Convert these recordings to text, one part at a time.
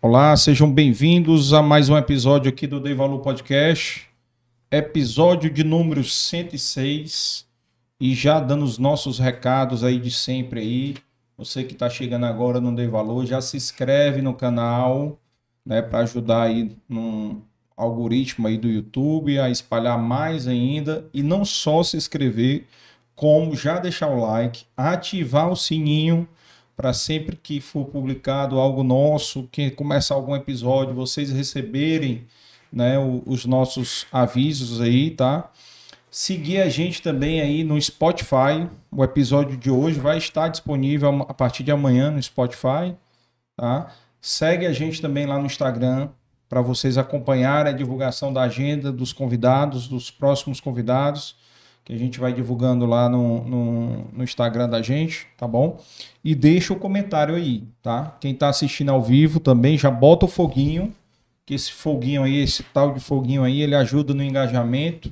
Olá, sejam bem-vindos a mais um episódio aqui do Dei Valor Podcast. Episódio de número 106. E já dando os nossos recados aí de sempre aí. Você que está chegando agora no Dei Valor, já se inscreve no canal, né, para ajudar aí no algoritmo aí do YouTube a espalhar mais ainda e não só se inscrever, como já deixar o like, ativar o sininho para sempre que for publicado algo nosso, que começar algum episódio, vocês receberem né, os nossos avisos aí, tá? Seguir a gente também aí no Spotify. O episódio de hoje vai estar disponível a partir de amanhã no Spotify, tá? Segue a gente também lá no Instagram para vocês acompanharem a divulgação da agenda dos convidados, dos próximos convidados que a gente vai divulgando lá no, no, no, Instagram da gente, tá bom? E deixa o comentário aí, tá? Quem tá assistindo ao vivo também já bota o foguinho, que esse foguinho aí, esse tal de foguinho aí, ele ajuda no engajamento.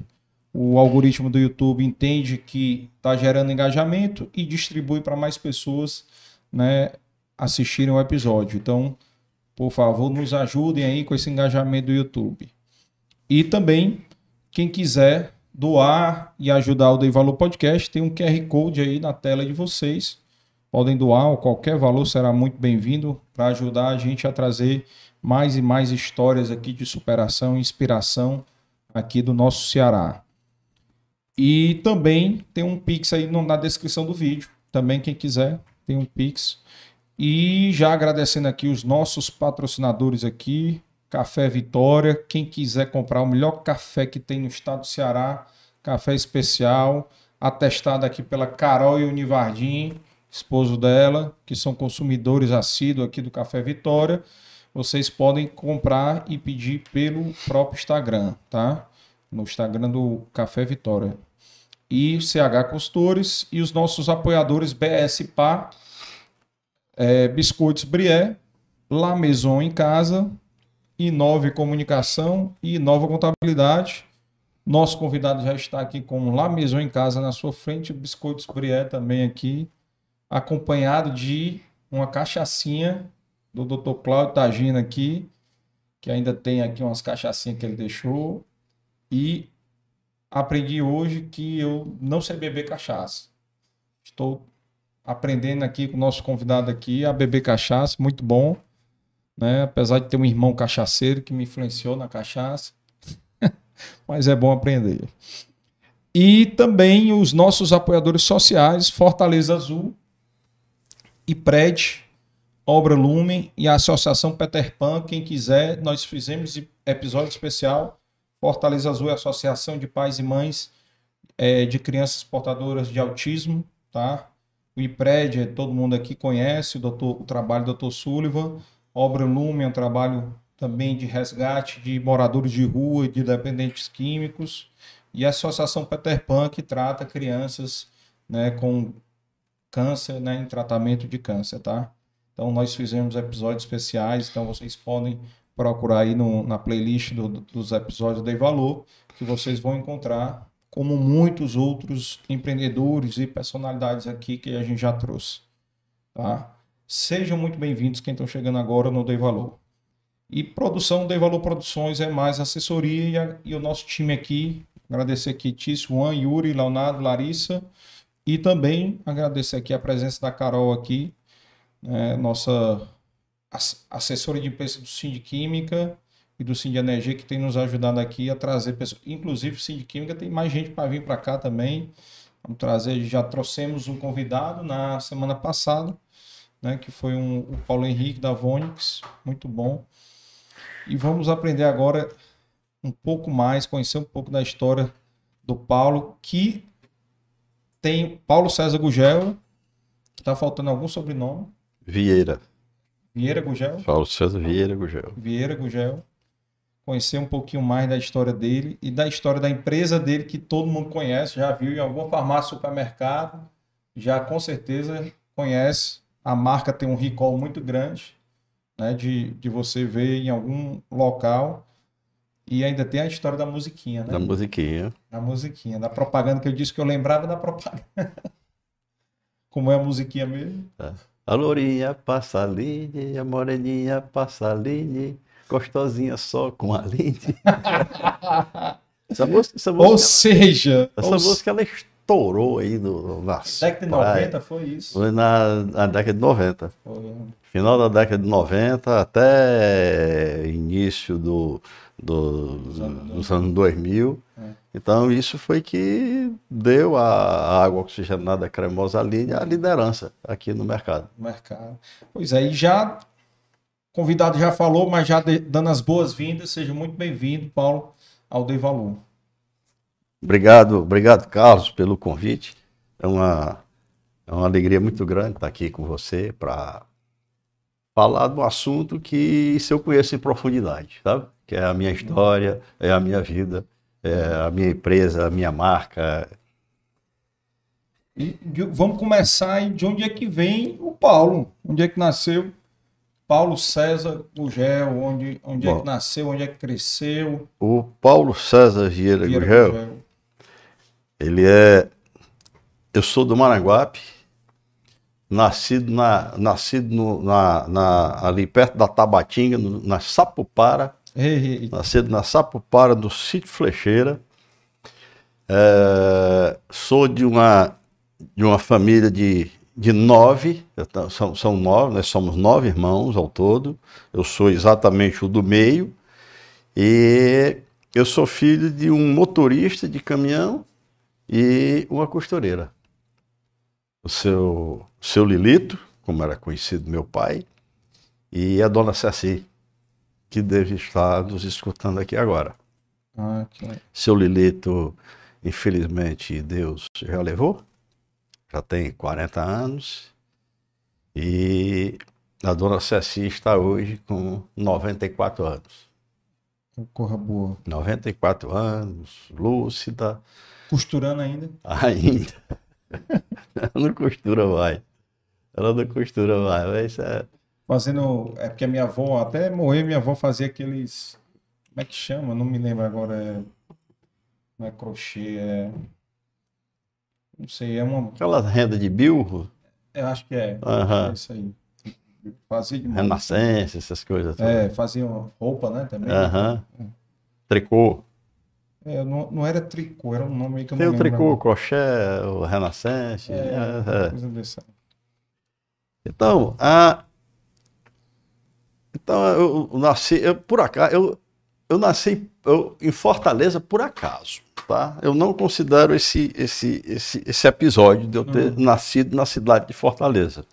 O algoritmo do YouTube entende que tá gerando engajamento e distribui para mais pessoas, né, assistirem o episódio. Então, por favor, nos ajudem aí com esse engajamento do YouTube. E também, quem quiser doar e ajudar o Dei Valor Podcast, tem um QR Code aí na tela de vocês. Podem doar, qualquer valor será muito bem-vindo para ajudar a gente a trazer mais e mais histórias aqui de superação e inspiração aqui do nosso Ceará. E também tem um Pix aí na descrição do vídeo. Também quem quiser, tem um Pix. E já agradecendo aqui os nossos patrocinadores aqui, Café Vitória. Quem quiser comprar o melhor café que tem no estado do Ceará, café especial, atestado aqui pela Carol e Univardim, esposo dela, que são consumidores assíduos aqui do Café Vitória. Vocês podem comprar e pedir pelo próprio Instagram, tá? No Instagram do Café Vitória. E CH Costores e os nossos apoiadores BS Pá, é, Biscoitos Brié, La Maison em Casa, Inove Comunicação e Nova Contabilidade. Nosso convidado já está aqui com La Maison em Casa na sua frente, Biscoitos Brié também aqui, acompanhado de uma cachaçinha do Dr. Cláudio Tagina aqui, que ainda tem aqui umas cachaçinhas que ele deixou. E aprendi hoje que eu não sei beber cachaça. Estou aprendendo aqui com o nosso convidado aqui a beber cachaça, muito bom né? Apesar de ter um irmão cachaceiro que me influenciou na cachaça, mas é bom aprender. E também os nossos apoiadores sociais, Fortaleza Azul e Pred, Obra Lumen e a Associação Peter Pan. Quem quiser, nós fizemos episódio especial. Fortaleza Azul é a Associação de Pais e Mães é, de Crianças Portadoras de Autismo, tá? O IPRED, todo mundo aqui conhece o, doutor, o trabalho do Dr. Sullivan. Obra Lume é um trabalho também de resgate de moradores de rua e de dependentes químicos. E a Associação Peter Pan, que trata crianças né, com câncer, né, em tratamento de câncer, tá? Então, nós fizemos episódios especiais, então vocês podem procurar aí no, na playlist do, dos episódios de Valor, que vocês vão encontrar, como muitos outros empreendedores e personalidades aqui que a gente já trouxe, tá? Sejam muito bem-vindos quem estão chegando agora no Dei Valor. E produção Dei Valor Produções é mais assessoria e, o nosso time aqui, agradecer aqui Tício, Juan, Yuri, Leonardo, Larissa e também agradecer aqui a presença da Carol aqui, né, nossa assessora de imprensa do Sim de Química e do Sim de Energia que tem nos ajudado aqui a trazer pessoas, inclusive o Sim de Química tem mais gente para vir para cá também. Vamos trazer, já trouxemos um convidado na semana passada né, que foi um, o Paulo Henrique da Vonix, muito bom. E vamos aprender agora um pouco mais, conhecer um pouco da história do Paulo, que tem Paulo César Gugel, está faltando algum sobrenome? Vieira. Vieira Gugel? Paulo César Vieira Gugel. Vieira Gugel. Conhecer um pouquinho mais da história dele e da história da empresa dele, que todo mundo conhece, já viu em alguma farmácia, supermercado, já com certeza conhece a marca tem um recall muito grande, né, de, de você ver em algum local. E ainda tem a história da musiquinha, né? Da musiquinha. Da musiquinha, da propaganda que eu disse que eu lembrava da propaganda. Como é a musiquinha mesmo? É. A lourinha passa a linha, a moreninha passa a linha, gostosinha só com a linha. essa música, essa música, Ou seja, essa ou música ela estourou aí no, nas década de praias. 90 foi isso. Foi na, na década de 90. Foi. Final da década de 90 até início do, do- Dos anos dos anos 2000. É. Então, isso foi que deu a água oxigenada cremosa linha a liderança aqui no mercado. mercado. Pois é, e já convidado já falou, mas já de- dando as boas-vindas, seja muito bem-vindo, Paulo, ao Dei Valor. Obrigado, obrigado, Carlos, pelo convite. É uma, é uma alegria muito grande estar aqui com você para falar de um assunto que isso eu conheço em profundidade, sabe? Que é a minha história, é a minha vida, é a minha empresa, a minha marca. E vamos começar de onde é que vem o Paulo, onde é que nasceu Paulo César Gugel, onde, onde é Bom. que nasceu, onde é que cresceu, O Paulo César Vieira Vieira Gurgel, Gugel. Ele é. Eu sou do Maranguape, nascido, na, nascido no- na, na- ali perto da Tabatinga, no- na Sapupara. Ei, ei, Nascido na Sapupara, do sítio Flecheira. É, sou de uma, de uma família de, de nove, são, são nove, nós somos nove irmãos ao todo. Eu sou exatamente o do meio. E eu sou filho de um motorista de caminhão e uma costureira. O seu, seu Lilito, como era conhecido meu pai, e a dona Ceci, que deve estar nos escutando aqui agora. Ah, que. Seu Lilito, infelizmente, Deus já levou, já tem 40 anos, e a dona Ceci está hoje com 94 anos. Corra boa. 94 anos, lúcida, Costurando ainda. ainda. Ela não costura mais. Ela não costura mais, mas isso é. Fazendo. É porque a minha avó, até morrer, minha avó fazia aqueles. Como é que chama? Não me lembro agora. É... Não é crochê, é. Não sei, é uma. Aquela renda de bilro, Eu acho que é. Aham. É isso aí. Fazia de renascença, essas coisas. todas. É, fazia uma roupa, né? Também. Aham. Tricô. É, não, não era tricô, era um nome que eu Tem não o lembro. tricô, o agora. crochê, o renascença. É, é, é. coisa dessa. Então, a... então eu, eu nasci, eu, por acaso, eu, eu nasci eu, em Fortaleza por acaso, tá? Eu não considero esse, esse, esse, esse episódio de eu ter Uhum. nascido na cidade de Fortaleza.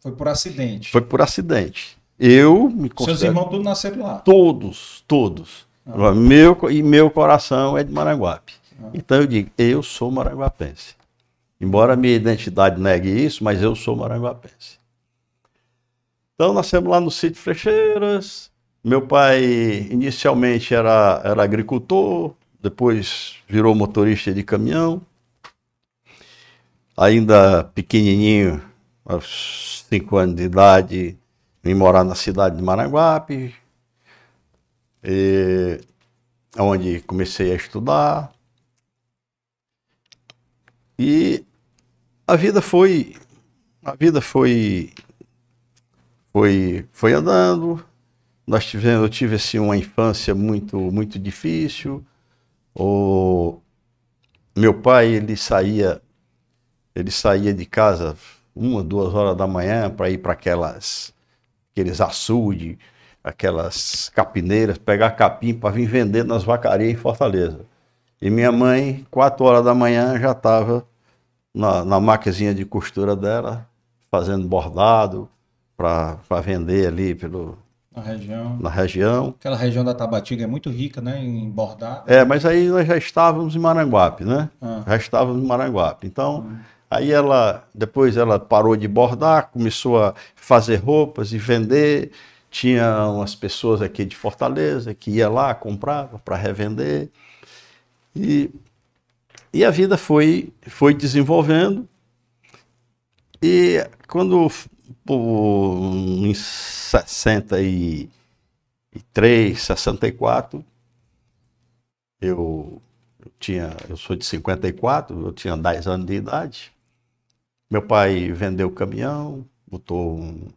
Foi por acidente. Foi por acidente. Eu me Seus considero irmãos todos nasceram lá. todos, todos. Ah. Meu, e meu coração é de Maranguape. Ah. Então eu digo, eu sou maranguapense. Embora a minha identidade negue isso, mas eu sou maranguapense. Então nascemos lá no sítio Flecheiras. Meu pai inicialmente era, era agricultor, depois virou motorista de caminhão. Ainda pequenininho, aos cinco anos de idade, vim morar na cidade de Maranguape, e, onde comecei a estudar. E a vida foi a vida foi foi foi andando. Nós tivemos eu tive assim uma infância muito muito difícil. O meu pai ele saía ele saía de casa uma duas horas da manhã para ir para aquelas aqueles açude, aquelas capineiras, pegar capim para vir vender nas vacarias em Fortaleza. E minha mãe, quatro horas da manhã, já estava na, na de costura dela, fazendo bordado para vender ali pelo, Na região. na região. Aquela região da Tabatinga é muito rica, né? Em bordado. É, mas aí nós já estávamos em Maranguape, né? Ah, Já estávamos em Maranguape. Então, aí ela, depois ela parou de bordar, começou a fazer roupas e vender. Tinha umas pessoas aqui de Fortaleza que ia lá, comprava para revender. E, e a vida foi, foi desenvolvendo. E quando, em 63, 64, eu eu tinha, eu sou de 54, eu tinha 10 anos de idade. Meu pai vendeu o caminhão, botou um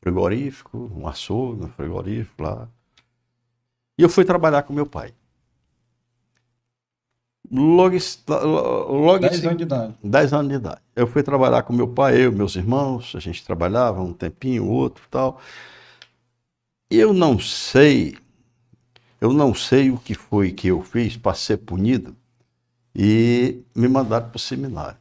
frigorífico, um açougue, um frigorífico lá. E eu fui trabalhar com meu pai. Logo, logo 10 anos de idade. 10 anos de idade. Eu fui trabalhar com meu pai, eu, meus irmãos, a gente trabalhava um tempinho, outro tal. Eu não sei, eu não sei o que foi que eu fiz para ser punido e me mandaram para o seminário.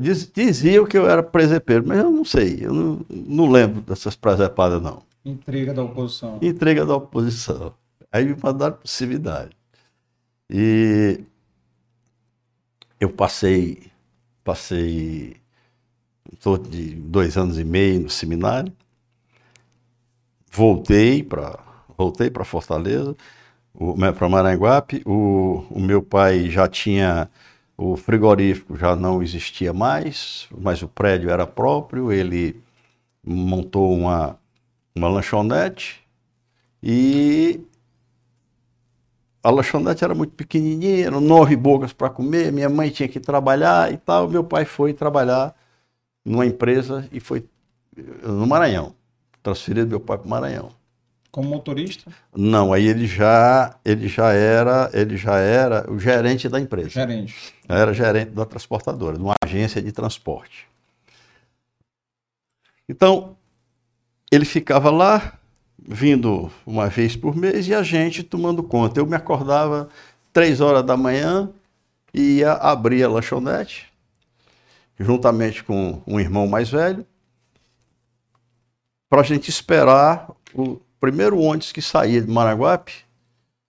Diz, diziam que eu era presepeiro, mas eu não sei, eu não, não lembro dessas presepadas, não. Intriga da oposição. Intriga da oposição. Aí me mandaram seminário. E eu passei, passei torno de dois anos e meio no seminário, voltei para voltei para Fortaleza, para Maranguape, o, o meu pai já tinha o frigorífico já não existia mais, mas o prédio era próprio. Ele montou uma, uma lanchonete e a lanchonete era muito pequenininha, eram nove bocas para comer. Minha mãe tinha que trabalhar e tal. Meu pai foi trabalhar numa empresa e foi no Maranhão. Transferido meu pai para o Maranhão. Como motorista? Não, aí ele já, ele já era, ele já era o gerente da empresa. Gerente. Era gerente da transportadora, de uma agência de transporte. Então, ele ficava lá, vindo uma vez por mês, e a gente tomando conta. Eu me acordava três horas da manhã e ia abrir a lanchonete, juntamente com um irmão mais velho, para a gente esperar o primeiro ônibus que saía de Maraguape.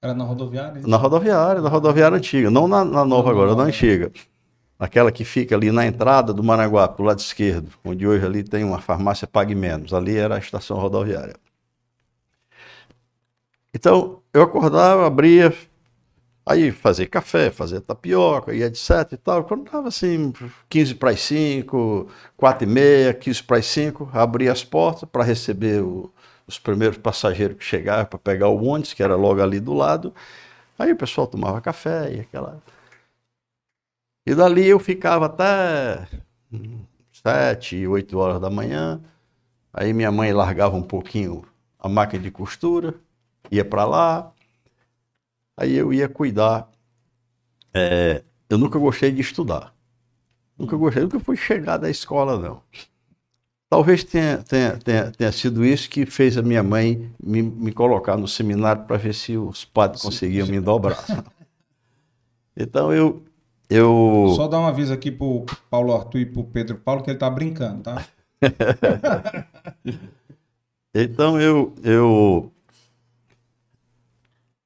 Era na rodoviária? Na rodoviária, na rodoviária antiga, não na, na nova agora, na antiga. Aquela que fica ali na entrada do Maraguape, do lado esquerdo, onde hoje ali tem uma farmácia Pague Menos. Ali era a estação rodoviária. Então, eu acordava, abria, aí fazia café, fazia tapioca e etc e tal. Quando dava assim, 15 para as 5, 4 e meia, 15 para as 5, abria as portas para receber o, os primeiros passageiros que chegavam para pegar o ônibus, que era logo ali do lado. Aí o pessoal tomava café e aquela. E dali eu ficava até sete, oito horas da manhã. Aí minha mãe largava um pouquinho a máquina de costura, ia para lá. Aí eu ia cuidar. É, eu nunca gostei de estudar. Nunca gostei, nunca fui chegar da escola, não. Talvez tenha, tenha, tenha, tenha, sido isso que fez a minha mãe me, me colocar no seminário para ver se os padres conseguiam me dobrar. Então eu, eu. Só dar um aviso aqui para o Paulo Arthur e para o Pedro Paulo que ele está brincando, tá? então eu, eu.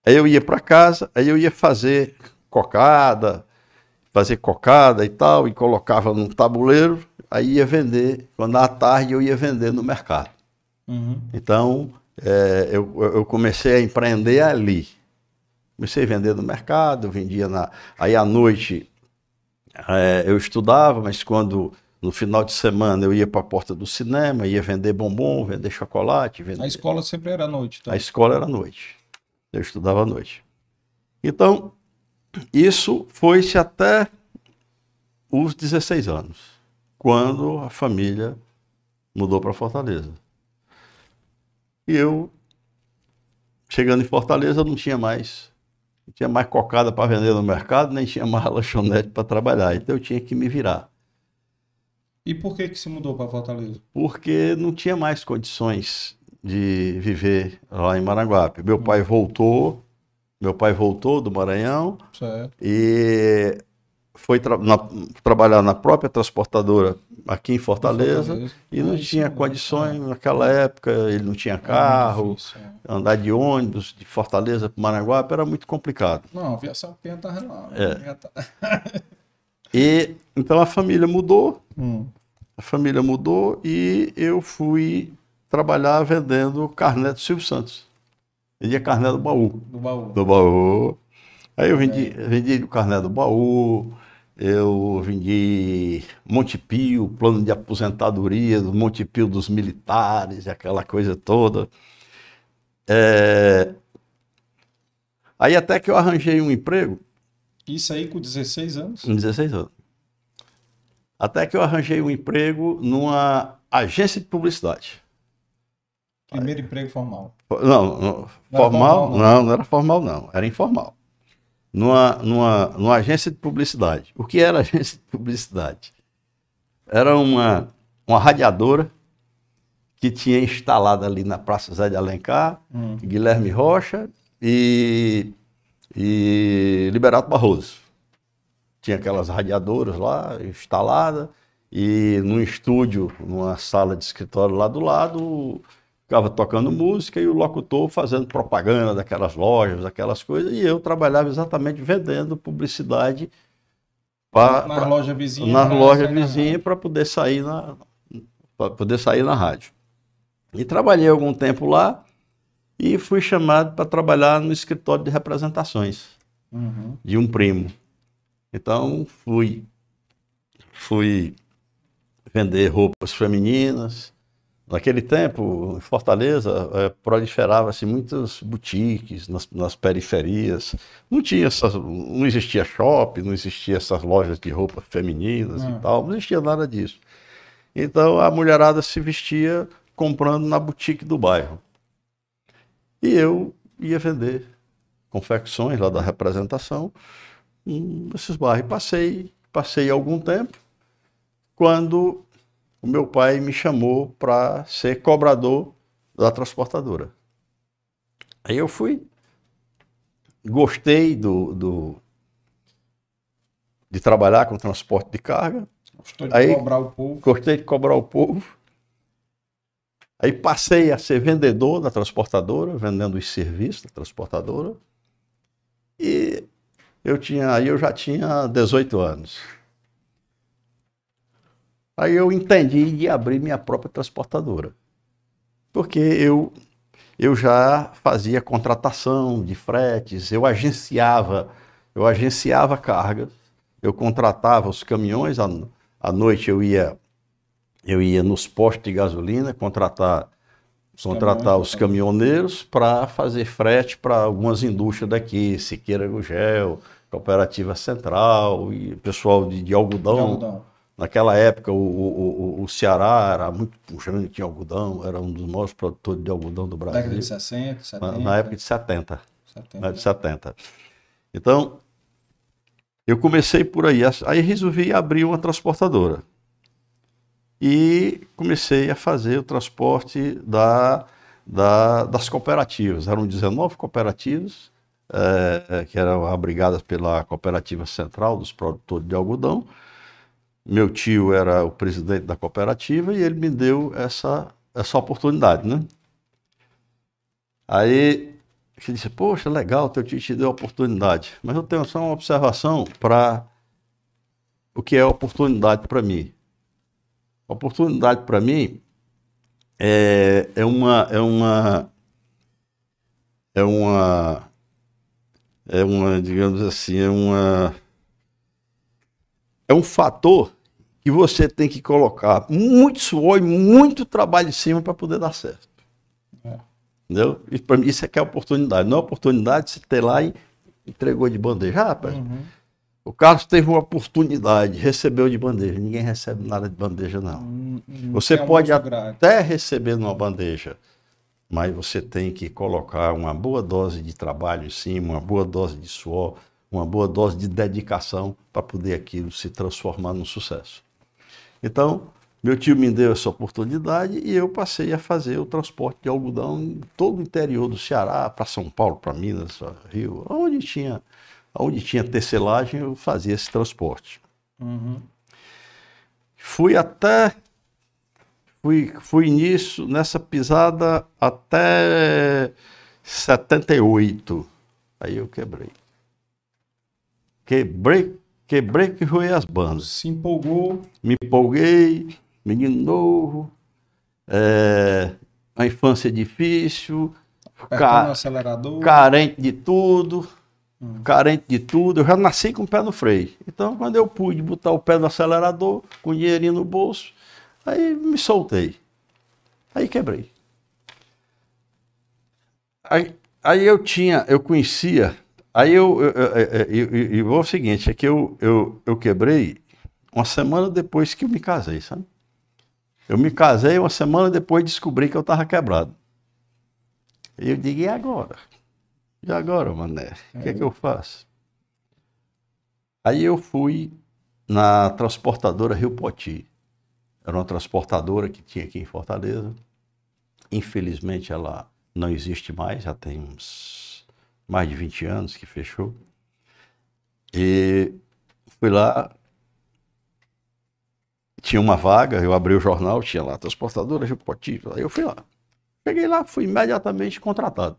Aí eu ia para casa, aí eu ia fazer cocada, fazer cocada e tal, e colocava num tabuleiro aí ia vender, quando à tarde eu ia vender no mercado. Uhum. Então, é, eu, eu, comecei a empreender ali. Comecei a vender no mercado, vendia na. Aí à noite é, eu estudava, mas quando no final de semana eu ia para a porta do cinema, ia vender bombom, vender chocolate. Vender... A escola sempre era à noite. Tá? A escola era à noite. Eu estudava à noite. Então, isso foi-se até os 16 anos quando a família mudou para Fortaleza. E eu, chegando em Fortaleza, não tinha mais, não tinha mais cocada para vender no mercado, nem tinha mais lanchonete para trabalhar. Então eu tinha que me virar. E por que que se mudou para Fortaleza? Porque não tinha mais condições de viver lá em Maranguape. Meu pai voltou, meu pai voltou do Maranhão certo. e foi tra na, trabalhar na própria transportadora aqui em Fortaleza, Fortaleza. e não tinha condições é. naquela época, ele não tinha carro, difícil, é. andar de ônibus de Fortaleza para Maranguape era muito complicado. Não, a aviação penta lá. É. e então a família mudou, hum. a família mudou e eu fui trabalhar vendendo carnet do Silvio Santos. Vendia carnet do baú. Do baú. Do baú. Aí eu vendi, vendi o carnet do baú, eu vendi Montepio, plano de aposentadoria do Montepio dos militares, aquela coisa toda. É... Aí até que eu arranjei um emprego. Isso aí com 16 anos? Com 16 anos. Até que eu arranjei um emprego numa agência de publicidade. Primeiro emprego formal. Não, não, Não formal, formal, não. não, não era formal, não, era informal. Numa, numa, numa agência de publicidade. O que era agência de publicidade? Era uma, uma radiadora que tinha instalada ali na Praça Zé de Alencar, Hum. Guilherme Rocha e, e Liberato Barroso. Tinha aquelas radiadoras lá instaladas e num estúdio, numa sala de escritório lá do lado, ficava tocando música e o locutor fazendo propaganda daquelas lojas, daquelas coisas, e eu trabalhava exatamente vendendo publicidade para Na loja vizinha. na loja vizinha para poder sair na para poder sair na rádio. E trabalhei algum tempo lá e fui chamado para trabalhar no escritório de representações Uhum. de um primo. Então fui fui vender roupas femininas. Naquele tempo, em Fortaleza, eh, proliferava-se muitas boutiques nas, nas periferias. Não tinha essas, não existia shopping, não existia essas lojas de roupas femininas Não. e tal, não existia nada disso. Então a mulherada se vestia comprando na boutique do bairro. E eu ia vender confecções lá da representação nesses bairros. Passei, passei algum tempo quando o meu pai me chamou para ser cobrador da transportadora. Aí eu fui, gostei do, do- de trabalhar com transporte de carga, Gostou de Aí- cobrar o povo. gostei de cobrar o povo. Aí passei a ser vendedor da transportadora, vendendo os serviços da transportadora. E eu tinha, aí eu já tinha 18 anos. Aí eu entendi de abrir minha própria transportadora. Porque eu eu já fazia contratação de fretes, eu agenciava, eu agenciava cargas, eu contratava os caminhões, à, à noite eu ia eu ia nos postos de gasolina contratar Os contratar caminhões, os tá. caminhoneiros para fazer frete para algumas indústrias daqui, Siqueira Gugel, Cooperativa Central e pessoal de, de De algodão. Naquela época, o, o, o- Ceará era muito puxando, tinha algodão, era um dos maiores produtores de algodão do Década de Brasil. 60, 70. Na, na época de 70, 70. na de 70. Então, eu comecei por aí. Aí resolvi abrir uma transportadora. E comecei a fazer o transporte da, da- das cooperativas. Eram 19 cooperativas, eh, que eram abrigadas pela Cooperativa Central dos Produtores de Algodão. Meu tio era o presidente da cooperativa e ele me deu essa, essa oportunidade, né? Aí ele disse, poxa, legal, teu tio te deu a oportunidade. Mas eu tenho só uma observação para o que é oportunidade para mim. Oportunidade para mim é, é uma é uma é uma é uma digamos assim é uma é um fator que você tem que colocar muito suor e muito trabalho em cima para poder dar certo. É. Entendeu? E para mim isso é que é oportunidade. Não é oportunidade de você ter lá e entregou de bandeja. Ah, rapaz, Uhum. o Carlos teve uma oportunidade, recebeu de bandeja. Ninguém recebe nada de bandeja, não. Hum, hum, Você tem pode até receber numa bandeja, mas você tem que colocar uma boa dose de trabalho em cima, uma boa dose de suor, uma boa dose de dedicação para poder aquilo se transformar num sucesso. Então, meu tio me deu essa oportunidade e eu passei a fazer o transporte de algodão em todo o interior do Ceará, para São Paulo, para Minas, pra Rio, onde tinha, onde tinha tecelagem, eu fazia esse transporte. Uhum. Fui até. Fui, fui nisso, nessa pisada até 78. Aí eu quebrei. Quebrei, quebrei que foi as bandas. Se empolgou. Me empolguei, menino novo, é, a infância difícil, Apertando Ca- acelerador. carente de tudo, carente de tudo. Eu já nasci com o pé no freio. Então, quando eu pude botar o pé no acelerador, com o dinheirinho no bolso, aí me soltei. Aí quebrei. Aí, aí eu tinha, eu conhecia, aí eu, eu- é o seguinte, é que eu, eu, eu quebrei uma semana depois que eu me casei, sabe? Eu me casei, uma semana depois descobri que eu estava quebrado. E eu digo, e agora? E agora, mané? O que é que eu faço? Aí eu fui na transportadora Rio Poti. Era uma transportadora que tinha aqui em Fortaleza. Infelizmente ela não existe mais, já tem uns mais de 20 anos que fechou. E fui lá, tinha uma vaga, eu abri o jornal, tinha lá, transportadora de Poti, aí eu fui lá. Cheguei lá, fui imediatamente contratado.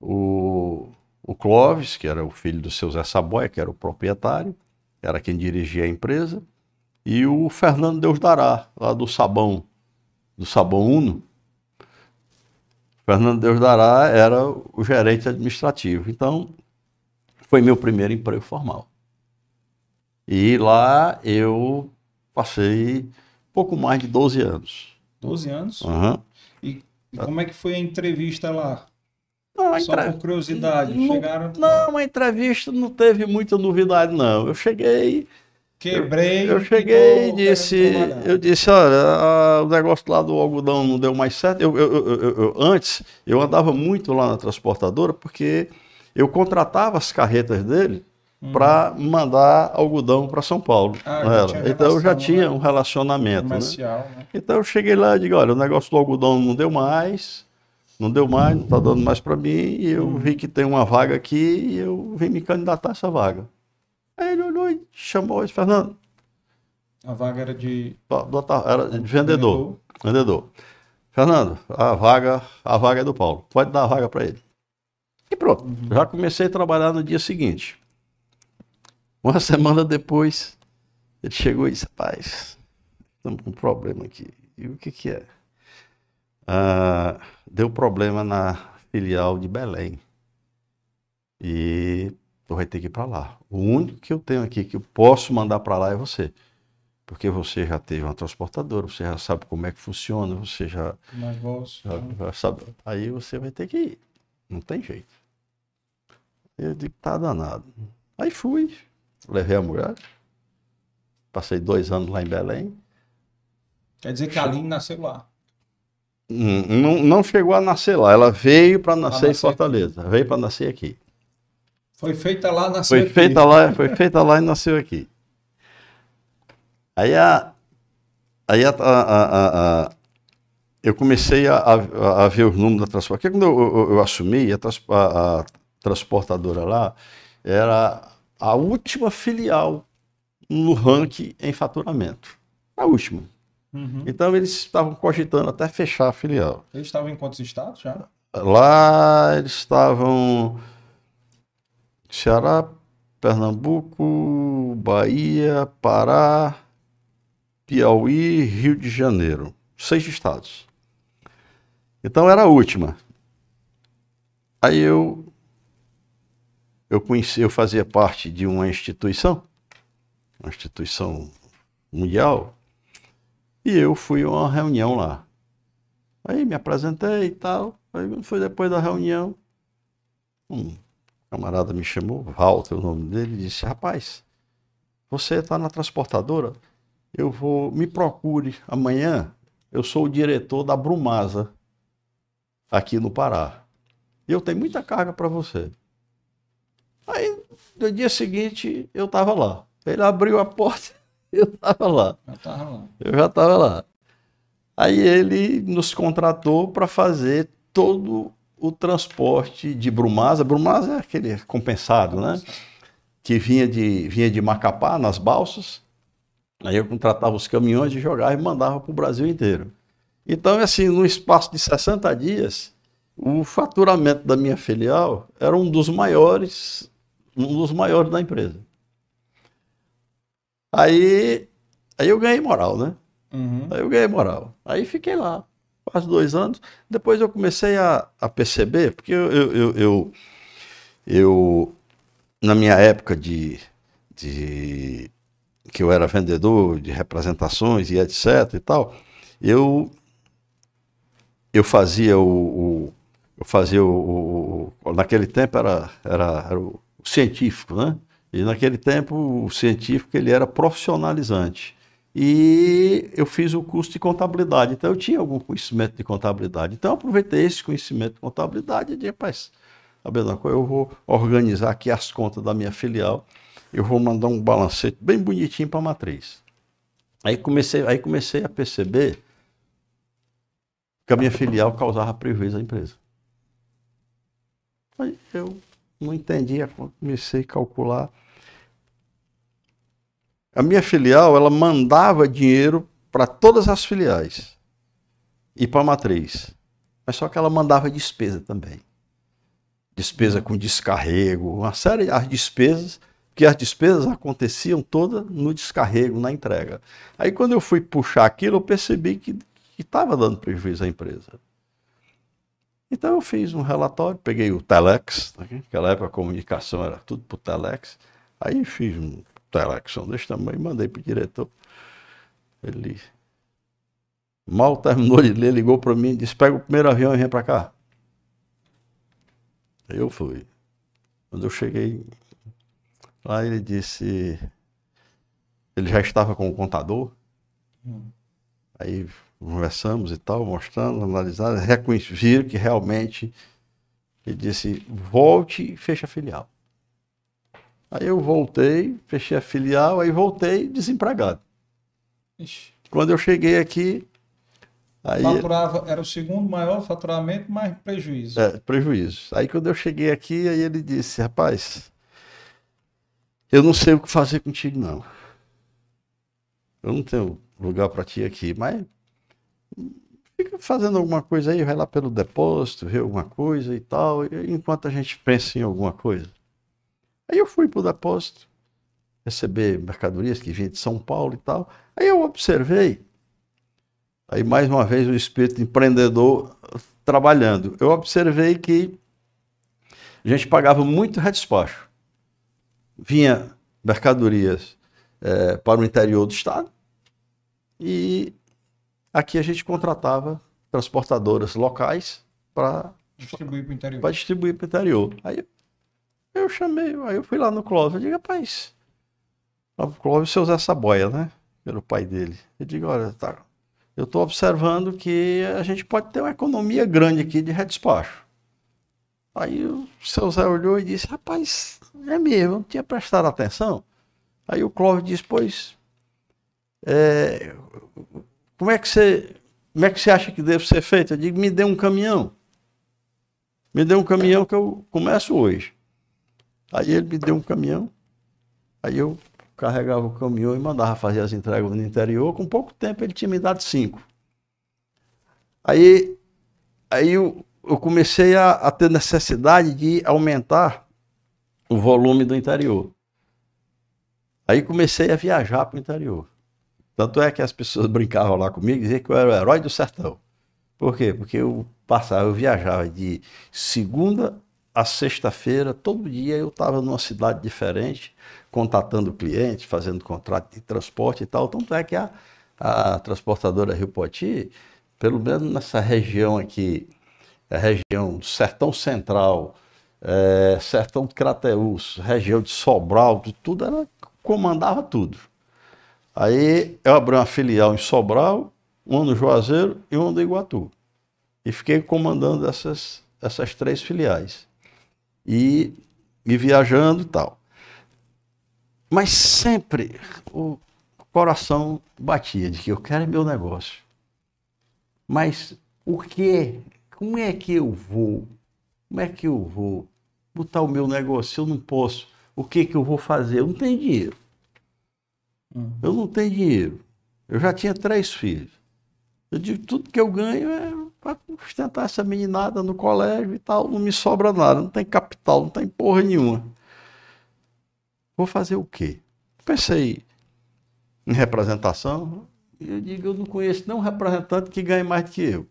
O, o Clóvis, que era o filho do seu Zé Saboia, que era o proprietário, era quem dirigia a empresa, e o Fernando Deus Dará, lá do Sabão, do Sabão Uno. Fernando Deus Dará era o gerente administrativo. Então, foi meu primeiro emprego formal. E lá eu passei pouco mais de 12 anos. 12 anos? Uhum. E como é que foi a entrevista lá? Não, Só por curiosidade, não, chegaram... Não, a entrevista não teve muita novidade, não. Eu cheguei... Quebrei... Eu, eu cheguei e disse... Eu disse, olha, a- o negócio lá do algodão não deu mais certo. Eu, eu- antes, eu andava muito lá na transportadora porque eu contratava as carretas dele para mandar algodão para São Paulo. Uhum. Ah, então eu já tinha né? um relacionamento, né? Comercial, né? Então eu cheguei lá e digo, olha, o negócio do algodão não deu mais, não deu mais, não está dando mais para mim, e eu vi que tem uma vaga aqui e eu vim me candidatar a essa vaga. Aí ele olhou e chamou e disse, Fernando, A vaga era de... era de vendedor, vendedor. Fernando, a vaga, a vaga é do Paulo, pode dar a vaga para ele. E pronto, já comecei a trabalhar no dia seguinte. Uma semana depois, ele chegou e disse, rapaz, estamos com um problema aqui. E o que que é? Ah, deu problema na filial de Belém. E tu vai ter que ir para lá. O único que eu tenho aqui que eu posso mandar para lá é você. Porque você já teve uma transportadora, você já sabe como é que funciona, você já, Negócio. já, já sabe. Aí você vai ter que ir. Não tem jeito. Eu digo, tá danado. Aí fui, levei a mulher, passei dois anos lá em Belém. Quer dizer que a Aline nasceu lá. Hum, Não, não chegou a nascer lá, ela veio para nascer em nascer Fortaleza, veio para nascer aqui. Foi feita lá, nasceu Foi aqui. feita lá, foi feita lá e nasceu aqui. Aí a, aí a, a- a- eu comecei a, ver os números da transportadora. Porque quando eu, eu- eu assumi, a transportadora lá era a última filial no ranking em faturamento. A última. Uhum. Então eles estavam cogitando até fechar a filial. Eles estavam em quantos estados já? Lá eles estavam Ceará, Pernambuco, Bahia, Pará, Piauí, Rio de Janeiro. Seis estados. Então era a última. Aí eu eu conheci, eu fazia parte de uma instituição, uma instituição mundial, e eu fui a uma reunião lá. Aí me apresentei e tal. Aí foi depois da reunião, um camarada me chamou, Walter, o nome dele, e disse, rapaz, você está na transportadora? Eu vou, me procure amanhã, eu sou o diretor da Brumasa, aqui no Pará. E eu tenho muita carga para você. Aí, no dia seguinte, eu estava lá. Ele abriu a porta, eu estava lá. Lá. Eu já estava lá. Aí ele nos contratou para fazer todo o transporte de Brumasa. Brumasa é aquele compensado, né? Que vinha de, vinha de Macapá nas balsas. Aí eu contratava os caminhões e jogava e mandava para o Brasil inteiro. Então, assim, no espaço de 60 dias, o faturamento da minha filial era um dos maiores, um dos maiores da empresa. Aí, aí eu ganhei moral, né? Uhum. Aí eu ganhei moral. Aí fiquei lá, quase dois anos. Depois eu comecei a, a perceber, porque eu, eu, eu, eu, na minha época de, de que eu era vendedor de representações e etc e tal, eu eu fazia o, o- eu fazia o- o- naquele tempo era, era, era o científico, né? E naquele tempo o científico ele era profissionalizante. E eu fiz o curso de contabilidade, então eu tinha algum conhecimento de contabilidade. Então eu aproveitei esse conhecimento de contabilidade e disse, rapaz, eu vou organizar aqui as contas da minha filial, eu vou mandar um balancete bem bonitinho para a matriz. Aí comecei, aí comecei a perceber que a minha filial causava prejuízo à empresa. Aí eu não entendia, comecei a calcular. A minha filial, ela mandava dinheiro para todas as filiais e para a matriz. Mas só que ela mandava despesa também. Despesa com descarrego, uma série de despesas, que as despesas aconteciam todas no descarrego, na entrega. Aí quando eu fui puxar aquilo, eu percebi que estava dando prejuízo à empresa. Então eu fiz um relatório, peguei o Telex, tá naquela época a comunicação era tudo por Telex, aí fiz um Telex desse tamanho mandei para o diretor. Ele mal terminou de ler, ligou para mim e disse: pega o primeiro avião e vem para cá. Aí eu fui. Quando eu cheguei lá, ele disse. Ele já estava com o contador. Hum. Aí conversamos e tal, mostrando, analisando, reconheceram que realmente ele disse, volte e feche a filial. Aí eu voltei, fechei a filial, aí voltei desempregado. Ixi. Quando eu cheguei aqui. Aí, Faturava, era o segundo maior faturamento, mas prejuízo. É, prejuízo. Aí quando eu cheguei aqui, aí ele disse, rapaz, eu não sei o que fazer contigo, não. Eu não tenho lugar para ti aqui, mas fica fazendo alguma coisa aí, vai lá pelo depósito, vê alguma coisa e tal, enquanto a gente pensa em alguma coisa. Aí eu fui para o depósito, receber mercadorias que vinham de São Paulo e tal. Aí eu observei, aí mais uma vez o espírito empreendedor trabalhando. Eu observei que a gente pagava muito redespacho. Vinha mercadorias é, para o interior do estado e Aqui a gente contratava transportadoras locais para distribuir para o interior. Para distribuir para o interior. Aí eu chamei, aí eu fui lá no Clóvis, eu digo, rapaz, o Clóvis você usa essa boia, né? Pelo pai dele. Eu digo, olha, tá, eu estou observando que a gente pode ter uma economia grande aqui de redespacho. Aí o seu Zé olhou e disse, rapaz, é mesmo, não tinha prestado atenção. Aí o Clóvis disse, pois, é, como é que você, como é que você acha que deve ser feito? Eu digo, me dê um caminhão. Me dê um caminhão que eu começo hoje. Aí ele me deu um caminhão. Aí eu carregava o caminhão e mandava fazer as entregas no interior. Com pouco tempo ele tinha me dado cinco. Aí, aí eu, eu comecei a, a ter necessidade de aumentar o volume do interior. Aí comecei a viajar para o interior. Tanto é que as pessoas brincavam lá comigo diziam que eu era o herói do sertão. Por quê? Porque eu passava, eu viajava de segunda a sexta-feira, todo dia eu estava numa cidade diferente, contatando clientes, fazendo contrato de transporte e tal. Tanto é que a, a transportadora Rio Poti, pelo menos nessa região aqui, a região do Sertão Central, é, Sertão de Crateús, região de Sobral, tudo, ela comandava tudo. Aí eu abri uma filial em Sobral, uma no Juazeiro e uma no Iguatu. E fiquei comandando essas, essas três filiais. E, e viajando e tal. Mas sempre o coração batia de que eu quero é meu negócio. Mas o que? Como é que eu vou? Como é que eu vou botar o meu negócio? Eu não posso. O que que eu vou fazer? Eu não tenho dinheiro. Uhum. Eu não tenho dinheiro. Eu já tinha três filhos. Eu digo, tudo que eu ganho é para sustentar essa meninada no colégio e tal. Não me sobra nada, não tem capital, não tem porra nenhuma. Vou fazer o quê? Pensei em representação. E eu digo, eu não conheço nenhum representante que ganhe mais do que eu.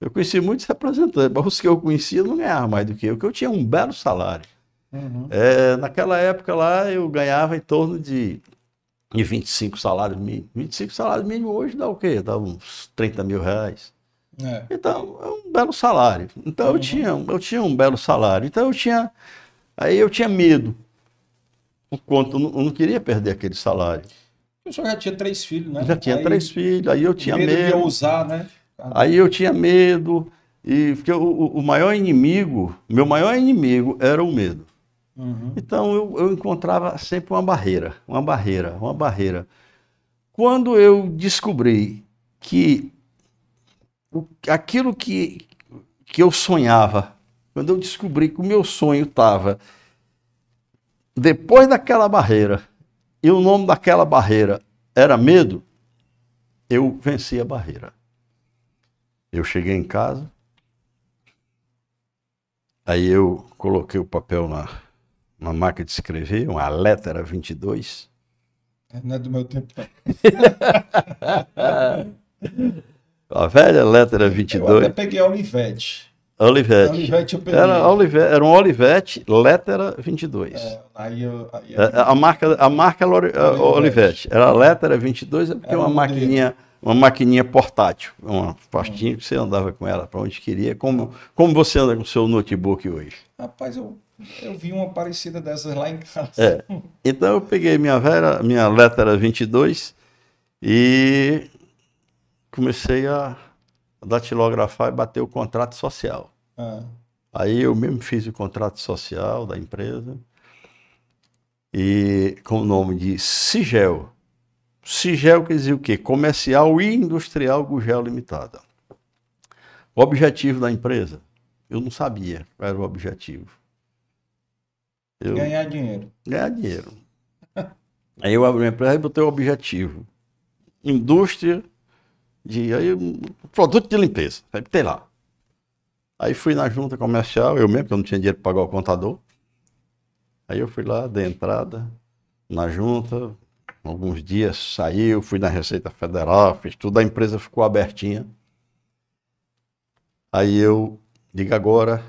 Eu conheci muitos representantes, mas os que eu conhecia não ganhavam mais do que eu, porque eu tinha um belo salário. Uhum. É, naquela época lá eu ganhava em torno de e 25 salários mínimos. 25 salários mínimos hoje dá o quê? Dá uns 30 mil reais. É. Então, é um belo salário. Então uhum. eu, tinha, eu tinha um belo salário. Então eu tinha. Aí eu tinha medo. por conta, eu não, eu não queria perder aquele salário. O senhor já tinha três filhos, né? Já tinha Aí, três filhos, aí eu tinha medo de medo. usar, né? Aí eu tinha medo, e porque o, o- maior inimigo, meu maior inimigo era o medo. Uhum. Então eu, eu encontrava sempre uma barreira, uma barreira, uma barreira. Quando eu descobri que aquilo que, que eu sonhava, quando eu descobri que o meu sonho estava depois daquela barreira, e o nome daquela barreira era medo, eu venci a barreira. Eu cheguei em casa, aí eu coloquei o papel na, na máquina de escrever, uma letra 22. Não é do meu tempo. A velha letra Eu até 22, peguei a. Olivete eu peguei. Era, Olivete, era um Olivete, letra 22. É, aí eu, aí É, A marca, a marca era é, Olivete. Olivete. Era a letra 22, é porque Era uma um maquininha, uma maquininha portátil, uma pastinha que você andava com ela para onde queria, como, como você anda com o seu notebook hoje. Rapaz, eu, eu vi uma parecida dessas lá em casa. É. Então eu peguei minha velha, minha letra 22 e comecei a datilografar e bater o contrato social. Ah, Aí eu mesmo fiz o contrato social da empresa e com o nome de Sigel. Sigel quer dizer o quê? Comercial e Industrial Gugel Limitada. O objetivo da empresa, eu não sabia qual era o objetivo. Eu, ganhar dinheiro. ganhar dinheiro. Aí eu abri uma empresa e botei o objetivo. Indústria de aí, um produto de limpeza. Aí botei lá. Aí fui na junta comercial, eu mesmo, que eu não tinha dinheiro para pagar o contador. Aí eu fui lá, dei entrada na junta, alguns dias saiu, fui na Receita Federal, fiz tudo, a empresa ficou abertinha. Aí eu digo agora,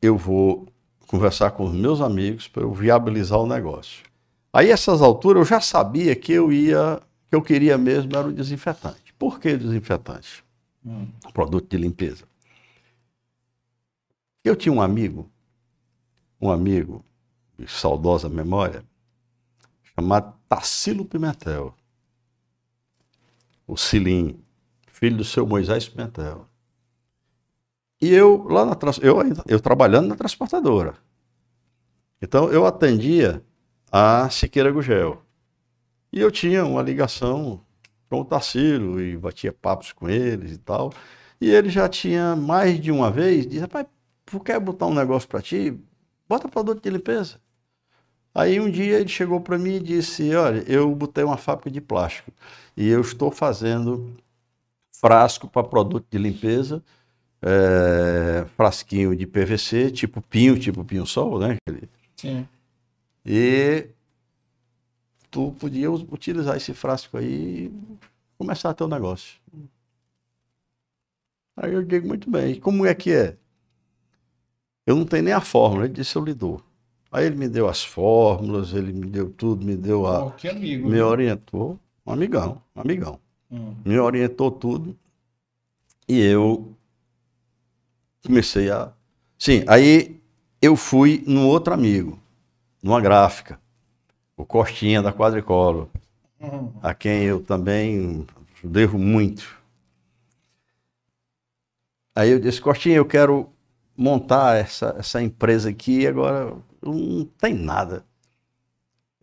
eu vou conversar com os meus amigos para eu viabilizar o negócio. Aí, essas alturas, eu já sabia que eu ia, que eu queria mesmo era o desinfetante. Por que desinfetante? Hum. Produto de limpeza. Eu tinha um amigo, um amigo de saudosa memória, chamado Tassilo Pimentel. O Cilim, filho do seu Moisés Pimentel. E eu lá na eu, eu trabalhando na transportadora. Então eu atendia a Siqueira Gugel. E eu tinha uma ligação com o Tarsilo e batia papos com eles e tal. E ele já tinha mais de uma vez disse, rapaz, tu quer botar um negócio para ti? Bota produto de limpeza. Aí um dia ele chegou para mim e disse, olha, eu botei uma fábrica de plástico e eu estou fazendo frasco para produto de limpeza, é, frasquinho de PVC, tipo pinho, tipo pinho-sol, né? Sim. E tu podia utilizar esse frasco aí e começar teu negócio. Aí eu digo, muito bem, e como é que é? Eu não tenho nem a fórmula, ele disse, eu lhe dou. Aí ele me deu as fórmulas, ele me deu tudo, me deu a... Ó, que amigo. me orientou, um amigão, um amigão. Hum. Me orientou tudo e eu comecei a... Sim, aí eu fui num outro amigo, numa gráfica, o Costinha da Quadricolor, Hum. a quem eu também devo muito. Aí eu disse, Costinha, eu quero montar essa, essa empresa aqui, agora não tem nada.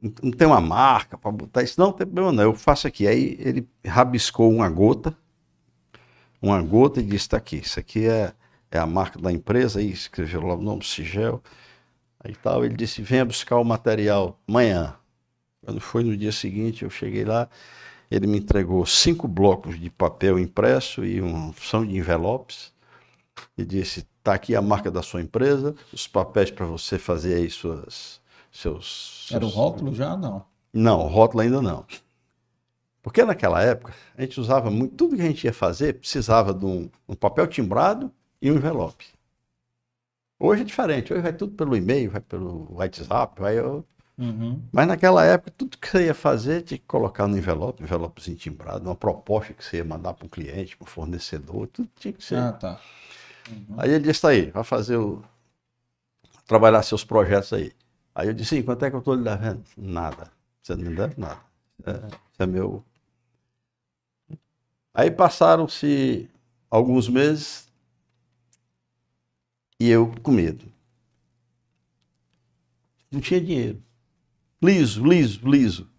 Não não tem uma marca para botar isso. Não, não tem problema não, eu faço aqui. Aí ele rabiscou uma gota, uma gota e disse, está aqui, isso aqui é, é a marca da empresa, aí escreveu lá o nome, Sigel, aí tal. Ele disse, venha buscar o material amanhã. Quando foi no dia seguinte, eu cheguei lá, ele me entregou cinco blocos de papel impresso e uma opção de envelopes e disse: "Tá aqui a marca da sua empresa, os papéis para você fazer aí suas seus, Era o rótulo já? Não. Não, rótulo ainda não. Porque naquela época a gente usava muito, tudo que a gente ia fazer precisava de um, um papel timbrado e um envelope. Hoje é diferente, hoje vai tudo pelo e-mail, vai pelo WhatsApp, vai eu- Uhum. mas naquela época, tudo que você ia fazer tinha que colocar no envelope, envelopezinho timbrado, uma proposta que você ia mandar para um cliente, para um fornecedor, tudo tinha que ser. Ah, tá. Aí ele disse, tá aí, vai fazer o... trabalhar seus projetos aí. Aí eu disse, sim, quanto é que eu estou lhe devendo? Nada. Você não me deve nada. É, isso é meu. Aí passaram-se alguns meses e eu com medo. Não tinha dinheiro. Liso, liso, liso.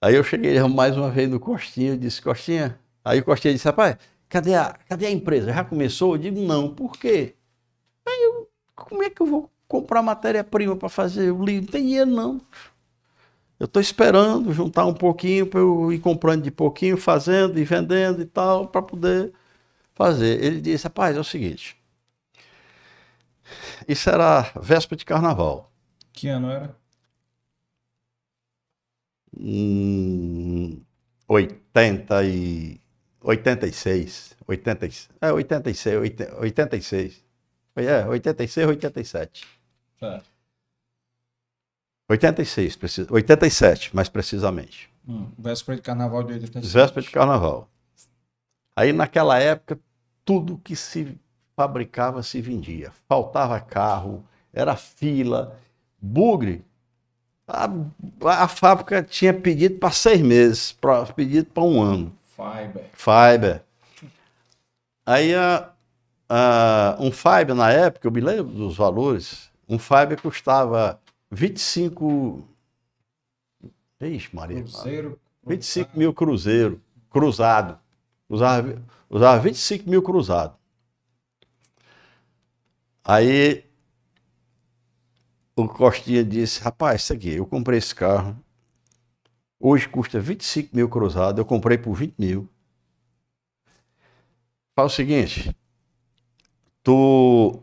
Aí eu cheguei mais uma vez no Costinha e disse, Costinha. Aí o Costinha disse, rapaz, cadê a, cadê a empresa? Já começou? Eu digo, não, por quê? Aí eu, como é que eu vou comprar matéria-prima para fazer o livro? Não tem dinheiro, não. Eu estou esperando juntar um pouquinho para eu ir comprando de pouquinho, fazendo e vendendo e tal, para poder fazer. Ele disse, rapaz, é o seguinte. Isso era véspera de carnaval. Que ano era? Hum, 80 e 86. 80, é, 86, 86. É, 86, 87. Certo. 86, 87, mais precisamente. Hum, véspera de carnaval de 86. Véspera de carnaval. Aí naquela época, tudo que se fabricava se vendia. Faltava carro, era fila, bugre. A, a fábrica tinha pedido para seis meses, pra, pedido para um ano. Fiber. Fiber. Aí a, a, um Fiber na época, eu me lembro dos valores, um Fiber custava 25. Ixi, Maria. Cruzeiro. 25 mil cruzeiro, cruzado. Usava, usava 25 mil cruzado. Aí o Costinha disse: Rapaz, isso aqui, eu comprei esse carro. Hoje custa 25 mil cruzado, eu comprei por 20 mil. Fala o seguinte: tu.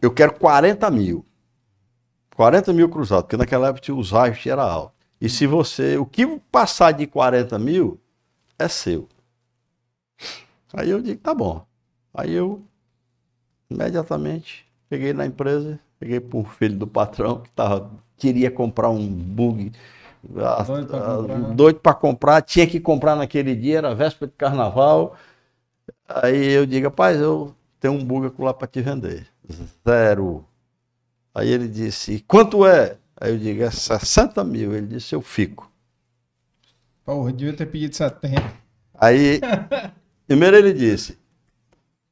Eu quero 40 mil. 40 mil cruzados, porque naquela época os raios era alto. E se você. O que passar de 40 mil é seu. Aí eu digo, tá bom. Aí eu imediatamente peguei na empresa, peguei para um filho do patrão que tava, queria comprar um bug. Doido para comprar. comprar, tinha que comprar naquele dia, era véspera de carnaval. Aí eu digo, rapaz, eu tenho um bug lá para te vender. Zero. Aí ele disse, quanto é? Aí eu digo, é 60 mil. Ele disse, eu fico. Porra, devia ter pedido 70. Aí, primeiro ele disse,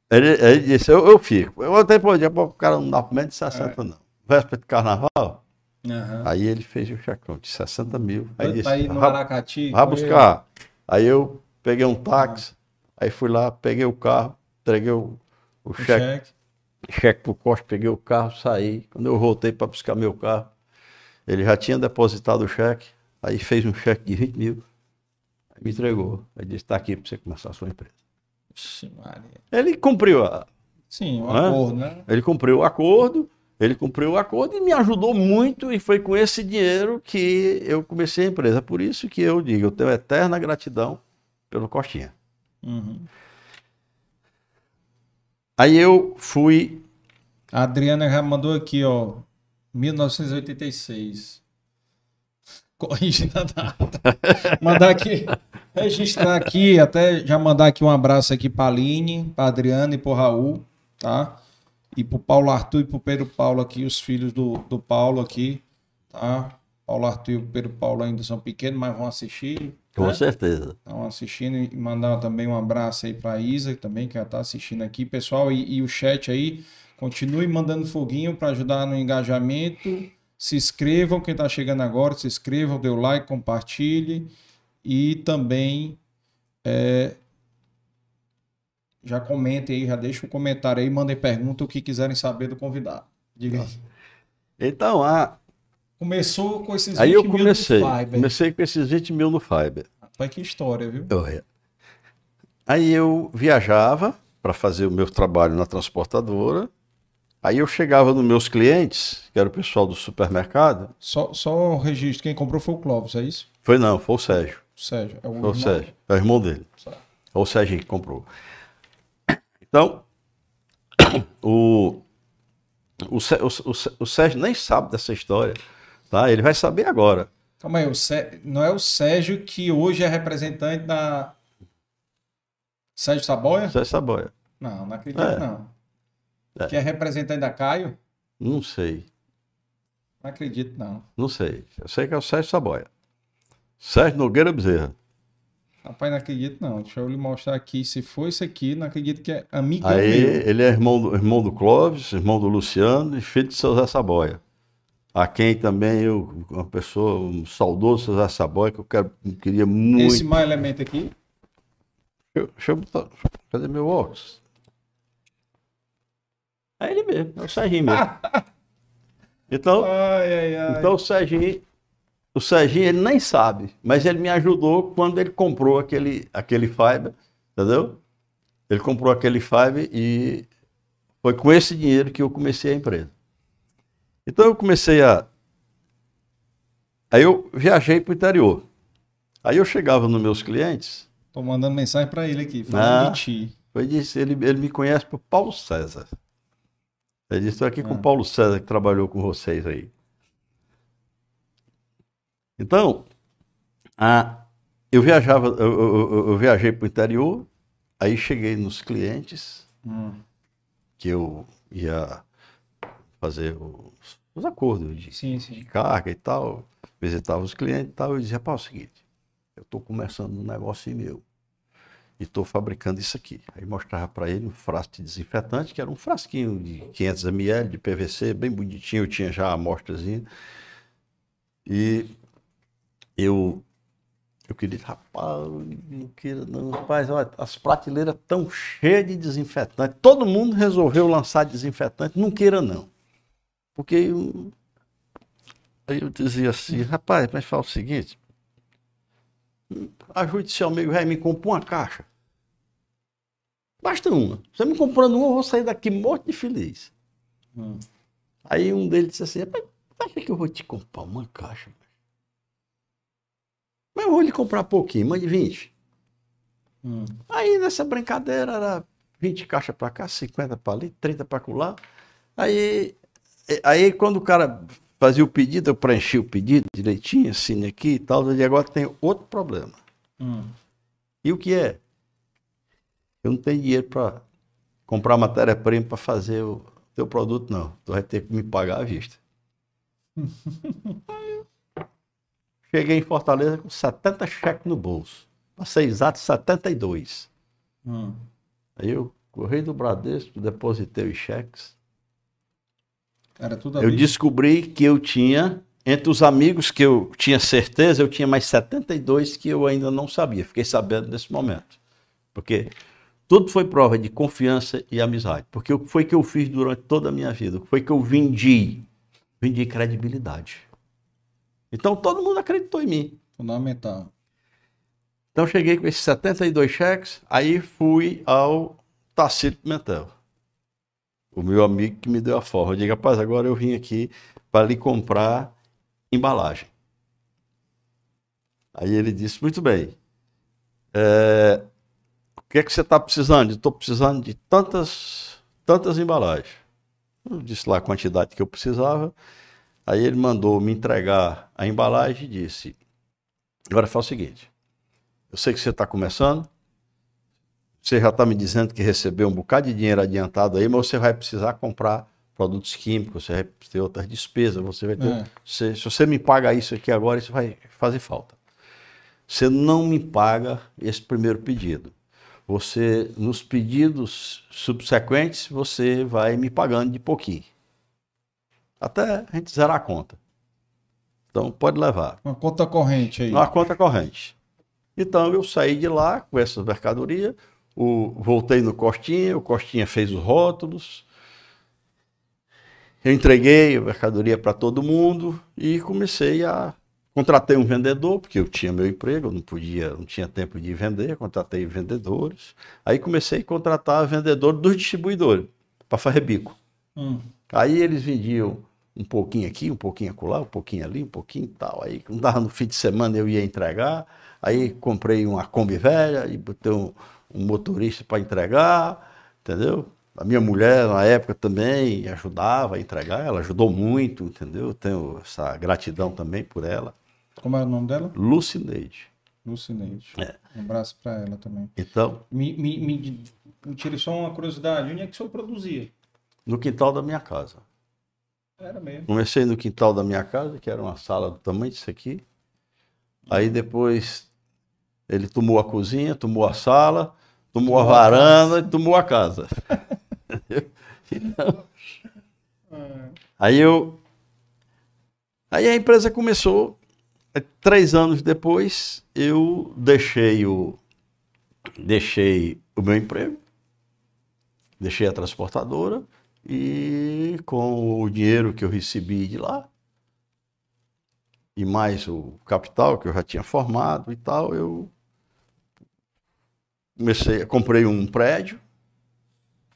ele, ele disse, eu, eu fico. Eu até podia, o cara não dá menos de 60 é. não. Véspera de carnaval, uhum. aí ele fez o checão de 60 mil. Aí disse, aí no Aracati. Vai buscar. Aí eu peguei um táxi, aí fui lá, peguei o carro, entreguei o, o, o cheque. cheque cheque pro Costa, peguei o carro, saí. Quando eu voltei para buscar meu carro, ele já tinha depositado o cheque, aí fez um cheque de 20 mil, aí me entregou. Aí disse, está aqui para você começar a sua empresa. Ele cumpriu a... Sim, o acordo, né? Ele cumpriu o acordo, ele cumpriu o acordo e me ajudou muito, e foi com esse dinheiro que eu comecei a empresa. Por isso que eu digo, eu tenho eterna gratidão pelo Costinha. Uhum. Aí eu fui. A Adriana já mandou aqui, ó. 1986. Corrige a data. mandar aqui, registrar aqui, até já mandar aqui um abraço aqui para a Aline, para Adriana e para Raul, tá? E para o Paulo Arthur e para o Pedro Paulo aqui, os filhos do, do Paulo aqui, tá? Paulo Arthur e o Pedro Paulo ainda são pequenos, mas vão assistir. Com né? certeza. Estão assistindo e mandar também um abraço aí para a Isa, também, que já está assistindo aqui. Pessoal, e, e, o chat aí, continue mandando foguinho para ajudar no engajamento. Se inscrevam, quem está chegando agora, se inscrevam, dê o like, compartilhe. E também é, já comentem aí, já deixa um comentário aí, mandem pergunta o que quiserem saber do convidado. Diga aí. Então, a, Começou com esses 20 Aí eu comecei, mil no Fiber. Comecei com esses 20 mil no Fiber. Rapaz, que história, viu? Aí eu viajava para fazer o meu trabalho na transportadora. Aí eu chegava nos meus clientes, que era o pessoal do supermercado. Só, só o registro, quem comprou foi o Clóvis, é isso? Foi não, foi o Sérgio. O Sérgio, é o, foi o Sérgio, é o irmão dele. Certo. É o Sérgio que comprou. Então, o, o, o, o Sérgio nem sabe dessa história. Tá? Ele vai saber agora. Calma aí, o Sé... não é o Sérgio que hoje é representante da. Sérgio Saboia? Sérgio Saboia. Não, não acredito, é. não. É. Que é representante da Caio? Não sei. Não acredito, não. Não sei. Eu sei que é o Sérgio Saboia. Sérgio Nogueira Bezerra. Rapaz, não acredito, não. Deixa eu lhe mostrar aqui. Se for isso aqui, não acredito que é amigo Aí meu. ele é irmão do, irmão do Clóvis, irmão do Luciano e filho de seu Zé Saboia. A quem também eu, uma pessoa, um saudoso seu Zé Saboia, que eu quero, queria muito. Esse mais elemento aqui. Deixa, eu- deixa eu botar. Cadê meu óculos? É ele mesmo, é o Serginho mesmo. Então, Ai, ai, ai. então o Serginho, o Serginho ele nem sabe, mas ele me ajudou quando ele comprou aquele, aquele Fiber, entendeu? Ele comprou aquele Fiber e foi com esse dinheiro que eu comecei a empresa. Então eu comecei a. Aí eu viajei para o interior. Aí eu chegava nos meus clientes, Tô mandando mensagem pra ele aqui, falando Ah. de ti. Foi disse, ele, ele me conhece por Paulo César. Ele disse, estou aqui com Ah. o Paulo César, que trabalhou com vocês aí. Então, a, eu viajava, eu, eu- eu- eu viajei para o interior, aí cheguei nos clientes, Hum. que eu ia fazer os, os acordos de, Sim, de sim. carga e tal, visitava os clientes e tal, eu dizia, rapaz, é o seguinte, eu estou começando um negócio meu e estou fabricando isso aqui. Aí mostrava para ele um frasco de desinfetante, que era um frasquinho de 500 ml de PVC, bem bonitinho, eu tinha já a amostrazinha. E eu, eu queria, rapaz, não queira não, rapaz, olha, as prateleiras estão cheias de desinfetante. Todo mundo resolveu lançar desinfetante, não queira não. Porque eu, aí eu dizia assim, rapaz, mas fala o seguinte, ajude seu amigo, vai me comprar uma caixa. Basta uma. Você me comprando uma, eu vou sair daqui morto de feliz. Hum. Aí um deles disse assim, acha que eu vou te comprar uma caixa? Mas eu vou lhe comprar pouquinho, mande 20. Hum. Aí nessa brincadeira era 20 caixas para cá, 50 para ali, 30 para lá. Aí, aí quando o cara fazia o pedido, eu preenchi o pedido direitinho, assim aqui e tal. E agora tem outro problema. Hum. E o que é? Eu não tenho dinheiro para comprar matéria-prima para fazer o teu produto, não. Tu vai ter que me pagar à vista. Cheguei em Fortaleza com 70 cheques no bolso. Para ser exato, 72. Hum. Aí eu corri do Bradesco, depositei os cheques. Era tudo Eu descobri que eu tinha, entre os amigos que eu tinha certeza, eu tinha mais 72 que eu ainda não sabia. Fiquei sabendo nesse momento. Porque tudo foi prova de confiança e amizade. Porque o que foi que eu fiz durante toda a minha vida? O que foi que eu vendi? Vendi credibilidade. Então todo mundo acreditou em mim. Fundamental. Então cheguei com esses 72 cheques, aí fui ao Tacito Pimentel. O meu amigo que me deu a forma. Eu digo, rapaz, agora eu vim aqui para lhe comprar embalagem. Aí ele disse, muito bem. é, que é que você está precisando? Estou precisando de tantas, tantas embalagens. Eu disse lá a quantidade que eu precisava. Aí ele mandou me entregar a embalagem e disse, agora faz o seguinte, eu sei que você está começando, você já está me dizendo que recebeu um bocado de dinheiro adiantado aí, mas você vai precisar comprar produtos químicos, você vai ter outras despesas, você vai ter. É. Se, se você me paga isso aqui agora, isso vai fazer falta. Você não me paga esse primeiro pedido. Você, nos pedidos subsequentes, você vai me pagando de pouquinho. Até a gente zerar a conta. Então, pode levar. Uma conta corrente aí. Uma conta corrente. Então eu saí de lá com essa mercadoria, o, voltei no Costinha, o Costinha fez os rótulos, eu entreguei a mercadoria para todo mundo e comecei a. Contratei um vendedor, porque eu tinha meu emprego, eu não podia, não tinha tempo de vender, contratei vendedores. Aí comecei a contratar vendedor dos distribuidores, para fazer bico. Hum. Aí eles vendiam um pouquinho aqui, um pouquinho acolá, um pouquinho ali, um pouquinho e tal. Aí quando dava no fim de semana eu ia entregar. Aí comprei uma Kombi velha e botei um, um motorista para entregar, entendeu? A minha mulher na época também ajudava a entregar, ela ajudou muito, entendeu? Eu tenho essa gratidão também por ela. Como era o nome dela? Lucineide. Lucineide. É. Um abraço pra ela também. Então, Me, me, me, me tire só uma curiosidade. Onde é que o senhor produzia? no quintal da minha casa. Era mesmo. Comecei no quintal da minha casa, que era uma sala do tamanho disso aqui. Aí depois ele tomou a cozinha, tomou a sala, tomou, tomou a varanda a e tomou a casa. então, é. Aí eu. Aí a empresa começou. Três anos depois, eu deixei o, deixei o meu emprego, deixei a transportadora e com o dinheiro que eu recebi de lá, e mais o capital que eu já tinha formado e tal, eu comecei, comprei um prédio,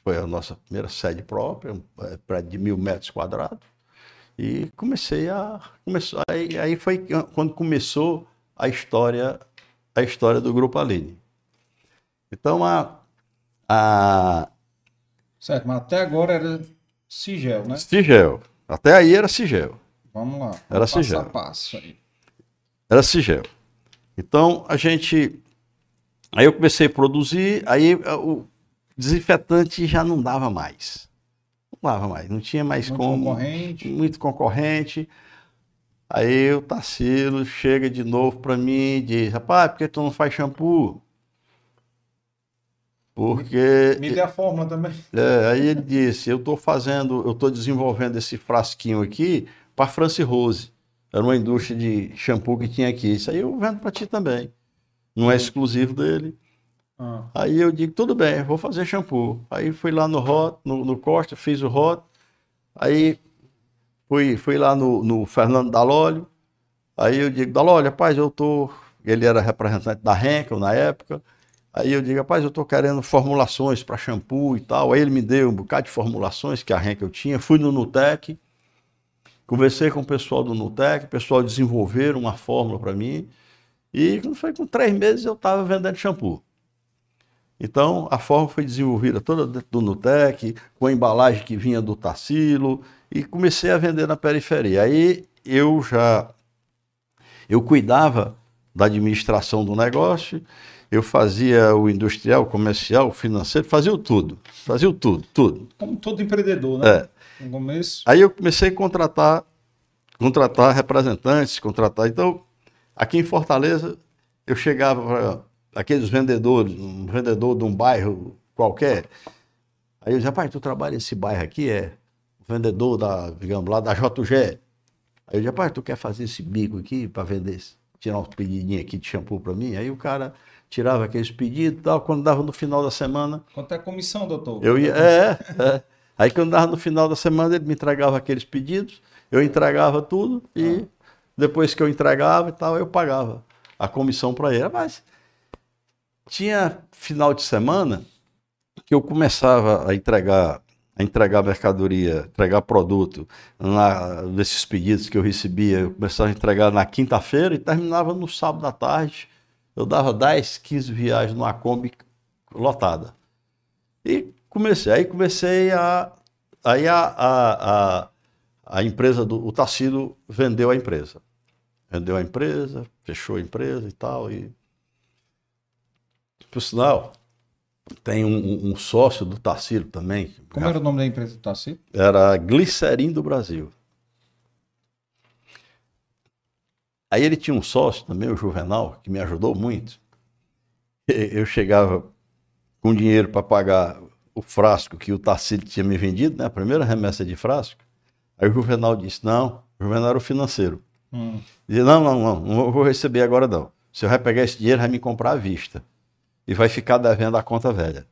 foi a nossa primeira sede própria, um é, prédio de mil metros quadrados, e comecei a, começou, aí, aí foi quando começou a história, a história do Grupo Aline. Então, a, a... Certo, mas até agora era Sigel, né? Sigel. Até aí era Sigel. Vamos lá. Era passo Sigel. a passo aí. Era Sigel. Então, a gente... Aí eu comecei a produzir, aí o desinfetante já não dava mais. Não dava mais, não tinha mais muito como. Concorrente. Muito concorrente. Aí o Tarsilo chega de novo para mim e diz: Rapaz, por que tu não faz shampoo? Porque. Me dê a fórmula também. É, aí ele disse: Eu estou fazendo, eu estou desenvolvendo esse frasquinho aqui para France Rose. Era uma indústria de shampoo que tinha aqui. Isso aí eu vendo para ti também. Não é exclusivo dele. Ah. Aí eu digo: Tudo bem, vou fazer shampoo. Aí fui lá no Hot, no, no Costa, fiz o Hot. Aí fui, fui lá no, no Fernando Dalólio. Aí eu digo: Dalólio, rapaz, eu tô. Ele era representante da Henkel na época. Aí eu digo, rapaz, eu estou querendo formulações para shampoo e tal. Aí ele me deu um bocado de formulações que a Henkel tinha. Fui no Nutec, conversei com o pessoal do Nutec, o pessoal desenvolveram uma fórmula para mim. E foi com três meses eu estava vendendo shampoo. Então a fórmula foi desenvolvida toda dentro do Nutec, com a embalagem que vinha do Tassilo, e comecei a vender na periferia. Aí eu já eu cuidava da administração do negócio eu fazia o industrial, o comercial, o financeiro, fazia o tudo. Fazia o tudo, tudo. Como todo empreendedor, né? É. No começo. Aí eu comecei a contratar, contratar representantes, contratar. Então, aqui em Fortaleza, eu chegava para aqueles vendedores, um vendedor de um bairro qualquer. Aí eu dizia, rapaz, tu trabalha nesse bairro aqui? É vendedor da, digamos lá, da JG. Aí eu dizia, rapaz, tu quer fazer esse bico aqui para vender, tirar uns pedidinhos aqui de shampoo para mim? Aí o cara tirava aqueles pedidos e tal. Quando dava no final da semana. Quanto é a comissão, doutor? Eu ia, é, é. Aí quando dava no final da semana, ele me entregava aqueles pedidos, eu entregava tudo e ah. depois que eu entregava e tal, eu pagava a comissão para ele. Mas tinha final de semana que eu começava a entregar a entregar mercadoria, entregar produto na, nesses pedidos que eu recebia. Eu começava a entregar na quinta-feira e terminava no sábado à tarde eu dava 10, 15 viagens numa Kombi lotada. E comecei, aí comecei a. Aí a, a, a, a empresa do. O Tassilo vendeu a empresa. Vendeu a empresa, fechou a empresa e tal. E. Por sinal, tem um, um sócio do Tassilo também. Como era o nome da empresa do Tassilo? Era Glicerim do Brasil. Aí ele tinha um sócio também, o Juvenal, que me ajudou muito. Eu chegava com dinheiro para pagar o frasco que o Tarcísio tinha me vendido, né? a primeira remessa de frasco. Aí o Juvenal disse: Não, o Juvenal era o financeiro. Hum. Dizia: Não, não, não, não vou receber agora não. Você vai pegar esse dinheiro, vai me comprar à vista. E vai ficar devendo a conta velha.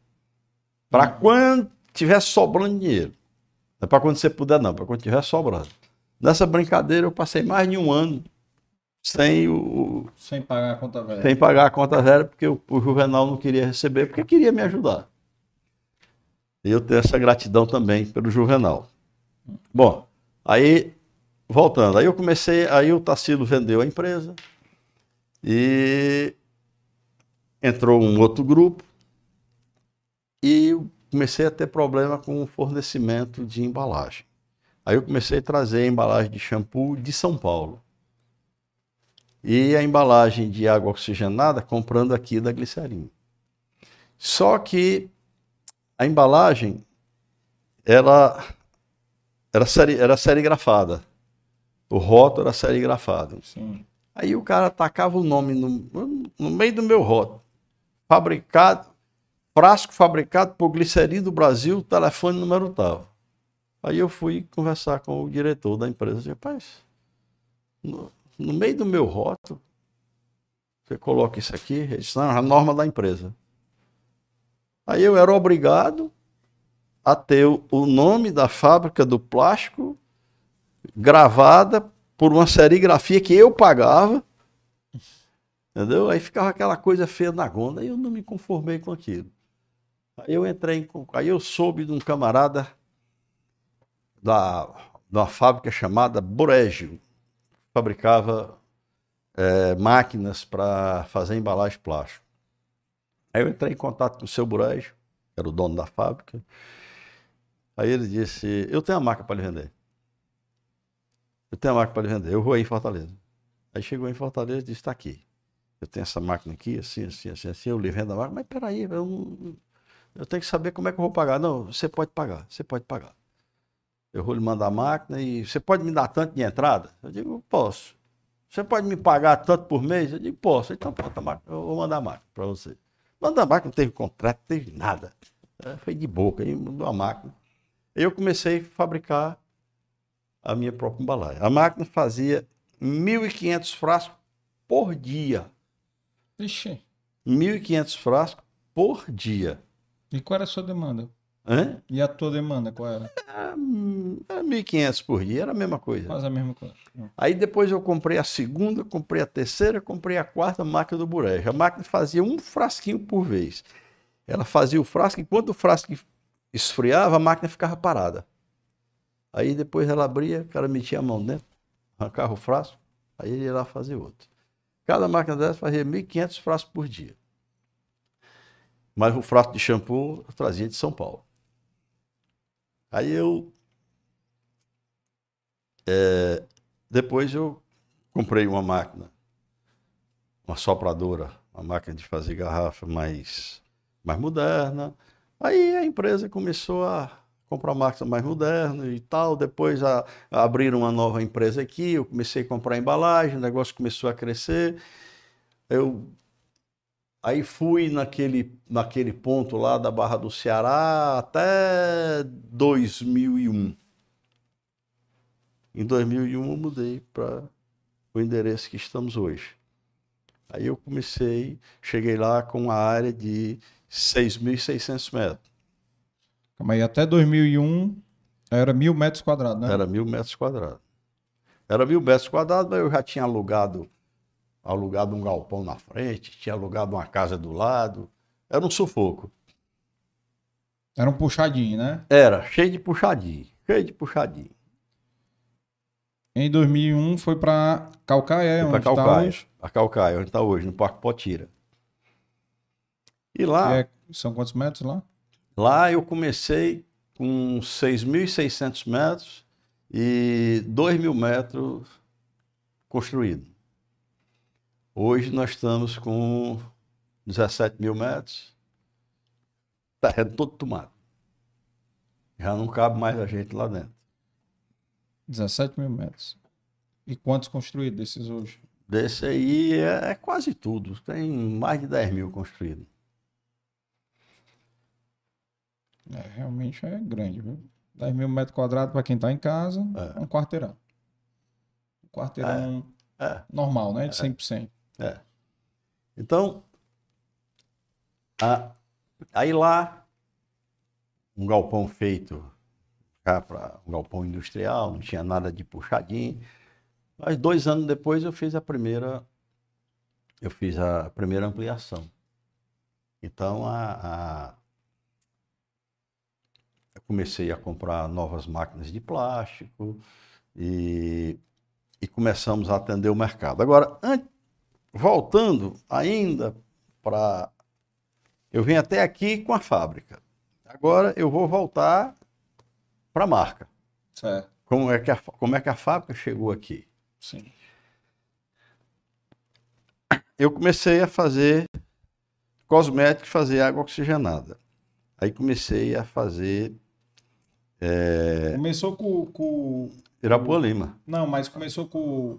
Para hum. quando tiver sobrando dinheiro. Não é para quando você puder, não, para quando tiver sobrando. Nessa brincadeira eu passei mais de um ano sem o. Sem pagar a conta velha. Sem pagar a conta velha, porque o, o Juvenal não queria receber, porque queria me ajudar. E eu tenho essa gratidão também pelo Juvenal. Bom, aí, voltando, aí eu comecei, aí o Tassilo vendeu a empresa e entrou um outro grupo e comecei a ter problema com o fornecimento de embalagem. Aí eu comecei a trazer a embalagem de shampoo de São Paulo e a embalagem de água oxigenada comprando aqui da glicerina. Só que a embalagem ela era, seri, era serigrafada. O rótulo era serigrafado. Sim. Aí o cara tacava o nome no, no meio do meu rótulo. Fabricado, frasco fabricado por Glicerina do Brasil, telefone número tal. Aí eu fui conversar com o diretor da empresa. Eu disse, rapaz, no, no meio do meu rótulo, você coloca isso aqui, isso é a norma da empresa. Aí eu era obrigado a ter o nome da fábrica do plástico gravada por uma serigrafia que eu pagava. Entendeu? Aí ficava aquela coisa feia na gonda, aí eu não me conformei com aquilo. Aí eu entrei, em, aí eu soube de um camarada da, da fábrica chamada Borégio, fabricava é, máquinas para fazer embalagem plástica. Aí eu entrei em contato com o seu Borégio, era o dono da fábrica. Aí ele disse: Eu tenho a máquina para lhe vender. Eu tenho a máquina para lhe vender. Eu vou aí em Fortaleza. Aí chegou em Fortaleza e disse: Está aqui. Eu tenho essa máquina aqui, assim, assim, assim, assim. Eu lhe vendo a máquina. Mas peraí, eu, eu tenho que saber como é que eu vou pagar. Não, você pode pagar, você pode pagar. Eu vou lhe mandar a máquina e você pode me dar tanto de entrada? Eu digo: Posso. Você pode me pagar tanto por mês? Eu digo: Posso. Então, pronto, a máquina. Eu vou mandar a máquina para você. Mandar a máquina, não teve contrato, não teve nada. É, foi de boca, aí mandou a máquina eu comecei a fabricar a minha própria embalagem. A máquina fazia 1.500 frascos por dia. Ixi. 1.500 frascos por dia. E qual era a sua demanda? Hã? E a tua demanda, qual era? Era, era 1.500 por dia, era a mesma coisa. Quase a mesma coisa. Aí depois eu comprei a segunda, comprei a terceira, comprei a quarta máquina do Burejo. A máquina fazia um frasquinho por vez. Ela fazia o frasco, enquanto o frasco esfriava, a máquina ficava parada. Aí depois ela abria, o cara metia a mão dentro, arrancava o frasco, aí ele ia lá fazer outro. Cada máquina dessa fazia 1.500 frascos por dia. Mas o frasco de shampoo eu trazia de São Paulo. Aí eu. É, depois eu comprei uma máquina, uma sopradora, uma máquina de fazer garrafa mais, mais moderna. Aí a empresa começou a comprar máquinas mais modernas e tal. Depois a, a abriram uma nova empresa aqui, eu comecei a comprar embalagem, o negócio começou a crescer. Eu aí fui naquele, naquele ponto lá da Barra do Ceará até 2001. Em 2001 eu mudei para o endereço que estamos hoje. Aí eu comecei, cheguei lá com a área de 6.600 metros. Mas até 2001 era mil metros quadrados, né? Era mil metros quadrados. Era mil metros quadrados, mas eu já tinha alugado, alugado um galpão na frente, tinha alugado uma casa do lado. Era um sufoco. Era um puxadinho, né? Era, cheio de puxadinho, cheio de puxadinho. Em 2001 foi para Calcaia, onde está hoje. A Calcaia, onde está hoje, no Parque Potira. E lá. É, são quantos metros lá? Lá eu comecei com 6.600 metros e 2.000 metros construído. Hoje nós estamos com 17 mil metros, terreno todo tomado. Já não cabe mais a gente lá dentro. 17 mil metros. E quantos construídos desses hoje? Desse aí é, é quase tudo. Tem mais de 10 mil construídos. É, realmente é grande, viu? 10 mil metros quadrados para quem está em casa, é. um quarteirão. Um quarteirão é. É. normal, né? De 100%. É. é. Então, a, aí lá, um galpão feito para um galpão industrial, não tinha nada de puxadinho. Mas dois anos depois eu fiz a primeira, eu fiz a primeira ampliação. Então a, a eu comecei a comprar novas máquinas de plástico e, e começamos a atender o mercado. Agora, voltando ainda para. Eu vim até aqui com a fábrica. Agora eu vou voltar para a marca. Certo. Como é, que a, como é que a fábrica chegou aqui? Sim. Eu comecei a fazer cosméticos, fazer água oxigenada. Aí comecei a fazer É, Começou com, com. Irapuã Lima. Não, mas começou com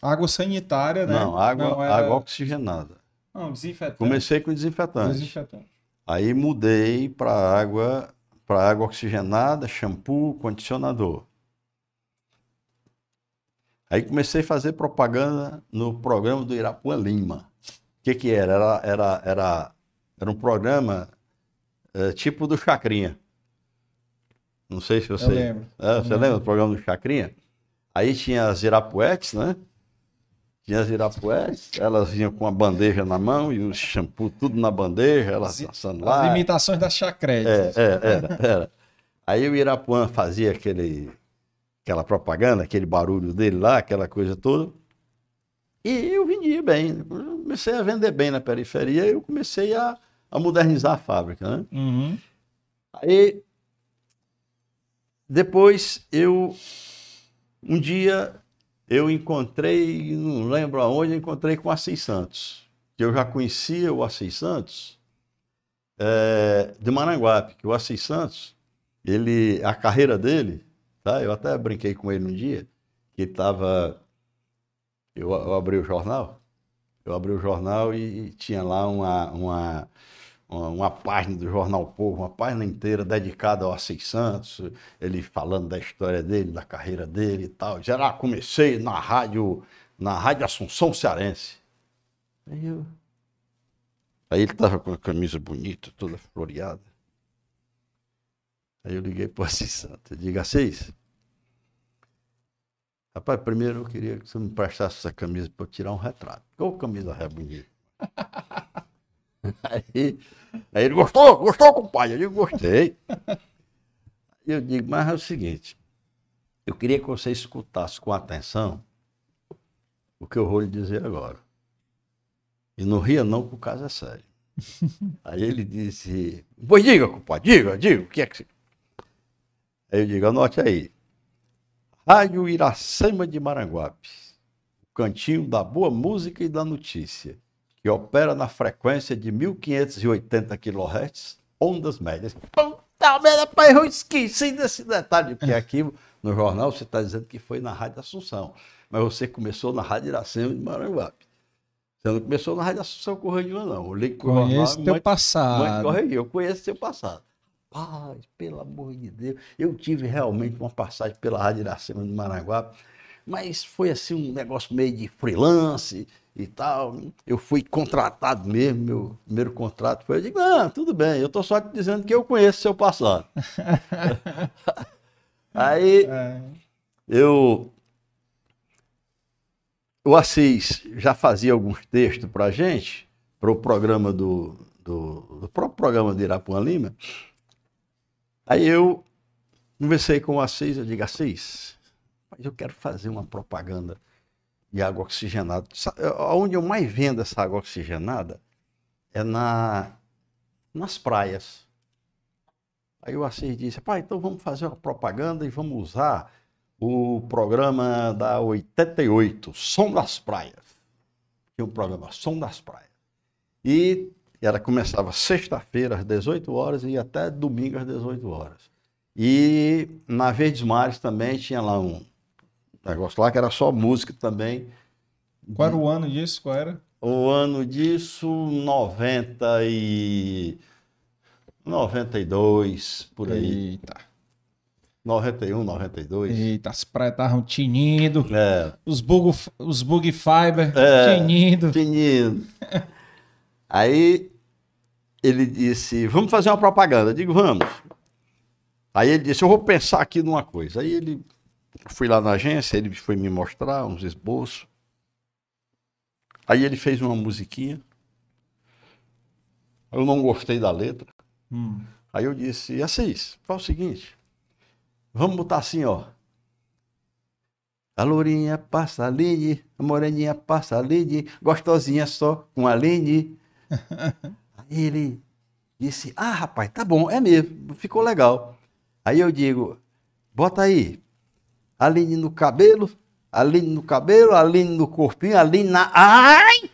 água sanitária, né? Não, água, era- água oxigenada. Não, desinfetante. Comecei com desinfetante. Desinfetante. Aí mudei para água, para água oxigenada, shampoo, condicionador. Aí comecei a fazer propaganda no programa do Irapuã Lima. O que que era? Era, era, era, era um programa eh, tipo do Chacrinha. Não sei se você... Eu lembro. É, você lembra do programa do Chacrinha? Aí tinha as Irapuetes, né? Tinha as Irapuetes, elas vinham com a bandeja na mão e o shampoo tudo na bandeja, elas As- dançando lá. As limitações das chacretes. É, é, era, era. Aí o Irapuã fazia aquele, aquela propaganda, aquele barulho dele lá, aquela coisa toda. E eu vendia bem. Eu comecei a vender bem na periferia e eu comecei a, a modernizar a fábrica, né? Uhum. Aí, depois eu, um dia, eu encontrei, não lembro aonde, encontrei com o Assis Santos, que eu já conhecia o Assis Santos eh, de Maranguape, que o Assis Santos, ele, a carreira dele, tá? Eu até brinquei com ele um dia, que estava, eu, eu abri o jornal, eu abri o jornal e, tinha lá uma, uma, uma, página do Jornal Povo, uma página inteira dedicada ao Assis Santos, ele falando da história dele, da carreira dele e tal. Já lá comecei na rádio, na rádio Assunção Cearense. Aí, eu... Aí ele estava com a camisa bonita, toda floreada. Aí eu liguei para o Assis Santos. Eu digo, Assis, rapaz, primeiro eu queria que você me prestasse essa camisa para tirar um retrato. Qual camisa é bonita? Aí, aí ele gostou, gostou, compadre? Eu digo, gostei. Eu digo, mas é o seguinte, eu queria que você escutasse com atenção o que eu vou lhe dizer agora. E não ria não, que o caso é sério. Aí ele disse, pois diga, compadre, diga, diga, o que é que você... Aí eu digo, anote aí. Rádio Iracema de Maranguape, o cantinho da boa música e da notícia que opera na frequência de 1580 kHz, ondas médias. Puta merda, pai, eu esqueci desse detalhe, porque aqui no jornal você está dizendo que foi na Rádio Assunção, mas você começou na Rádio Iracema de Maranguape. Você não começou na Rádio Assunção Correio, não. Eu li que o jornal Conheço é teu muito- passado. muito correio, eu conheço seu passado. Paz, pelo amor de Deus. Eu tive realmente uma passagem pela Rádio Iracema de Maranguape, mas foi assim um negócio meio de freelance e tal. Eu fui contratado mesmo, meu primeiro contrato foi. Eu digo, não, tudo bem, eu estou só te dizendo que eu conheço seu passado. Aí É. eu. O Assis já fazia alguns textos para a gente, para o programa do, do, do próprio programa de Irapuã Lima. Aí eu conversei com o Assis, eu digo, Assis, mas eu quero fazer uma propaganda de água oxigenada. Sa- Onde eu mais vendo essa água oxigenada é na, nas praias. Aí o Assis disse, pai, então vamos fazer uma propaganda e vamos usar o programa da 88, Som das Praias. Tinha um programa Som das Praias. E ela começava sexta-feira às 18 horas e até domingo às 18 horas. E na Verdes Mares também tinha lá um negócio lá que era só música também. Qual era o ano disso? Qual era? O ano disso, 90 e 92, por aí. Eita. 91, 92. Eita, as praias estavam tinindo. É, Os bug, os bug fiber É. tinindo. Menino. Aí ele disse: Vamos fazer uma propaganda. Eu digo: Vamos. Aí ele disse: Eu vou pensar aqui numa coisa. Aí ele fui lá na agência, ele foi me mostrar uns esboços. Aí ele fez uma musiquinha. Eu não gostei da letra. Hum. Aí eu disse: Assis, faz o seguinte. Vamos botar assim, ó. A lourinha passa a Aline, a moreninha passa a Aline, gostosinha só com a Aline. Aí ele disse, ah, rapaz, tá bom, é mesmo, ficou legal. Aí eu digo, bota aí, Aline no cabelo, Aline no cabelo, Aline no corpinho, Aline na... Ai!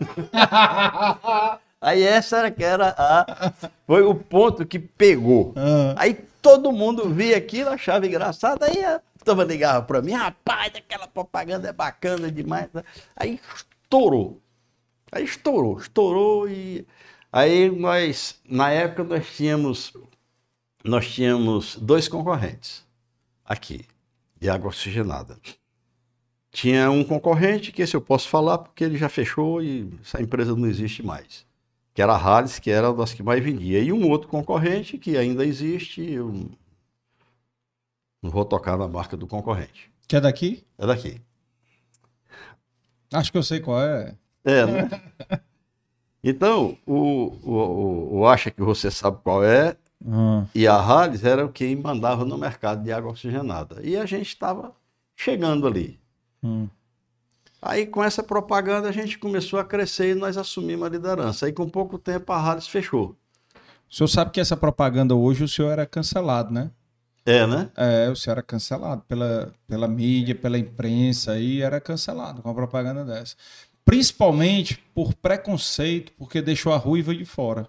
Aí essa era que era a, foi o ponto que pegou. Ah. Aí todo mundo via aquilo, achava engraçado, aí a turma ligava para mim, rapaz, aquela propaganda é bacana demais. Aí estourou. Aí estourou, estourou e aí nós, na época nós tínhamos, nós tínhamos dois concorrentes aqui, de água oxigenada. Tinha um concorrente, que esse eu posso falar porque ele já fechou e essa empresa não existe mais. Que era a Hales, que era das que mais vendia. E um outro concorrente que ainda existe, eu não vou tocar na marca do concorrente. Que é daqui? É daqui. Acho que eu sei qual é. É, né? Então, o, o, o, o acha que você sabe qual é, Ah. e a Hales era quem mandava no mercado de água oxigenada. E a gente estava chegando ali. Hum. Aí, com essa propaganda, a gente começou a crescer e nós assumimos a liderança. Aí, com pouco tempo, a Hales fechou. O senhor sabe que essa propaganda hoje o senhor era cancelado, né? É, né? É, o senhor era cancelado pela, pela mídia, pela imprensa, aí era cancelado com uma propaganda dessa. Principalmente por preconceito, porque deixou a ruiva de fora.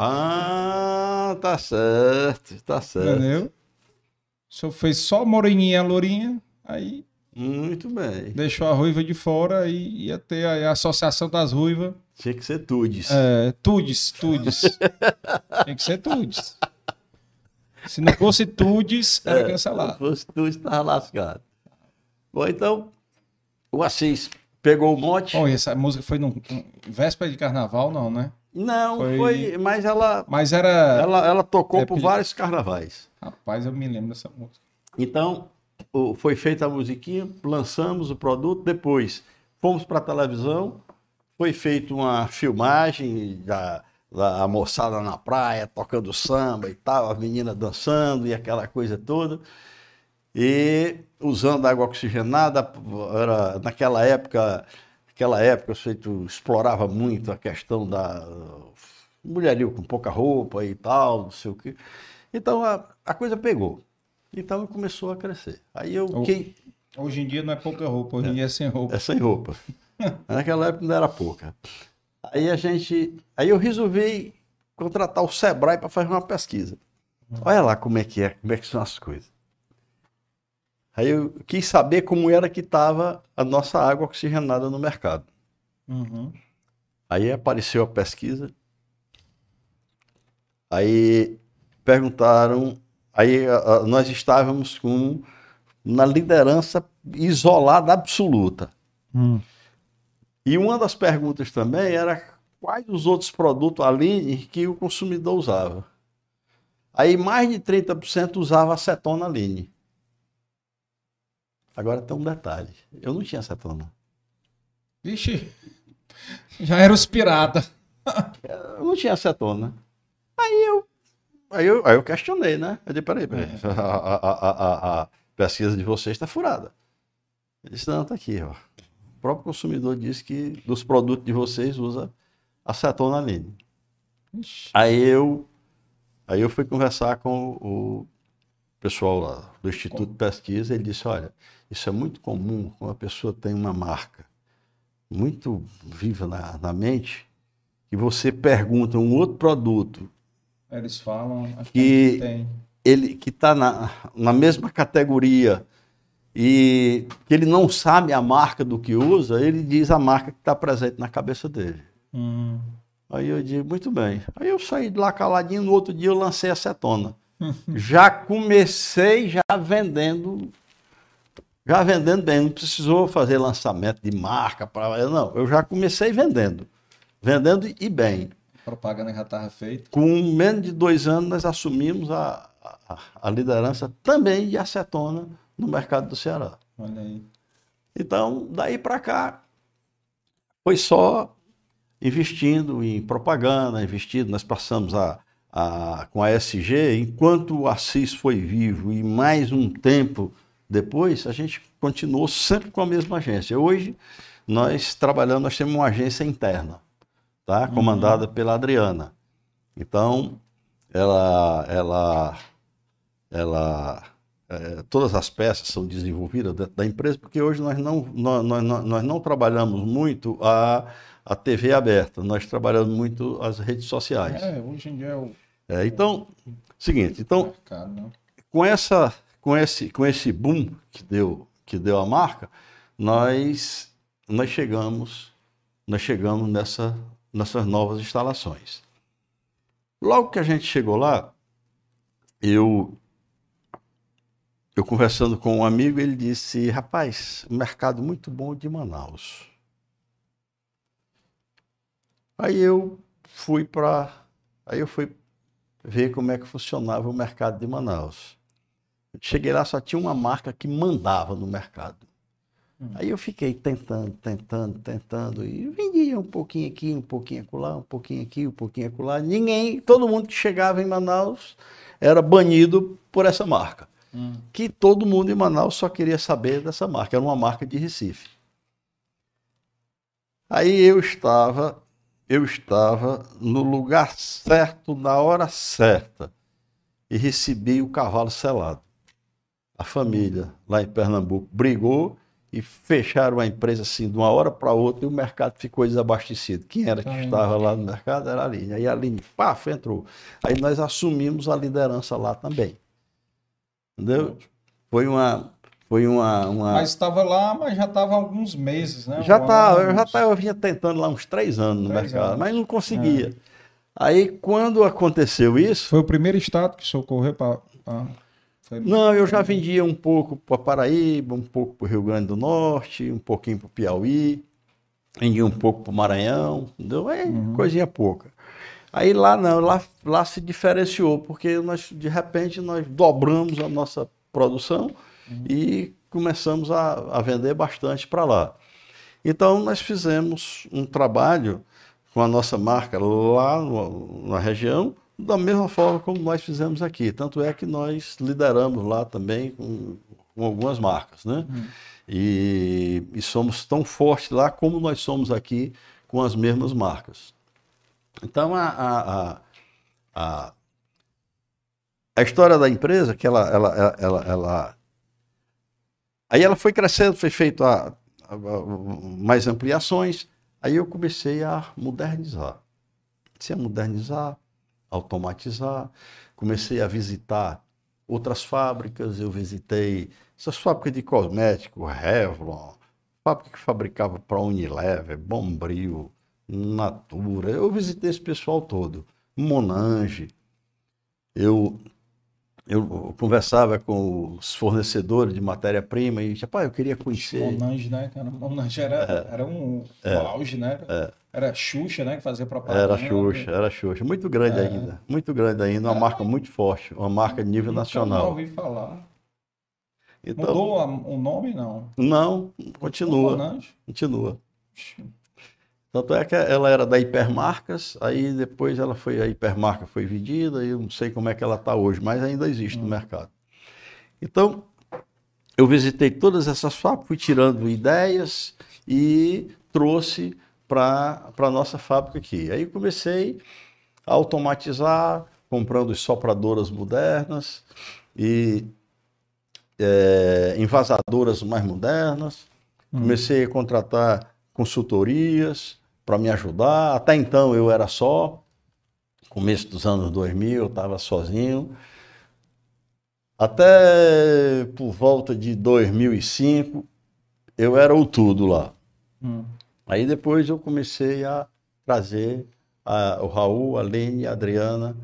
Ah, tá certo, tá certo. Entendeu? O senhor fez só moreninha, lourinha, aí Muito bem. deixou a ruiva de fora e ia ter a, a associação das ruivas. Tinha que ser Tudes. É, Tudes, Tudes. Tem que ser Tudes. Se não fosse Tudes, era Se cancelado. fosse Tudes, estava lascado. Bom, então, o Assis pegou o mote. Bom, e essa música foi no véspera de carnaval, não, né? Não, Foi- foi... mas ela, Mas era. ela, ela tocou É, por vários carnavais. Rapaz, eu me lembro dessa música. Então, foi feita a musiquinha, lançamos o produto, depois fomos para a televisão, foi feita uma filmagem da, da moçada na praia, tocando samba e tal, as meninas dançando e aquela coisa toda. E usando água oxigenada, era, naquela época, naquela época, o sujeito explorava muito a questão da mulherio com pouca roupa e tal, não sei o quê. Então a, a coisa pegou. Então começou a crescer. Aí eu O- quem Hoje em dia não é pouca roupa, hoje em dia é sem roupa. é sem roupa. Naquela época não era pouca. Aí a gente, aí eu resolvi contratar o Sebrae para fazer uma pesquisa. Olha lá como é que é, como é que são as coisas. Aí eu quis saber como era que estava a nossa água oxigenada no mercado. Uhum. Aí apareceu a pesquisa. Aí perguntaram. Aí a- a- nós estávamos com na liderança isolada absoluta. Hum. E uma das perguntas também era quais os outros produtos Aline que o consumidor usava. Aí mais de 30% usava acetona Aline. Agora tem um detalhe. Eu não tinha acetona. Vixe, já era os pirata. Eu não tinha acetona. Aí eu, aí eu, aí eu questionei, né? Eu disse, peraí, peraí. A, a- a- a- a pesquisa de vocês está furada. Ele disse, não, está aqui. Ó. O próprio consumidor disse que dos produtos de vocês usa acetona Aline. Aí eu, aí eu fui conversar com o pessoal lá do Instituto de Pesquisa. Ele disse: Olha, isso é muito comum quando a pessoa tem uma marca muito viva na, na mente, que você pergunta um outro produto, Eles falam. Que- ele que está na, na mesma categoria e que ele não sabe a marca do que usa, ele diz a marca que está presente na cabeça dele. Hum. Aí eu digo, muito bem. Aí eu saí de lá caladinho, no outro dia eu lancei a acetona. já comecei já vendendo, já vendendo bem, não precisou fazer lançamento de marca para, não, eu já comecei vendendo, vendendo e bem. A propaganda já estava feita. Com menos de dois anos nós assumimos a, a, a liderança também de acetona no mercado do Ceará. Olha aí. Então, daí para cá, foi só investindo em propaganda, investindo. Nós passamos a, a, com a SG, enquanto o Assis foi vivo e mais um tempo depois, a gente continuou sempre com a mesma agência. Hoje, nós trabalhamos, nós temos uma agência interna, tá? comandada pela Adriana. Então, ela, ela, ela, é, todas as peças são desenvolvidas dentro da empresa, porque hoje nós não, nós, nós, nós não trabalhamos muito a, a TV aberta, nós trabalhamos muito as redes sociais. É, hoje em dia é o É, então, seguinte, então, mercado, né? com, essa, com, esse, com esse boom que deu, que deu a marca, nós, nós chegamos, nós chegamos nessa, nessas novas instalações. Logo que a gente chegou lá, eu, eu conversando com um amigo, ele disse, rapaz, mercado muito bom de Manaus. Aí eu fui para, aí eu fui ver como é que funcionava o mercado de Manaus. Cheguei lá, só tinha uma marca que mandava no mercado. Hum. Aí eu fiquei tentando, tentando, tentando, e vendia um pouquinho aqui, um pouquinho acolá, um pouquinho aqui, um pouquinho acolá. Ninguém, todo mundo que chegava em Manaus era banido por essa marca. Hum. Que todo mundo em Manaus só queria saber dessa marca, era uma marca de Recife. Aí eu estava, eu estava no lugar certo, na hora certa, e recebi o cavalo selado. A família lá em Pernambuco brigou e fecharam a empresa assim de uma hora para outra e o mercado ficou desabastecido. Quem era que estava lá no mercado era a Aline. Aí a Aline, paf, entrou. Aí nós assumimos a liderança lá também. Entendeu? Foi uma. Foi uma. uma... Mas estava lá, mas já estava há alguns meses, né? Já Um tá, eu já uns- tá, eu vinha tentando lá uns três anos no Três mercado, anos. É. mas não conseguia. Aí quando aconteceu isso, Foi o primeiro estado que socorreu para. Foi... não, eu já vendia um pouco para Paraíba, um pouco para o Rio Grande do Norte, um pouquinho para o Piauí, vendia um pouco para o Maranhão, entendeu? É Uhum. coisinha pouca. Aí lá não, lá, lá se diferenciou, porque nós, de repente, nós dobramos a nossa produção e começamos a, a vender bastante para lá. Então, nós fizemos um trabalho com a nossa marca lá no- na região, da mesma forma como nós fizemos aqui. Tanto é que nós lideramos lá também com, com algumas marcas, né? E, e somos tão fortes lá como nós somos aqui com as mesmas marcas. Então, a, a, a, a, história da empresa, que ela, ela, ela, ela, ela- Aí ela foi crescendo, foi feito a, a- mais ampliações, aí eu comecei a modernizar. Comecei a modernizar, automatizar, comecei a visitar outras fábricas, eu visitei essas fábricas de cosmético, Revlon, fábrica que fabricava para Unilever, Bombril, Natura, eu visitei esse pessoal todo, Monange, eu, eu conversava com os fornecedores de matéria-prima e, rapaz, eu queria conhecer... Monange, né? cara? Monange era, era um, um auge, né? Era Xuxa, né? Que fazia propaganda. Era Xuxa, era Xuxa. Muito grande ainda, muito grande ainda, uma marca muito forte, uma marca de nível Nunca nacional. ouvi falar. Então, Mudou o nome, não? não, continua, Monange. continua. Tanto é que ela era da Hipermarcas, aí depois ela foi, a Hipermarca foi vendida, e eu não sei como é que ela está hoje, mas ainda existe no mercado. Então, eu visitei todas essas fábricas, fui tirando ideias e trouxe para a nossa fábrica aqui. Aí comecei a automatizar, comprando sopradoras modernas e eh, envasadoras mais modernas. Comecei a contratar consultorias para me ajudar. Até então eu era só. Começo dos anos 2000 eu estava sozinho. Até por volta de 2005 eu era o tudo lá. Hum. Aí depois eu comecei a trazer a- o Raul, a Lene e a Adriana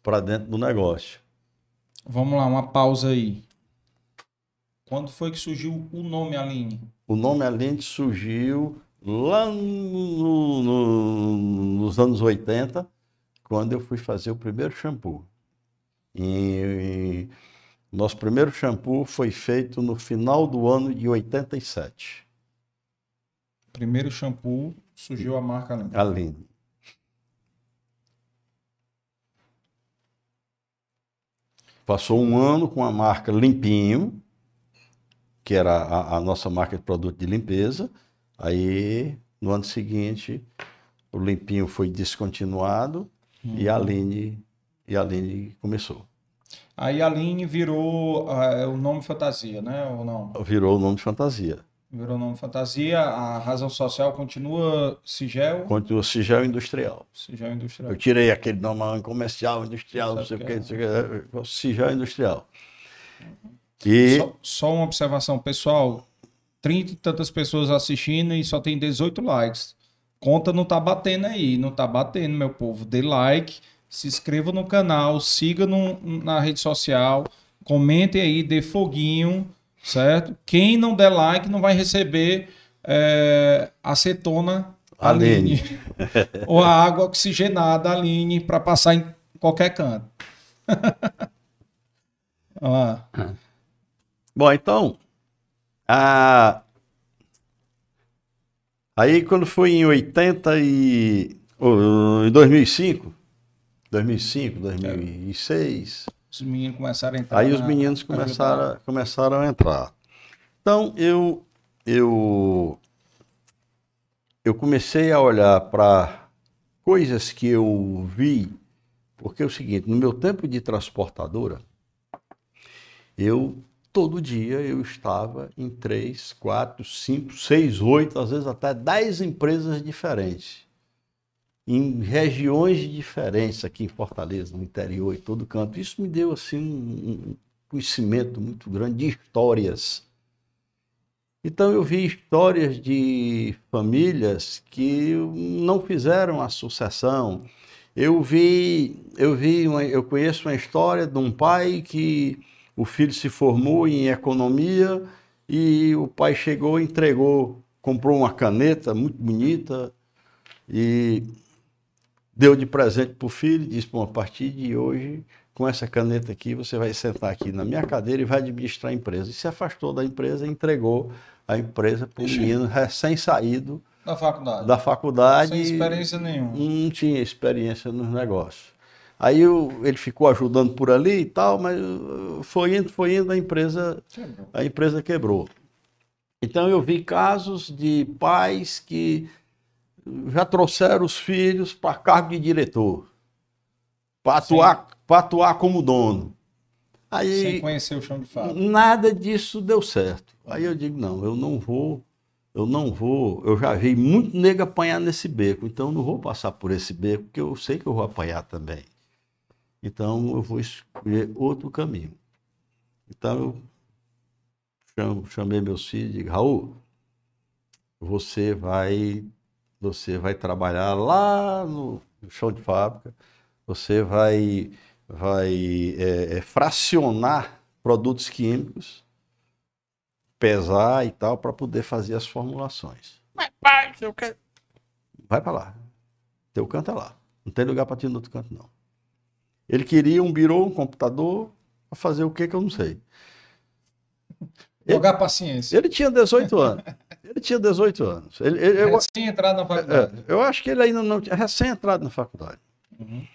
para dentro do negócio. Vamos lá, uma pausa aí. Quando foi que surgiu o nome Aline? O nome Aline surgiu lá no- no- nos anos 80, quando eu fui fazer o primeiro shampoo. E, nosso primeiro shampoo foi feito no final do ano de 87. Primeiro shampoo, surgiu a marca Aline. Aline. Passou um ano com a marca Limpinho, que era a, a nossa marca de produto de limpeza. Aí, no ano seguinte, o Limpinho foi descontinuado e a Aline, e a Aline começou. Aí a Aline virou uh, o nome fantasia, né? Ou não? Virou o nome de fantasia. Virou o nome fantasia. A razão social continua Sigel? Continua Sigel Industrial. Sigel Industrial. Eu tirei aquele nome comercial, industrial, não sei o que. É. Sigel Industrial. E... Só, só uma observação, pessoal. 30 e tantas pessoas assistindo e só tem 18 likes. Conta não tá batendo aí, não tá batendo, meu povo. Dê like, se inscreva no canal, siga no, na rede social, comentem aí, dê foguinho, certo? Quem não der like não vai receber é, acetona Aline. ou a água oxigenada Aline para passar em qualquer canto. Olha lá. Bom, então, a... aí quando foi em 80 e... em 2005, 2005, 2006... Os meninos começaram a entrar. Aí os meninos começaram, começaram a entrar. Então, eu, eu, eu comecei a olhar para coisas que eu vi, porque é o seguinte, no meu tempo de transportadora, eu todo dia eu estava em três, quatro, cinco, seis, oito, às vezes até dez empresas diferentes, em regiões diferentes aqui em Fortaleza, no interior e todo canto. Isso me deu assim um conhecimento muito grande de histórias. Então eu vi histórias de famílias que não fizeram a sucessão. Eu vi, eu vi, uma, eu conheço uma história de um pai que o filho se formou em economia e o pai chegou, entregou, comprou uma caneta muito bonita e deu de presente para o filho, disse: Bom, a partir de hoje, com essa caneta aqui, você vai sentar aqui na minha cadeira e vai administrar a empresa. E se afastou da empresa e entregou a empresa para o menino recém-saído da faculdade. da faculdade. Sem experiência nenhuma. Não tinha experiência nos negócios. Aí eu, ele ficou ajudando por ali e tal, mas uh, foi indo, foi indo, a empresa, a empresa quebrou. Então eu vi casos de pais que já trouxeram os filhos para cargo de diretor, para atuar, atuar como dono. Aí, Sem conhecer o chão de fábrica. Nada disso deu certo. Aí eu digo, não, eu não vou, eu não vou, eu já vi muito nego apanhar nesse beco, então eu não vou passar por esse beco, porque eu sei que eu vou apanhar também. Então eu vou escolher outro caminho. Então eu chamei meus filhos e digo, Raul, você vai, você vai trabalhar lá no chão de fábrica, você vai, vai é, é, fracionar produtos químicos, pesar e tal, para poder fazer as formulações. Mas pai, eu quero. Vai para lá. Teu canto é lá. Não tem lugar para ti no outro canto, não. Ele queria um birô, um computador, para fazer o que que eu não sei. Jogar paciência. Ele tinha 18 anos. Ele tinha 18 anos. Ele, ele, recém entrado na faculdade. É, eu acho que ele ainda não tinha. Recém entrado na faculdade. Uhum.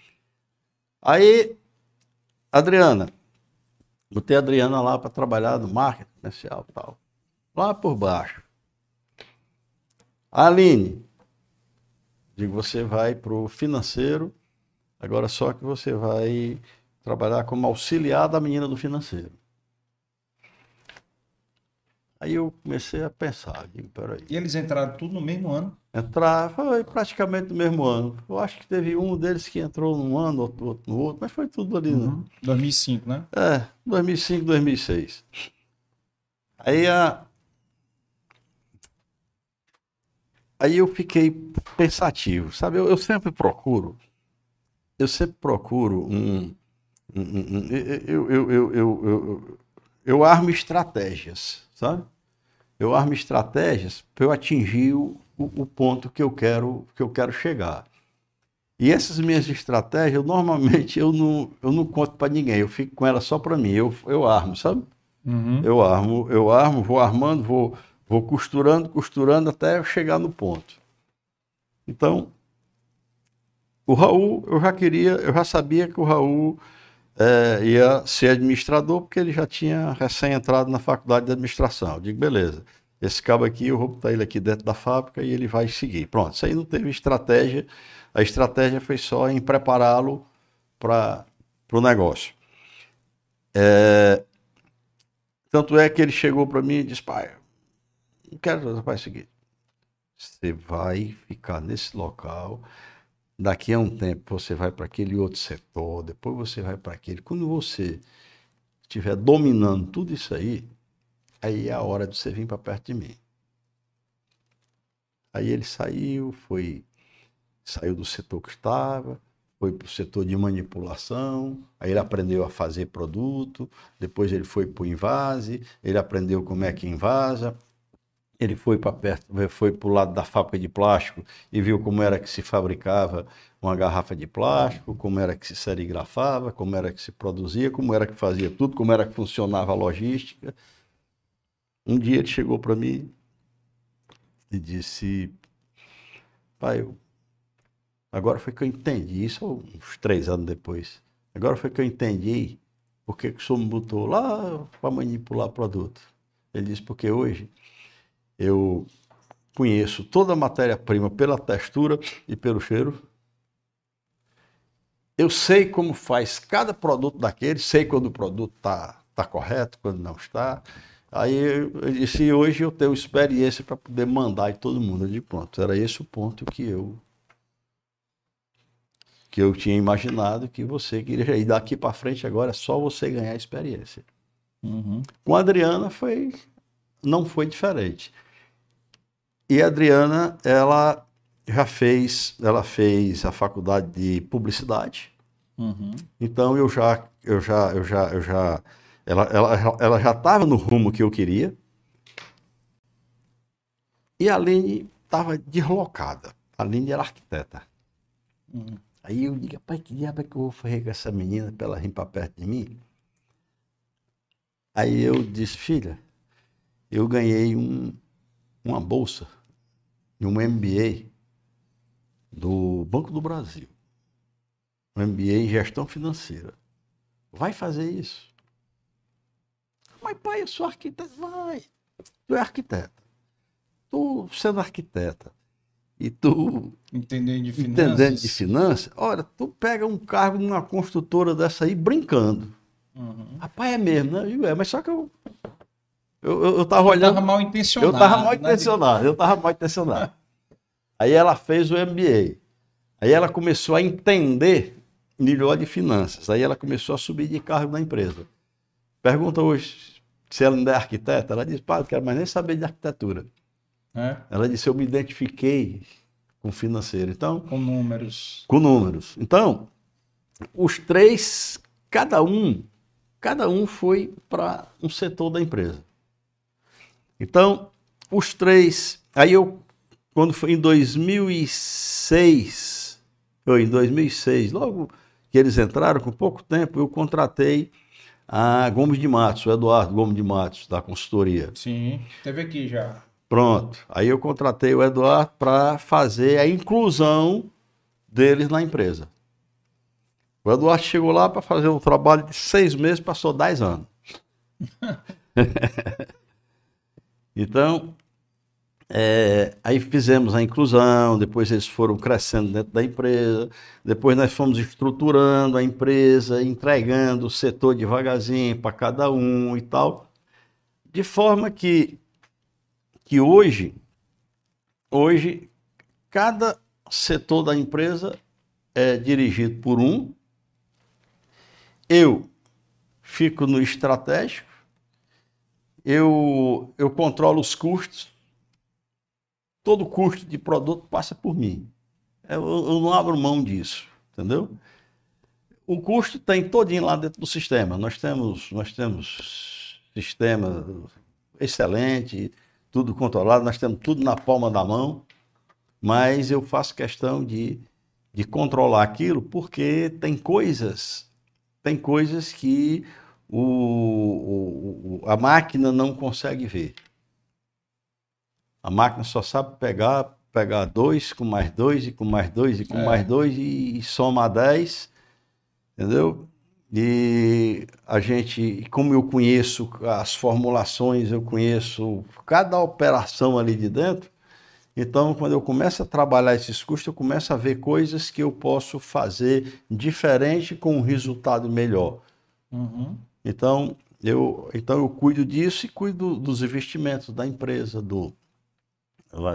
Aí, Adriana. Botei a Adriana lá para trabalhar no marketing comercial e tal. Lá por baixo. Aline. Digo, você vai para o financeiro Agora só que você vai trabalhar como auxiliar da menina do financeiro. Aí eu comecei a pensar, digo, peraí. E eles entraram tudo no mesmo ano? Entraram, foi praticamente no mesmo ano. Eu acho que teve um deles que entrou num ano, outro, outro no outro, mas foi tudo ali. Né? Uhum. 2005, né? É, 2005, 2006. Aí a... Aí eu fiquei pensativo, sabe? Eu, eu sempre procuro eu sempre procuro um. eu, eu, eu, eu, eu, armo estratégias, sabe? Eu armo estratégias para eu atingir o, o, ponto que eu quero que eu quero chegar. E essas minhas estratégias, eu, normalmente eu não, eu não conto para ninguém, eu fico com elas só para mim. Eu, eu armo, sabe? Uhum. Eu armo, eu armo, vou armando, vou, vou costurando, costurando até chegar no ponto. Então, o Raul, eu já queria, eu já sabia que o Raul é, ia ser administrador, porque ele já tinha recém entrado na faculdade de administração. Eu digo, beleza, esse cabo aqui, eu vou botar ele aqui dentro da fábrica e ele vai seguir. Pronto, isso aí não teve estratégia, a estratégia foi só em prepará-lo para o negócio. É, tanto é que ele chegou para mim e disse, pai, não quero fazer o seguinte, você vai ficar nesse local, daqui a um tempo você vai para aquele outro setor, depois você vai para aquele. Quando você estiver dominando tudo isso aí, aí é a hora de você vir para perto de mim. Aí ele saiu, foi, saiu do setor que estava, foi para o setor de manipulação, aí ele aprendeu a fazer produto, depois ele foi para o invase, ele aprendeu como é que invasa, ele foi para perto, foi para o lado da fábrica de plástico e viu como era que se fabricava uma garrafa de plástico, como era que se serigrafava, como era que se produzia, como era que fazia tudo, como era que funcionava a logística. Um dia ele chegou para mim e disse, pai, eu Agora foi que eu entendi, isso uns três anos depois. Agora foi que eu entendi porque que o senhor me botou lá para manipular produto. Ele disse, porque hoje eu conheço toda a matéria-prima pela textura e pelo cheiro. Eu sei como faz cada produto daquele, sei quando o produto está tá correto, quando não está. Aí eu disse, hoje eu tenho experiência para poder mandar em todo mundo. de pronto, era esse o ponto que eu que eu tinha imaginado que você queria ir daqui para frente agora é só você ganhar experiência. Uhum. Com a Adriana foi não foi diferente. E a Adriana, ela já fez, ela fez a faculdade de publicidade. Uhum. Então eu já, eu já, eu já, eu já, ela, ela, ela já estava no rumo que eu queria. E a Aline estava deslocada. A Aline era arquiteta. Uhum. Aí eu digo, pai, que diabo é que eu vou fazer com essa menina para ela vir para perto de mim? Aí eu disse, filha, eu ganhei um, uma bolsa e um MBA do Banco do Brasil. Um MBA em gestão financeira. Vai fazer isso. Mas, pai, eu sou arquiteto. Vai. Tu é arquiteta. Tu, sendo arquiteta, e tu entendendo de finanças, entendendo de finanças olha, tu pega um cargo numa construtora dessa aí brincando. Uhum. Rapaz, é mesmo, né? Eu é, mas só que eu. Eu, eu, eu tava olhando. Eu tava mal intencionado. Eu tava mal né? intencionado, eu tava mal intencionado. aí ela fez o MBA. Aí ela começou a entender melhor de finanças. Aí ela começou a subir de cargo na empresa. Pergunta hoje se ela ainda é arquiteta. Ela diz, pá, não quero mais nem saber de arquitetura. É. Ela disse: Eu me identifiquei com financeiro. Então, com números. Com números. Então, os três, cada um, cada um foi para um setor da empresa. Então, os três. Aí eu, quando foi em 2006, ou em 2006, logo que eles entraram, com pouco tempo, eu contratei a Gomes de Matos, o Eduardo Gomes de Matos, da consultoria. Sim, teve aqui já. Pronto. Aí eu contratei o Eduardo para fazer a inclusão deles na empresa. O Eduardo chegou lá para fazer um trabalho de seis meses, passou dez anos. então, é, aí fizemos a inclusão, depois eles foram crescendo dentro da empresa, depois nós fomos estruturando a empresa, entregando o setor devagarzinho para cada um e tal, de forma que que hoje, hoje, cada setor da empresa é dirigido por um. Eu fico no estratégico, eu, eu controlo os custos, todo custo de produto passa por mim. Eu, eu não abro mão disso, entendeu? O custo tem todinho lá dentro do sistema. Nós temos, nós temos sistema excelente, tudo controlado, nós temos tudo na palma da mão, mas eu faço questão de, de controlar aquilo porque tem coisas, tem coisas que o, o, a máquina não consegue ver. A máquina só sabe pegar, pegar dois com mais dois e com mais dois e com é. mais dois e, e soma dez, entendeu? E a gente, como eu conheço as formulações, eu conheço cada operação ali de dentro, então quando eu começo a trabalhar esses custos, eu começo a ver coisas que eu posso fazer diferente com um resultado melhor. Uhum. Então eu, então eu cuido disso e cuido dos investimentos da empresa, do,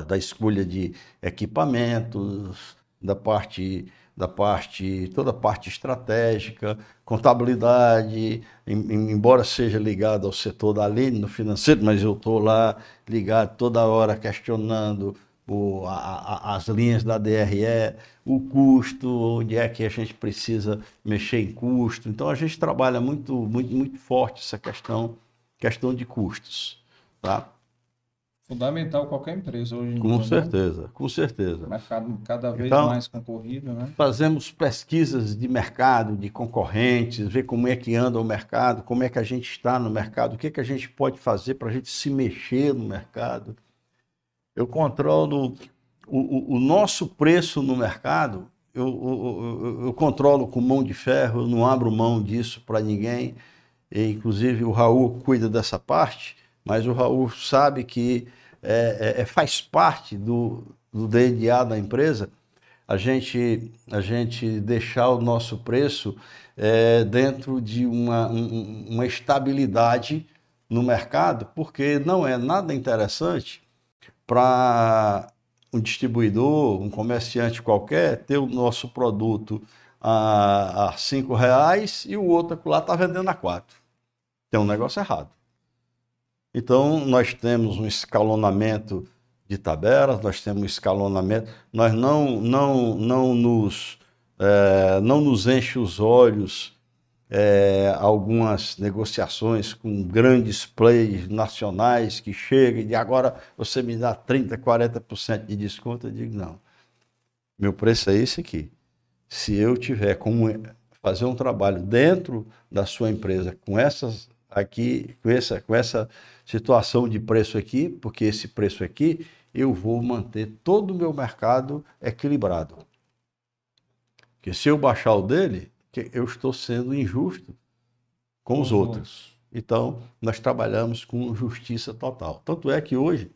da escolha de equipamentos, da parte da parte toda a parte estratégica, contabilidade, em, embora seja ligado ao setor da lei no financeiro, mas eu estou lá ligado toda hora questionando o, a, a, as linhas da DRE, o custo, onde é que a gente precisa mexer em custo. Então a gente trabalha muito, muito, muito forte essa questão, questão de custos. Tá? Fundamental qualquer empresa hoje em com dia. Com né? certeza, né? com certeza. Mercado cada vez então, mais concorrido, né? Fazemos pesquisas de mercado, de concorrentes, ver como é que anda o mercado, como é que a gente está no mercado, o que, é que a gente pode fazer para a gente se mexer no mercado eu controlo o, o, o nosso preço no mercado, eu, eu, eu, controlo com mão de ferro, eu não abro mão disso para ninguém. E, inclusive o Raul cuida dessa parte, mas o Raul sabe que é, é, é faz parte do, do DNA da empresa a gente, a gente deixar o nosso preço é, dentro de uma, um, uma estabilidade no mercado, porque não é nada interessante para um distribuidor, um comerciante qualquer, ter o nosso produto a, a cinco reais e o outro lá está vendendo a quatro. Tem um negócio errado. Então, nós temos um escalonamento de tabelas, nós temos um escalonamento, nós não, não, não, nos, é, não nos enche os olhos é, algumas negociações com grandes players nacionais que chegam e agora você me dá 30%, 40% de desconto. Eu digo, não. Meu preço é esse aqui. Se eu tiver como fazer um trabalho dentro da sua empresa com essas aqui, com essa, com essa situação de preço aqui, porque esse preço aqui, eu vou manter todo o meu mercado equilibrado. Porque se eu baixar o dele, que eu estou sendo injusto com os outros. Então, nós trabalhamos com justiça total. Tanto é que hoje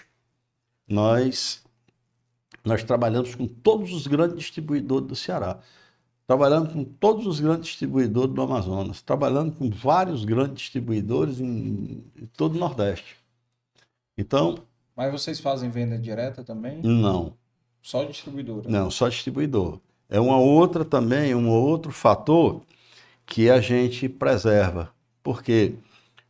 nós nós trabalhamos com todos os grandes distribuidores do Ceará. Trabalhamos com todos os grandes distribuidores do Amazonas, trabalhando com vários grandes distribuidores em, em todo o Nordeste. Então. Mas vocês fazem venda direta também? Não. Só distribuidor? Não, só distribuidor é uma outra também, um outro fator que a gente preserva. Porque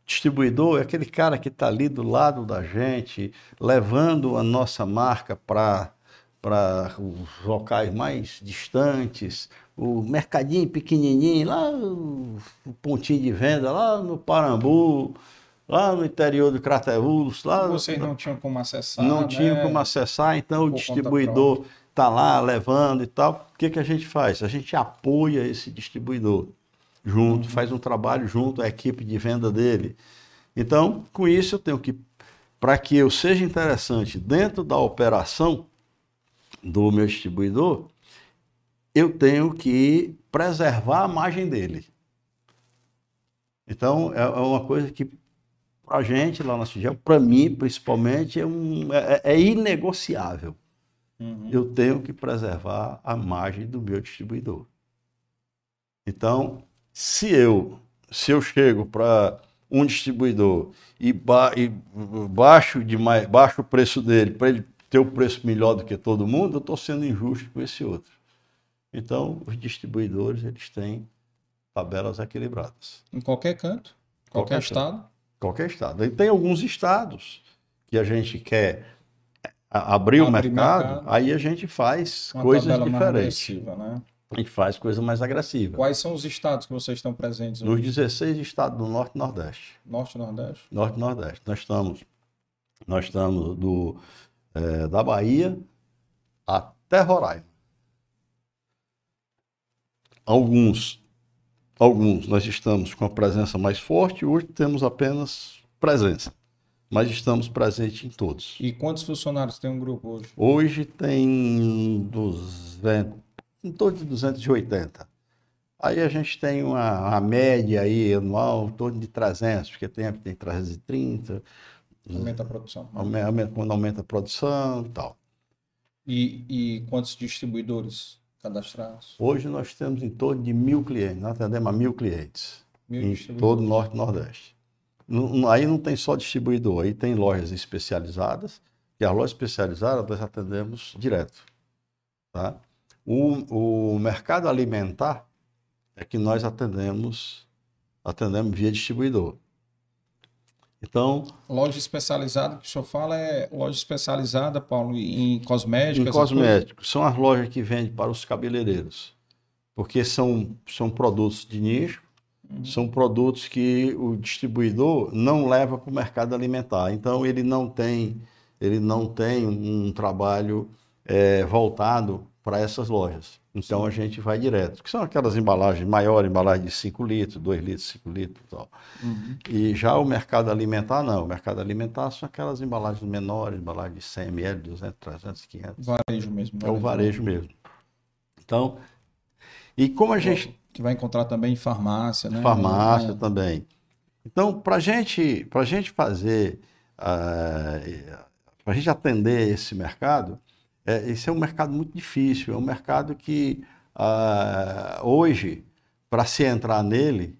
distribuidor é aquele cara que está ali do lado da gente, levando a nossa marca para para os locais mais distantes, o mercadinho pequenininho, lá o pontinho de venda, lá no Parambu, lá no interior do Crateús. Lá, Vocês não tinham como acessar. Não né? tinham como acessar, então Por o distribuidor está lá levando e tal. O que, que a gente faz? A gente apoia esse distribuidor junto, uhum. faz um trabalho junto à equipe de venda dele. Então, com isso, eu tenho que, para que eu seja interessante dentro da operação do meu distribuidor, eu tenho que preservar a margem dele. Então, é, é uma coisa que, para a gente lá na CIGEL, para mim principalmente, é, um, é, é inegociável uhum. eu tenho que preservar a margem do meu distribuidor. Então, se eu, se eu chego para um distribuidor e, ba e baixo, demais, baixo o preço dele para ele ter o preço melhor do que todo mundo, eu estou sendo injusto com esse outro. Então, os distribuidores eles têm tabelas equilibradas. Em qualquer canto, qualquer, qualquer estado. Canto. Qualquer estado. E tem alguns estados que a gente quer abrir o mercado, mercado, aí a gente faz coisas diferentes. Né? A gente faz coisa mais agressiva. Quais são os estados que vocês estão presentes? Nos 16 estados do Norte e Nordeste. Norte e Nordeste? Norte e Nordeste. Nós estamos, nós estamos do, é, da Bahia até Roraima. Alguns, alguns nós estamos com a presença mais forte, hoje temos apenas presença mas estamos presentes em todos. E quantos funcionários tem um grupo hoje? Hoje tem 200, em torno de 280. Aí a gente tem uma, uma média aí anual em torno de 300, porque tem, tem 330. Aumenta a produção. Aumenta, quando aumenta a produção e tal. E, e quantos distribuidores cadastrados? Hoje nós temos em torno de mil clientes, nós atendemos a mil clientes. Mil em todo o Norte e Nordeste. Não, aí não tem só distribuidor, aí tem lojas especializadas, e as lojas especializadas nós atendemos direto. Tá? O, o mercado alimentar é que nós atendemos, atendemos via distribuidor. Então. Loja especializada, que o senhor fala é loja especializada, Paulo, em cosméticos? Em cosméticos. São as lojas que vendem para os cabeleireiros. Porque são, são produtos de nicho, uhum. são produtos que o distribuidor não leva para o mercado alimentar. Então ele não tem, ele não tem um trabalho é, voltado para essas lojas. Então a gente vai direto, que são aquelas embalagens maiores, embalagem de 5 litros, 2 litros, 5 litros e tal. Uhum. E já o mercado alimentar, não. O mercado alimentar são aquelas embalagens menores, embalagens de 100 ml, 200, 300, 500. Varejo mesmo. Varejo. É o varejo mesmo. Então, e como a gente... Que vai encontrar também em farmácia, né? Farmácia é. também. Então, para gente, a gente fazer, uh, ah, para a gente atender esse mercado, é, esse é um mercado muito difícil, é um mercado que uh, hoje, para se entrar nele,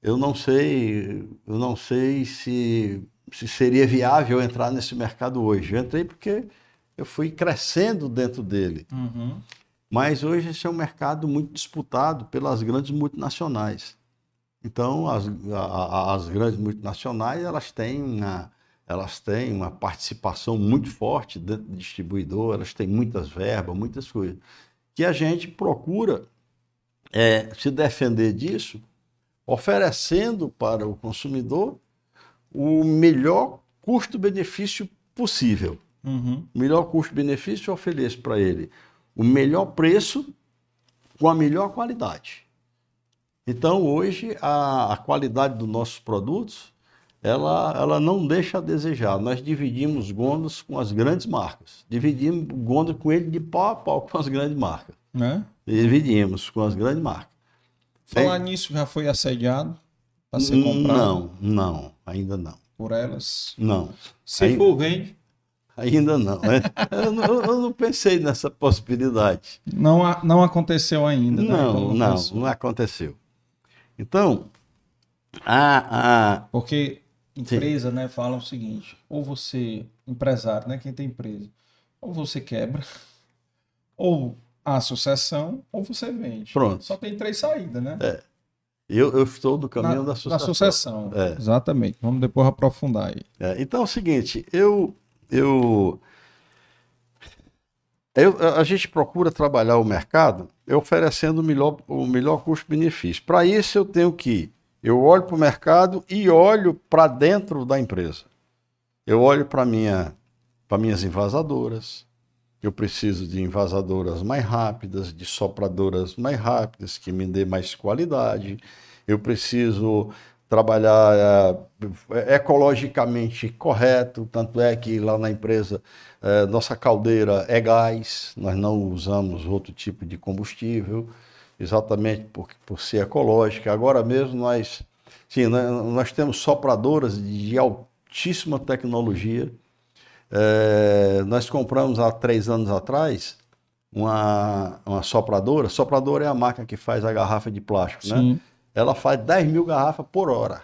eu não sei, eu não sei se, se seria viável entrar nesse mercado hoje. Eu entrei porque eu fui crescendo dentro dele. Uhum. Mas hoje esse é um mercado muito disputado pelas grandes multinacionais. Então, as, a, as grandes multinacionais elas têm uma, elas têm uma participação muito forte dentro do distribuidor, elas têm muitas verbas, muitas coisas. Que a gente procura é, se defender disso, oferecendo para o consumidor o melhor custo-benefício possível. Uhum. O melhor custo-benefício eu ofereço para ele o melhor preço com a melhor qualidade. Então, hoje, a, a qualidade dos nossos produtos ela, ela não deixa a desejar. Nós dividimos Gondas com as grandes marcas. Dividimos Gonda com ele de pau a pau com as grandes marcas. É? Dividimos com as grandes marcas. Falar é... nisso, já foi assediado para ser comprado? Não, não, ainda não. Por elas? Não. Se ainda... for, vende? Ainda não, né? eu, não, eu não pensei nessa possibilidade. Não, não aconteceu ainda. Né? Não, não, não aconteceu. Então, a, a... Porque empresa, Sim. né, fala o seguinte: ou você, empresário, né, quem tem empresa, ou você quebra, ou a sucessão, ou você vende. Pronto. Só tem três saídas, né? É. Eu, eu estou no caminho Na, da sucessão. Da sucessão, é. exatamente. Vamos depois aprofundar aí. É, então é o seguinte, eu, eu, eu, a gente procura trabalhar o mercado oferecendo o melhor, o melhor custo-benefício. Para isso eu tenho que eu olho para o mercado e olho para dentro da empresa. Eu olho para minha, para minhas invasadoras. Eu preciso de invasadoras mais rápidas, de sopradoras mais rápidas, que me dê mais qualidade. Eu preciso trabalhar é, ecologicamente correto, tanto é que lá na empresa é, nossa caldeira é gás, nós não usamos outro tipo de combustível exatamente por, por ser ecológica. Agora mesmo nós, sim, nós temos sopradoras de altíssima tecnologia. É, nós compramos há três anos atrás uma, uma sopradora. Sopradora é a máquina que faz a garrafa de plástico, né? Sim. né? Ela faz 10 mil garrafas por hora.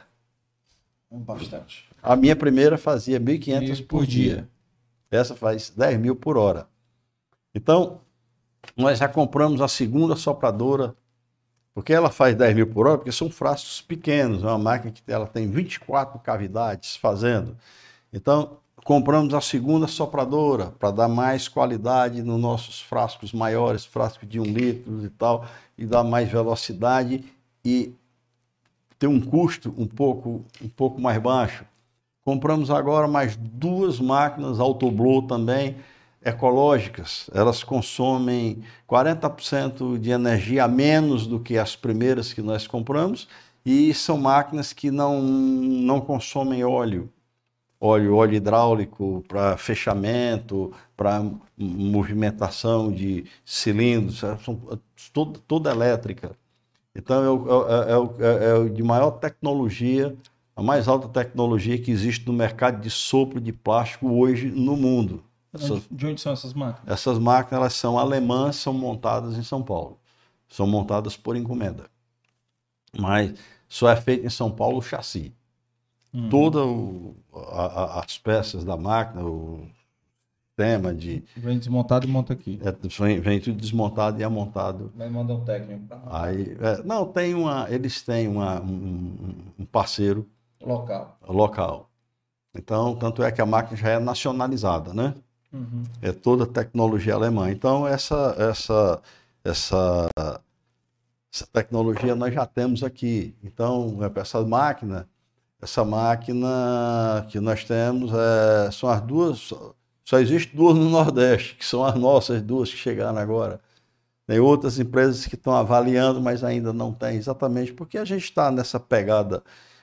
Bastante. A minha primeira fazia 1.500 por, dia. dia. Essa faz 10 mil por hora. Então, nós já compramos a segunda sopradora, porque ela faz 10 mil por hora, porque são frascos pequenos, é uma máquina que ela tem 24 cavidades fazendo. Então, compramos a segunda sopradora para dar mais qualidade nos nossos frascos maiores, frascos de um litro e tal, e dar mais velocidade e ter um custo um pouco, um pouco mais baixo. Compramos agora mais duas máquinas Autoblow também, ecológicas, elas consomem 40% de energia a menos do que as primeiras que nós compramos e são máquinas que não, não consomem óleo. Óleo, óleo hidráulico para fechamento, para movimentação de cilindros, são toda, toda elétrica. Então é, é, é, é o de maior tecnologia, a mais alta tecnologia que existe no mercado de sopro de plástico hoje no mundo. De onde são essas máquinas? Essas máquinas elas são alemãs, são montadas em São Paulo. São montadas por encomenda. Mas só é feito em São Paulo o chassi. Uhum. Todas as peças da máquina, o sistema de. Vem desmontado e monta aqui. É, vem, vem tudo desmontado e é montado. Vai mandar um técnico pra Aí, é, não, tem uma. Eles têm uma, um, um parceiro local. local. Então, tanto é que a máquina já é nacionalizada, né? Uhum. É toda tecnologia alemã. Então, essa, essa, essa, essa tecnologia nós já temos aqui. Então, é, essa máquina, essa máquina que nós temos é, são as duas. Só existe duas no Nordeste, que são as nossas duas que chegaram agora. Tem outras empresas que estão avaliando, mas ainda não tem, exatamente porque a gente está nessa pegada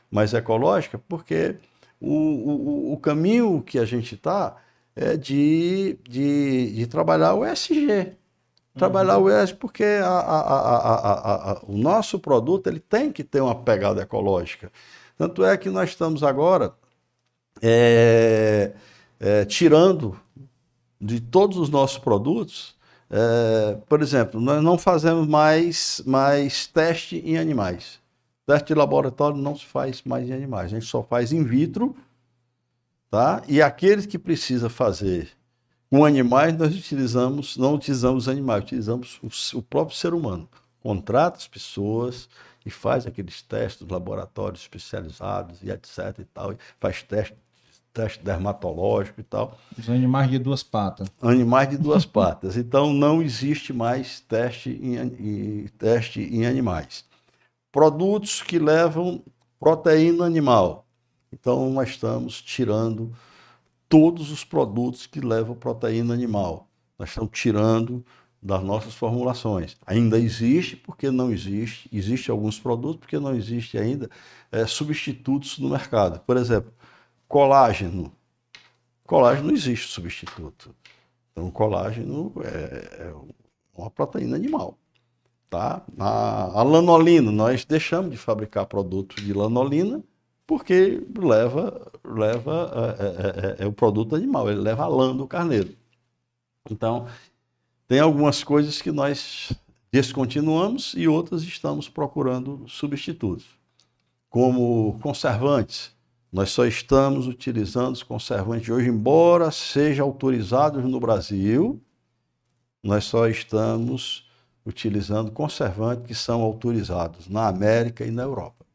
mais ecológica, porque o, o, o caminho que a gente está é de, de, de, trabalhar o ESG. Trabalhar uhum. o ESG porque a, a, a, o nosso produto ele tem que ter uma pegada ecológica. Tanto é que nós estamos agora é, é, tirando de todos os nossos produtos, é, por exemplo, nós não fazemos mais, mais teste em animais. Teste de laboratório não se faz mais em animais, a gente só faz in vitro, tá? E aqueles que precisa fazer com animais, nós utilizamos, não utilizamos animais, utilizamos o, o próprio ser humano. Contrata as pessoas e faz aqueles testes laboratórios especializados e etc e tal, e faz teste teste dermatológico e tal. Os animais de duas patas. Animais de duas patas. Então não existe mais teste em, em, teste em animais produtos que levam proteína animal. Então, nós estamos tirando todos os produtos que levam proteína animal. Nós estamos tirando das nossas formulações. Ainda existe, porque não existe. Existem alguns produtos, porque não existe ainda é, substitutos no mercado. Por exemplo, colágeno. Colágeno não existe substituto. Então, colágeno é, é uma proteína animal. Tá? A, a lanolina, nós deixamos de fabricar produtos de lanolina porque leva, leva é, é, é, é o produto animal, ele leva a lã do carneiro. Então, tem algumas coisas que nós descontinuamos e outras estamos procurando substitutos. Como conservantes, nós só estamos utilizando os conservantes hoje, embora sejam autorizados no Brasil, nós só estamos utilizando conservantes que são autorizados na América e na Europa.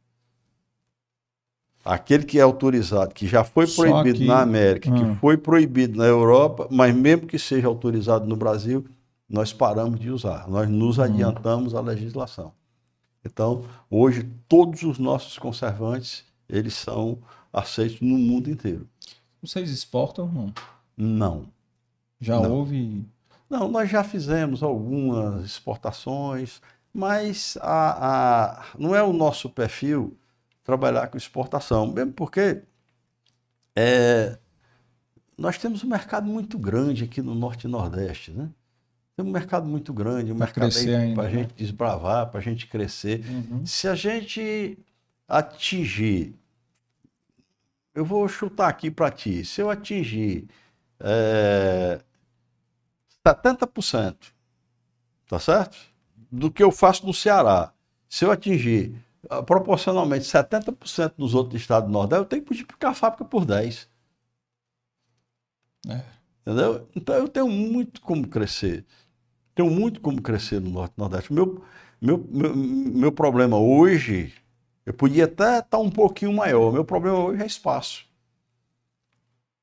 Aquele que é autorizado, que já foi proibido que... na América, que ah. foi proibido na Europa, mas mesmo que seja autorizado no Brasil, nós paramos de usar. Nós nos hum. adiantamos à legislação. Então, hoje, todos os nossos conservantes, eles são aceitos no mundo inteiro. Vocês exportam? Não. não. Já não. houve não, nós já fizemos algumas exportações, mas a, a, não é o nosso perfil trabalhar com exportação, mesmo porque é, nós temos um mercado muito grande aqui no Norte e Nordeste, né? Tem um mercado muito grande, um pra mercado para a né? gente desbravar, para a gente crescer. Uhum. Se a gente atingir, eu vou chutar aqui para ti, se eu atingir é, 70%, tá certo? Do que eu faço no Ceará. Se eu atingir uh, proporcionalmente 70% dos outros estados do Nordeste, eu tenho que multiplicar a fábrica por 10. É. Entendeu? Então eu tenho muito como crescer. Tenho muito como crescer no Norte e Nordeste. Meu, meu, meu, meu problema hoje, eu podia até estar um pouquinho maior. Meu problema hoje é espaço.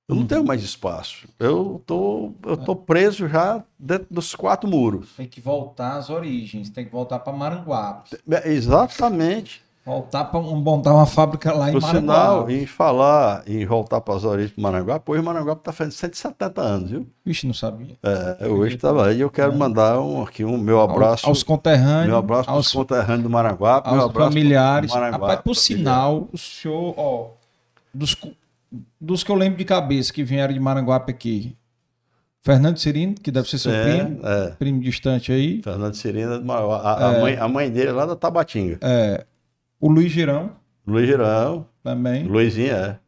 Eu não uhum. tenho mais espaço. Eu tô, eu tô preso já dentro dos quatro muros. Tem que voltar às origens, tem que voltar para Maranguape. É, exatamente. Voltar para montar uma fábrica lá Por em Maranguape. Sinal, em falar em voltar para as origens de Maranguape, hoje Maranguape está fazendo 170 anos, viu? Vixe, não sabia. É, hoje estava aí. Eu quero é. mandar um, aqui um meu abraço. Aos, aos conterrâneos. Meu abraço aos conterrâneos do Maranguape. Aos meu abraço familiares. Rapaz, por sinal, o senhor, ó, dos dos que eu lembro de cabeça que vieram de Maranguape aqui, Fernando Cirino, que deve ser seu é, primo, é. primo distante aí. Fernando Cirino, a, a, é. mãe, a mãe dele é lá da Tabatinga. É. O Luiz Girão. Luiz Girão. Também. Luizinho, é.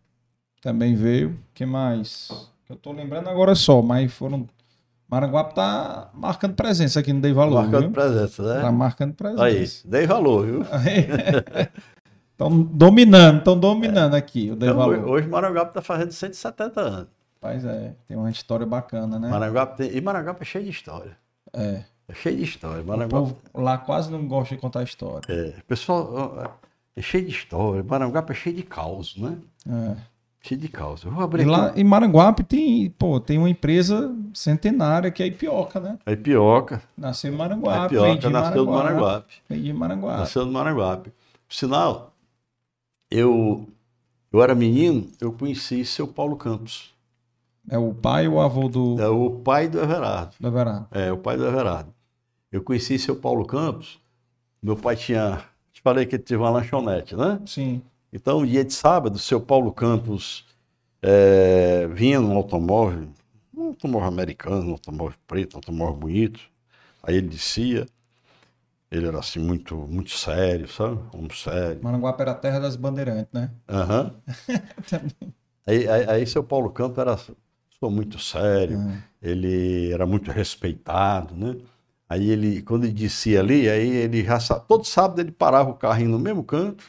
Também veio. que mais? Eu tô lembrando agora só, mas foram. Maranguape tá marcando presença aqui no Dei Valor. Marcando viu? presença, né? Tá marcando presença. Aí, dei valor, viu? Estão dominando, estão dominando aqui o Então, Devalor. hoje Maranguape está fazendo 170 anos. Mas é, tem uma história bacana, né? Maranguape tem- E Maranguape é cheio de história. É. É cheio de história. O povo lá quase não gosta de contar história. é, pessoal, é cheio de história. Maranguape é cheio de caos, né? É. Cheio de caos. Eu vou abrir E aqui. lá em Maranguape tem, pô, tem uma empresa centenária que é a Ipioca, né? A Ipioca. Nasceu em A Maranguape. Ipioca veio de nasceu do Maranguape. Veio de Maranguape. Nasceu no Maranguape. Por sinal, eu, eu era menino, eu conheci seu Paulo Campos. É o pai ou o avô do, É o pai do Everardo. do Everardo? É, o pai do Everardo. Eu conheci seu Paulo Campos. Meu pai tinha. Te falei que ele teve uma lanchonete, né? Sim. Então, dia de sábado, seu Paulo Campos é, vinha num automóvel, um automóvel americano, um automóvel preto, um automóvel bonito. Aí ele descia. Ele era assim, muito, muito sério, sabe? Um sério. Maranguape era a terra das bandeirantes, né? Aham. aí, aí, aí seu Paulo Campos era muito sério, Ah, ele era muito respeitado, né? Aí ele, quando ele descia ali, aí ele já todo sábado ele parava o carrinho no mesmo canto,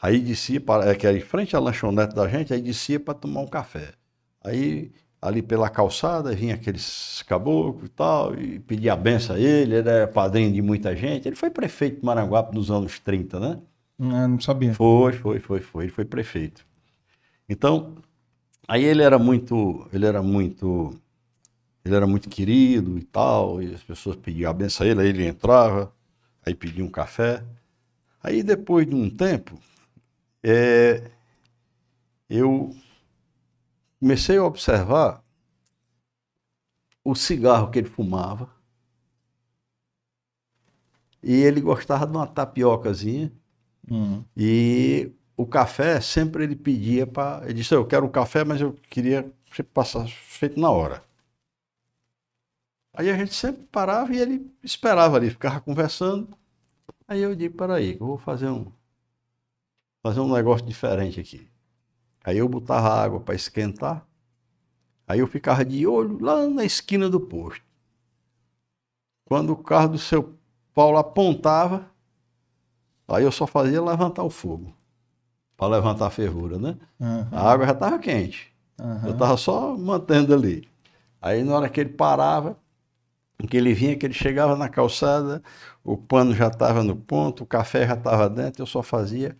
aí descia, para, é, que era em frente à lanchonete da gente, aí descia para tomar um café. Aí ali pela calçada vinha aqueles caboclos e tal, e pedia a benção a ele, ele era padrinho de muita gente. Ele foi prefeito de Maranguape nos anos 30, né? ah, não sabia. Foi, foi, foi, foi. Ele foi prefeito. Então, aí ele era muito, ele era muito, ele era muito querido e tal, e as pessoas pediam a benção a ele, aí ele entrava, aí pedia um café. Aí depois de um tempo, é, eu comecei a observar o cigarro que ele fumava. E ele gostava de uma tapiocazinha. Hum. E o café, sempre ele pedia para. Ele disse: Eu quero um café, mas eu queria que passasse feito na hora. Aí a gente sempre parava e ele esperava ali, ficava conversando. Aí eu digo: Peraí, eu vou fazer um, fazer um negócio diferente aqui. Aí eu botava água para esquentar. Aí eu ficava de olho lá na esquina do posto. Quando o carro do seu Paulo apontava, Aí eu só fazia levantar o fogo. Para levantar a fervura, né? Aham, A água já estava quente. aham. Eu estava só mantendo ali. Aí na hora que ele parava, que ele vinha, que ele chegava na calçada, o pano já estava no ponto, o café já estava dentro, eu só fazia,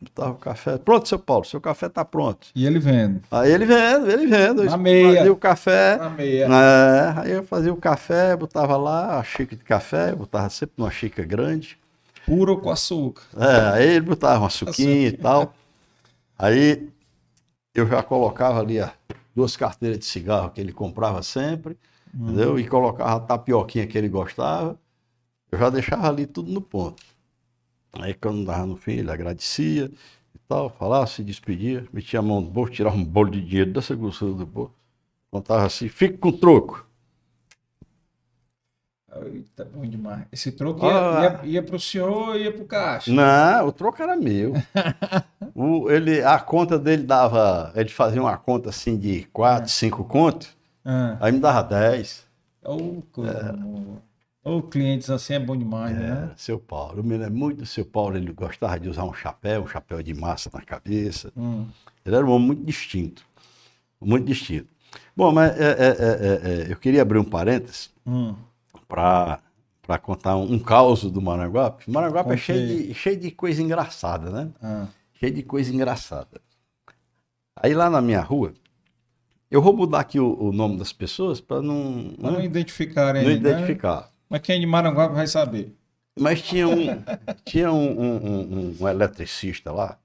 botava o café. Pronto, seu Paulo, seu café está pronto. E ele vendo. Aí ele vendo, ele vendo. Na meia. Fazia o café. Na meia. É, aí eu fazia o café, botava lá a xícara de café, botava sempre numa xícara grande. Puro com açúcar. É, aí ele botava uma suquinha e tal. Aí eu já colocava ali as duas carteiras de cigarro que ele comprava sempre, entendeu? E colocava a tapioquinha que ele gostava. Eu já deixava ali tudo no ponto. Aí quando dava no fim, ele agradecia e tal, falava, se despedia, metia a mão no bolso, tirava um bolo de dinheiro dessa grossura do bolso, contava assim, fica com troco. Eita, bom demais. Esse troco Ah. ia, ia, ia pro senhor ou ia pro caixa? Não, o troco era meu. O- ele, a conta dele dava. Ele fazia uma conta assim de 4, 5 contos, Ah, aí me dava 10. ô. Ô, clientes assim é bom demais, né? É, seu Paulo. Eu me lembro muito do seu Paulo, ele gostava de usar um chapéu, um chapéu de massa na cabeça. Hum. Ele era um homem muito distinto. Muito distinto. Bom, mas é, é, é, é, é, eu queria abrir um parênteses Hum. para contar um, um caos do Maranguape. Maranguape é Conte cheio de, cheio de coisa engraçada, né? Ah, cheio de coisa engraçada. Aí lá na minha rua, eu vou mudar aqui o, o nome das pessoas para não, não né, identificarem, não né? identificar. Mas quem é de Maranguape vai saber. Mas tinha um, tinha um, um- um- um eletricista lá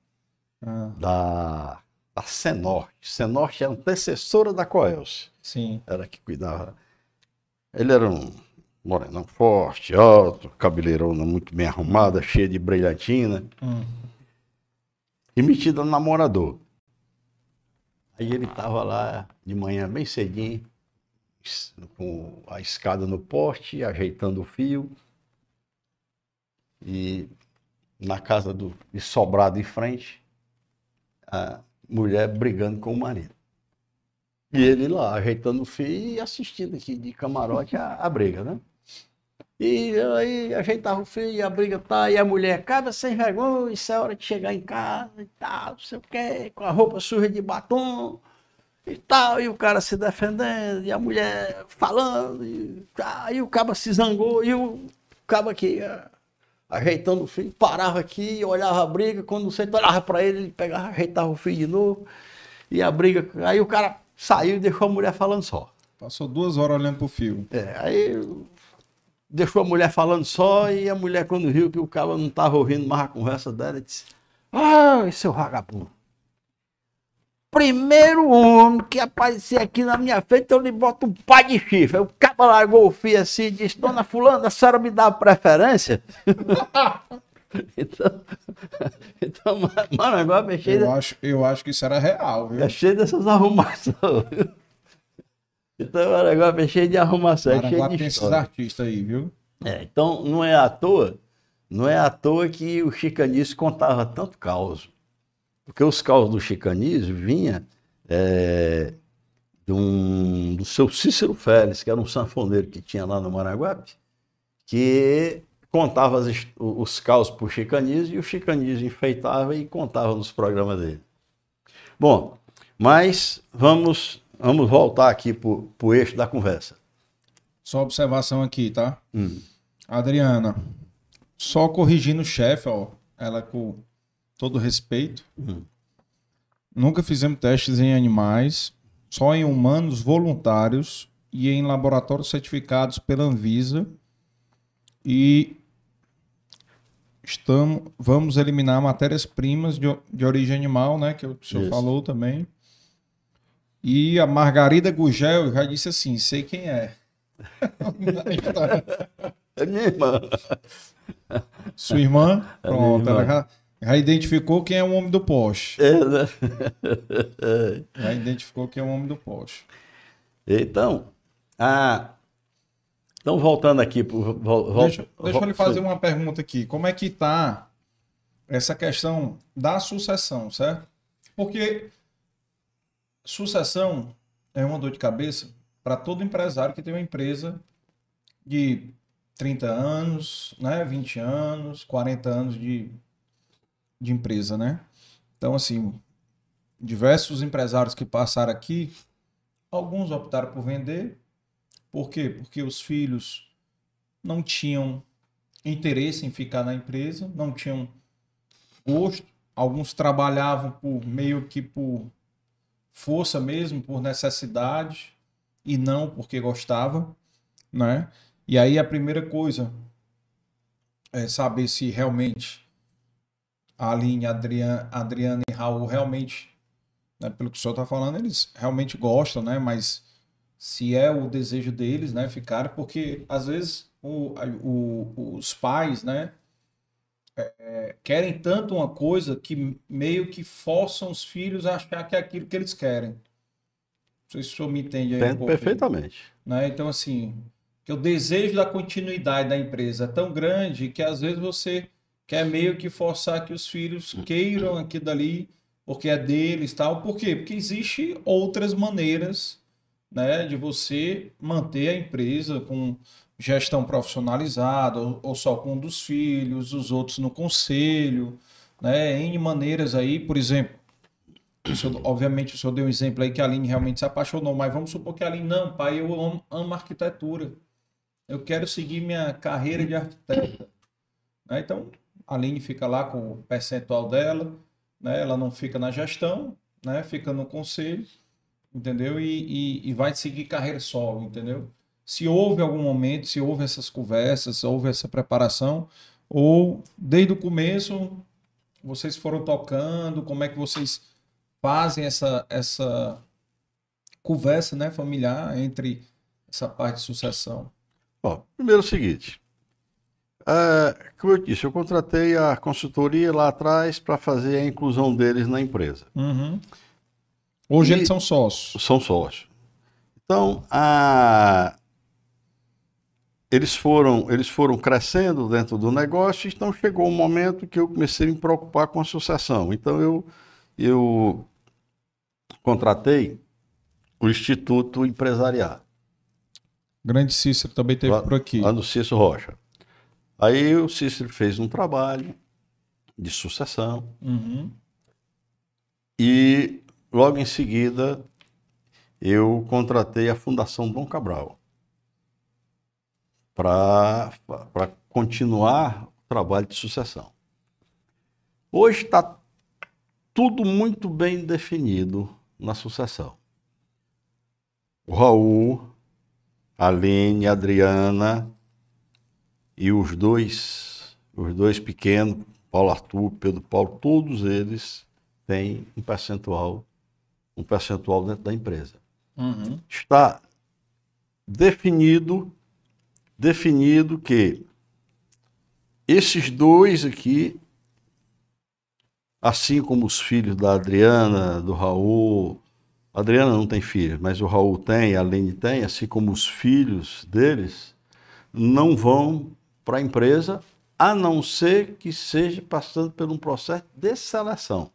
Ah, da, da Senorte. Senorte é antecessora da Coelce. sim. Era que cuidava. Ele era um morenão forte, alto, cabeleirona muito bem arrumada, cheia de brilhantina. Hum. e metido a namorador. Aí ele estava lá de manhã bem cedinho, com a escada no poste, ajeitando o fio. E na casa do de sobrado em frente, a mulher brigando com o marido. E ele lá, ajeitando o fio e assistindo aqui de camarote a, a briga, né? E aí ajeitava o filho, e a briga tá, e a mulher, cara, sem vergonha, isso é hora de chegar em casa e tal, não sei o quê, com a roupa suja de batom e tal, e o cara se defendendo, e a mulher falando, e aí o cara se zangou, e o cara aqui, ajeitando o filho, parava aqui, olhava a briga, quando você olhava para ele, ele pegava, ajeitava o filho de novo, e a briga, aí o cara saiu e deixou a mulher falando só. Passou duas horas olhando pro fio. É, aí deixou a mulher falando só e a mulher, quando viu que o cara não estava ouvindo mais a conversa dela, disse: Ah, seu vagabundo. Primeiro homem que aparecer aqui na minha frente, eu lhe boto um pai de chifre. Aí o cara largou o fio assim e disse: Dona Fulana, a senhora me dá preferência? então, então Maranguape é cheio. Eu, acho, eu acho que isso era real, viu? É cheio dessas arrumações. Então, Maranguape é cheio de arrumação. É cheio de tem esses artistas aí, viu? É, então, não é à toa, não é à toa que o chicanismo contava tanto caos. Porque os caos do chicanismo vinha é, um, do seu Cícero Félix, que era um sanfoneiro que tinha lá no Maranguape, que contava as, os caos para o chicanismo e o chicanismo enfeitava e contava nos programas dele. Bom, mas vamos Vamos voltar aqui para o eixo da conversa. Só observação aqui, tá? Hum. Adriana, só corrigindo o chefe, ó, ela com todo respeito. Hum. Nunca fizemos testes em animais, só em humanos voluntários e em laboratórios certificados pela Anvisa. E estamos, vamos eliminar matérias-primas de, de origem animal, né? Que o senhor Isso. falou também. E a Margarida Gugel já disse assim: sei quem é. é minha irmã. Sua irmã? É Pronto, irmã. ela já, já, identificou quem é o homem do poste. É, né? já identificou quem é o homem do poste. Então, a... então voltando aqui. Pro, vol, deixa, deixa eu lhe fazer uma pergunta aqui. Como é que está essa questão da sucessão, certo? Porque Sucessão é uma dor de cabeça para todo empresário que tem uma empresa de 30 anos, né, 20 anos, 40 anos de, de empresa, né? Então, assim, diversos empresários que passaram aqui, alguns optaram por vender. Por quê? Porque os filhos não tinham interesse em ficar na empresa, não tinham gosto. Alguns trabalhavam por meio que por força mesmo por necessidade e não porque gostava, né? E aí a primeira coisa é saber se realmente a Aline, Adriana, Adriana e Raul realmente, né, pelo que o senhor está falando, eles realmente gostam, né? Mas se é o desejo deles, né, ficar, porque às vezes o, o, os pais, né, é, querem tanto uma coisa que meio que forçam os filhos a achar que é aquilo que eles querem. Não sei se o senhor me entende aí. Entendo um perfeitamente. Né? Então, assim, que o desejo da continuidade da empresa é tão grande que às vezes você quer meio que forçar que os filhos queiram aquilo dali porque é deles tal. Por quê? Porque existe outras maneiras né, de você manter a empresa com gestão profissionalizada, ou, ou, só com um dos filhos, os outros no conselho, né? Em maneiras aí, por exemplo, o senhor, obviamente o senhor deu um exemplo aí que a Aline realmente se apaixonou, mas vamos supor que a Aline, não, pai, eu amo, amo arquitetura. Eu quero seguir minha carreira de arquiteta. Né? Então, a Aline fica lá com o percentual dela, né? ela não fica na gestão, né? fica no conselho, entendeu? E, e, e vai seguir carreira solo, entendeu? se houve algum momento, se houve essas conversas, se houve essa preparação, ou desde o começo vocês foram tocando, como é que vocês fazem essa, essa conversa né, familiar entre essa parte de sucessão? Bom, primeiro é o seguinte, é, como eu disse, eu contratei a consultoria lá atrás para fazer a inclusão deles na empresa. Uhum. Hoje e eles são sócios. São sócios. Então, a, eles foram, eles foram crescendo dentro do negócio, então chegou um momento que eu comecei a me preocupar com a sucessão. Então eu, eu contratei o Instituto Empresarial. Grande Cícero também teve lá, por aqui. Lá no Cícero Rocha. Aí o Cícero fez um trabalho de sucessão Uhum. e logo em seguida eu contratei a Fundação Dom Cabral para continuar o trabalho de sucessão. Hoje está tudo muito bem definido na sucessão. O Raul, a Lene, a Adriana e os dois, os dois pequenos, Paulo Arthur, Pedro Paulo, todos eles têm um percentual, um percentual dentro da empresa. Uhum. Está definido, definido que esses dois aqui assim como os filhos da Adriana, do Raul. A Adriana não tem filhos, mas o Raul tem, a Lene tem, assim como os filhos deles, não vão para a empresa, a não ser que seja passando por um processo de seleção.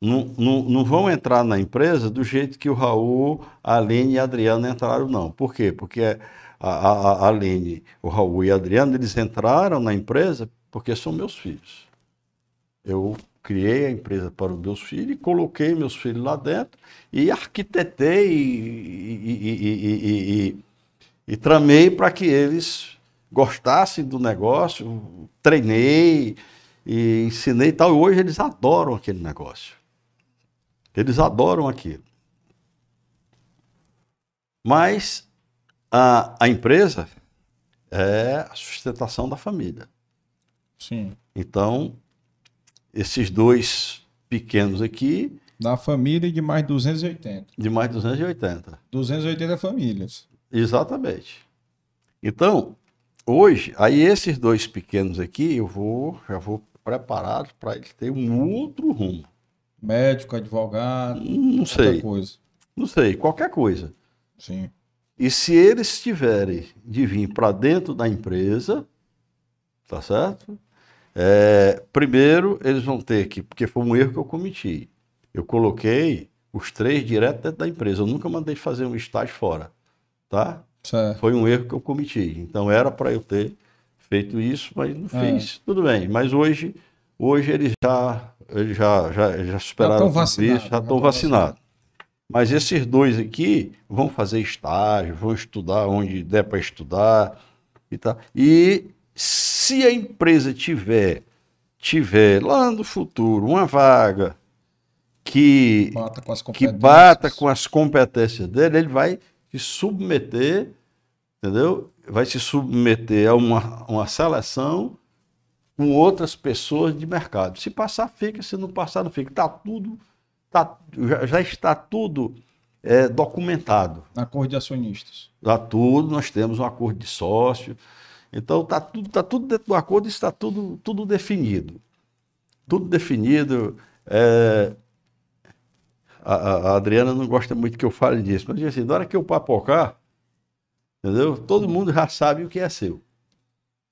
Não, não, não vão entrar na empresa do jeito que o Raul, a Lene e a Adriana entraram, não. Por quê? Porque a, a, a Lene, o Raul e a Adriana, eles entraram na empresa porque são meus filhos. Eu criei a empresa para os meus filhos, coloquei meus filhos lá dentro e arquitetei e, e, e, e tramei para que eles gostassem do negócio, treinei e ensinei e tal. E hoje eles adoram aquele negócio. Eles adoram aquilo. Mas a, a empresa é a sustentação da família. Sim. Então, esses dois pequenos aqui. Da família de mais 280. De mais 280. 280 famílias. Exatamente. Então, hoje, aí esses dois pequenos aqui, eu vou, já vou preparado para eles terem um outro rumo. Médico, advogado, não sei. coisa. Não sei, qualquer coisa. Sim. E se eles tiverem de vir para dentro da empresa, tá certo? É, primeiro, eles vão ter que, porque foi um erro que eu cometi. Eu coloquei os três direto dentro da empresa. Eu nunca mandei fazer um estágio fora, tá? Certo. Foi um erro que eu cometi. Então era para eu ter feito isso, mas não é. fiz. Tudo bem. Mas hoje, hoje eles já, eles já, já, já superaram já tudo isso, já estão vacinados. Mas esses dois aqui vão fazer estágio, vão estudar onde der para estudar e tal. E se a empresa tiver, tiver lá no futuro uma vaga que bata com as competências, que bata com as competências dele, ele vai se submeter, entendeu? Vai se submeter a uma, uma seleção com outras pessoas de mercado. Se passar, fica, se não passar, não fica. Está tudo, tá, já, já está tudo é, documentado. Acordo de acionistas. Está tudo, nós temos um acordo de sócio. Então está tudo, tá tudo dentro do acordo, está tudo, tudo definido. Tudo definido. É... A, a, Adriana não gosta muito que eu fale disso, mas assim, na hora que eu papocar, entendeu? Todo mundo já sabe o que é seu.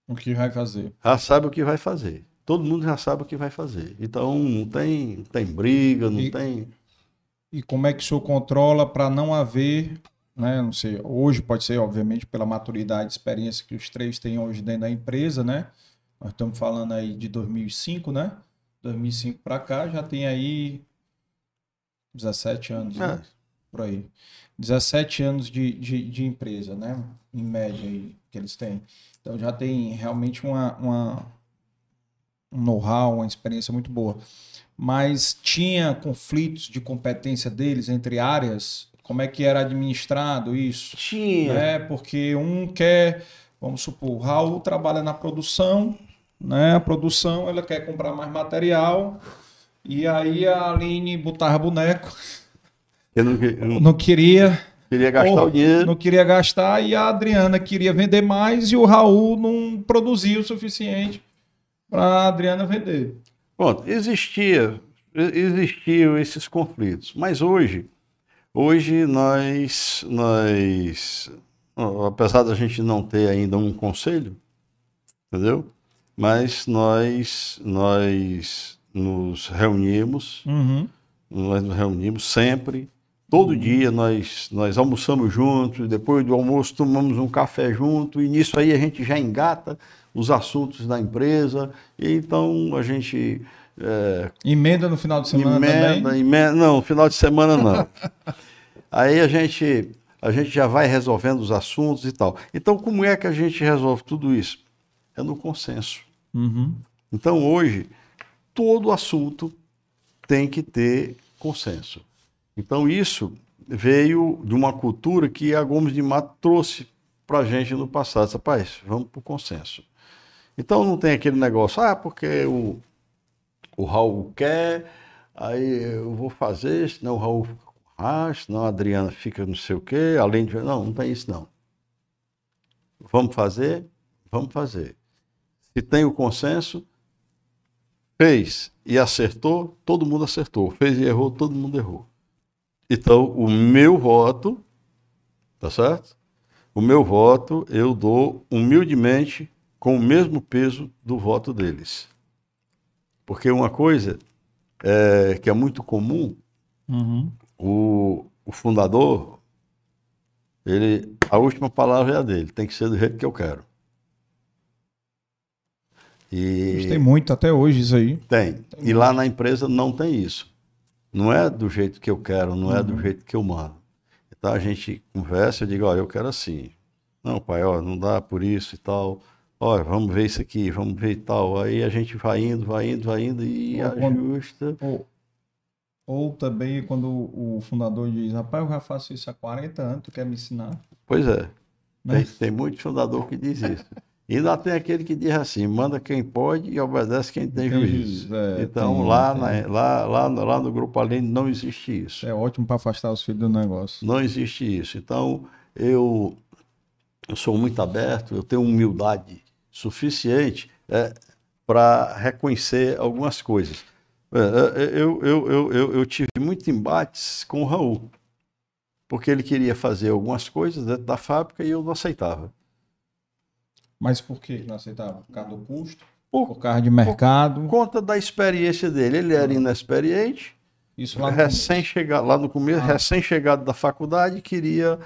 O que vai fazer. Já sabe o que vai fazer. Todo mundo já sabe o que vai fazer. Então não tem, não tem briga, não e, tem. E como é que o senhor controla para não haver né? Não sei, hoje pode ser, obviamente, pela maturidade e experiência que os três têm hoje dentro da empresa, né? Nós estamos falando aí de 2005, né? 2005 para cá já tem aí 17 anos, né? é. né? Por aí. 17 anos de, de, de, empresa, né? Em média aí, que eles têm. Então já tem realmente uma, uma um know-how, uma experiência muito boa. Mas tinha conflitos de competência deles entre áreas como é que era administrado isso? Tinha. Né? Porque um quer, vamos supor, o Raul trabalha na produção, né? A produção, ela quer comprar mais material, e aí a Aline botava boneco. Eu não, eu não queria. Queria gastar o dinheiro. Não queria gastar, e a Adriana queria vender mais, e o Raul não produzia o suficiente para a Adriana vender. Pronto, existia, existiam esses conflitos, mas hoje Hoje nós, nós, apesar da gente não ter ainda um conselho, entendeu? Mas nós, nós nos reunimos, uhum. nós nos reunimos sempre Todo dia nós, nós almoçamos juntos, depois do almoço tomamos um café junto, e nisso aí a gente já engata os assuntos da empresa, e então a gente. É, emenda no final de semana emenda, também? Emenda, não, final de semana não. aí a gente, a gente já vai resolvendo os assuntos e tal. Então, como é que a gente resolve tudo isso? É no consenso. Uhum. Então, hoje, todo assunto tem que ter consenso. Então, isso veio de uma cultura que a Gomes de Mato trouxe para a gente no passado. Rapaz, vamos para o consenso. Então, não tem aquele negócio, ah, porque o, o Raul quer, aí eu vou fazer, senão o Raul ah, senão a Adriana fica não sei o quê, além de. Não, não tem isso, não. Vamos fazer? Vamos fazer. Se tem o consenso, fez e acertou, todo mundo acertou. Fez e errou, todo mundo errou. Então, o meu voto, tá certo? O meu voto eu dou humildemente com o mesmo peso do voto deles. Porque uma coisa é, que é muito comum, uhum. o, o fundador, ele, a última palavra é a dele, tem que ser do jeito que eu quero. E... Tem muito até hoje isso aí. Tem. tem e lá na empresa não tem isso. Não é do jeito que eu quero, não é do uhum. jeito que eu mando. Então a gente conversa, eu digo, olha, eu quero assim. Não, pai, ó, não dá por isso e tal. Olha, vamos ver isso aqui, vamos ver e tal. Aí a gente vai indo, vai indo, vai indo e ou ajusta. Quando, ou, ou, também quando o fundador diz, rapaz, eu já faço isso há 40 anos, tu quer me ensinar? Pois é. Né? Tem, tem muito fundador que diz isso. E ainda tem aquele que diz assim: manda quem pode e obedece quem tem, tem juízo. É, então, tem, lá, tem. Na, lá, lá, lá no Grupo Além não existe isso. É ótimo para afastar os filhos do negócio. Não existe isso. Então, eu, eu sou muito aberto, eu tenho humildade suficiente é, para reconhecer algumas coisas. É, é, eu, eu, eu, eu, eu tive muitos embates com o Raul, porque ele queria fazer algumas coisas dentro da fábrica e eu não aceitava. Mas por que não aceitava? Por causa do custo? Por, por causa de mercado? Por conta da experiência dele. Ele era inexperiente. Isso lá recém chegado lá no começo, ah. recém chegado da faculdade, queria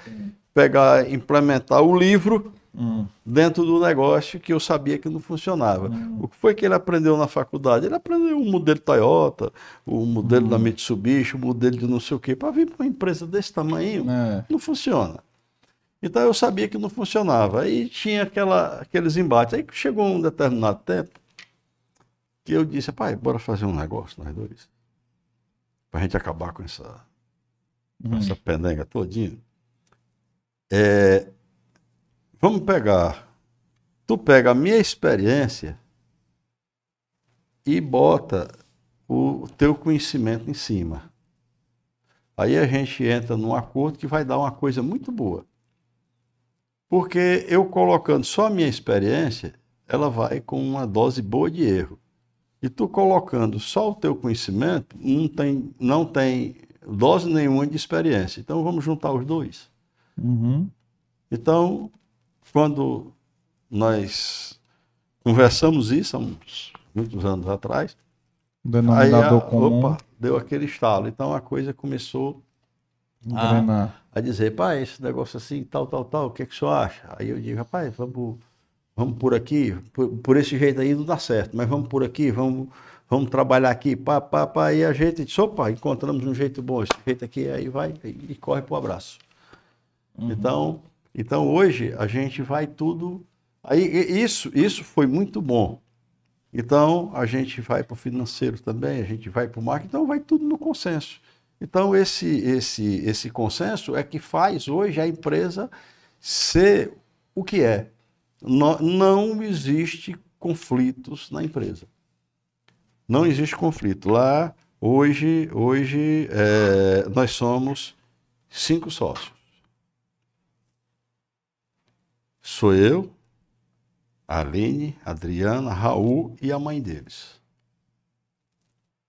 pegar, implementar o livro hum. dentro do negócio que eu sabia que não funcionava. Hum. O que foi que ele aprendeu na faculdade? Ele aprendeu o modelo Toyota, o modelo hum. da Mitsubishi, o modelo de não sei o quê. Para vir para uma empresa desse tamanho, é. não funciona. Então eu sabia que não funcionava. Aí tinha aquela, aqueles embates. Aí chegou um determinado tempo que eu disse, pai, bora fazer um negócio nós dois. Pra gente acabar com essa, com uhum. essa pendenga todinha. É, vamos pegar. Tu pega a minha experiência e bota o teu conhecimento em cima. Aí a gente entra num acordo que vai dar uma coisa muito boa. Porque eu colocando só a minha experiência, ela vai com uma dose boa de erro. E tu colocando só o teu conhecimento, não tem, não tem dose nenhuma de experiência. Então vamos juntar os dois. Uhum. Então, quando nós conversamos isso há uns muitos anos atrás, denominador aí a, comum. Opa, deu aquele estalo. Então a coisa começou a, a, dizer, pai, esse negócio assim, tal, tal, tal, o que, é que o senhor acha? Aí eu digo, rapaz, vamos, vamos por aqui, por, por esse jeito aí não dá certo, mas vamos por aqui, vamos, vamos trabalhar aqui, pá, pá, pá, e a gente diz, opa, encontramos um jeito bom, esse jeito aqui, aí vai e, corre pro abraço. Uhum. Então, então hoje a gente vai tudo. Aí isso, isso foi muito bom. Então a gente vai para o financeiro também, a gente vai para o marketing, então vai tudo no consenso. Então, esse, esse, esse consenso é que faz hoje a empresa ser o que é. Não, não existe conflitos na empresa. Não existe conflito. Lá, hoje, hoje é, nós somos cinco sócios. Sou eu, Aline, Adriana, Raul e a mãe deles.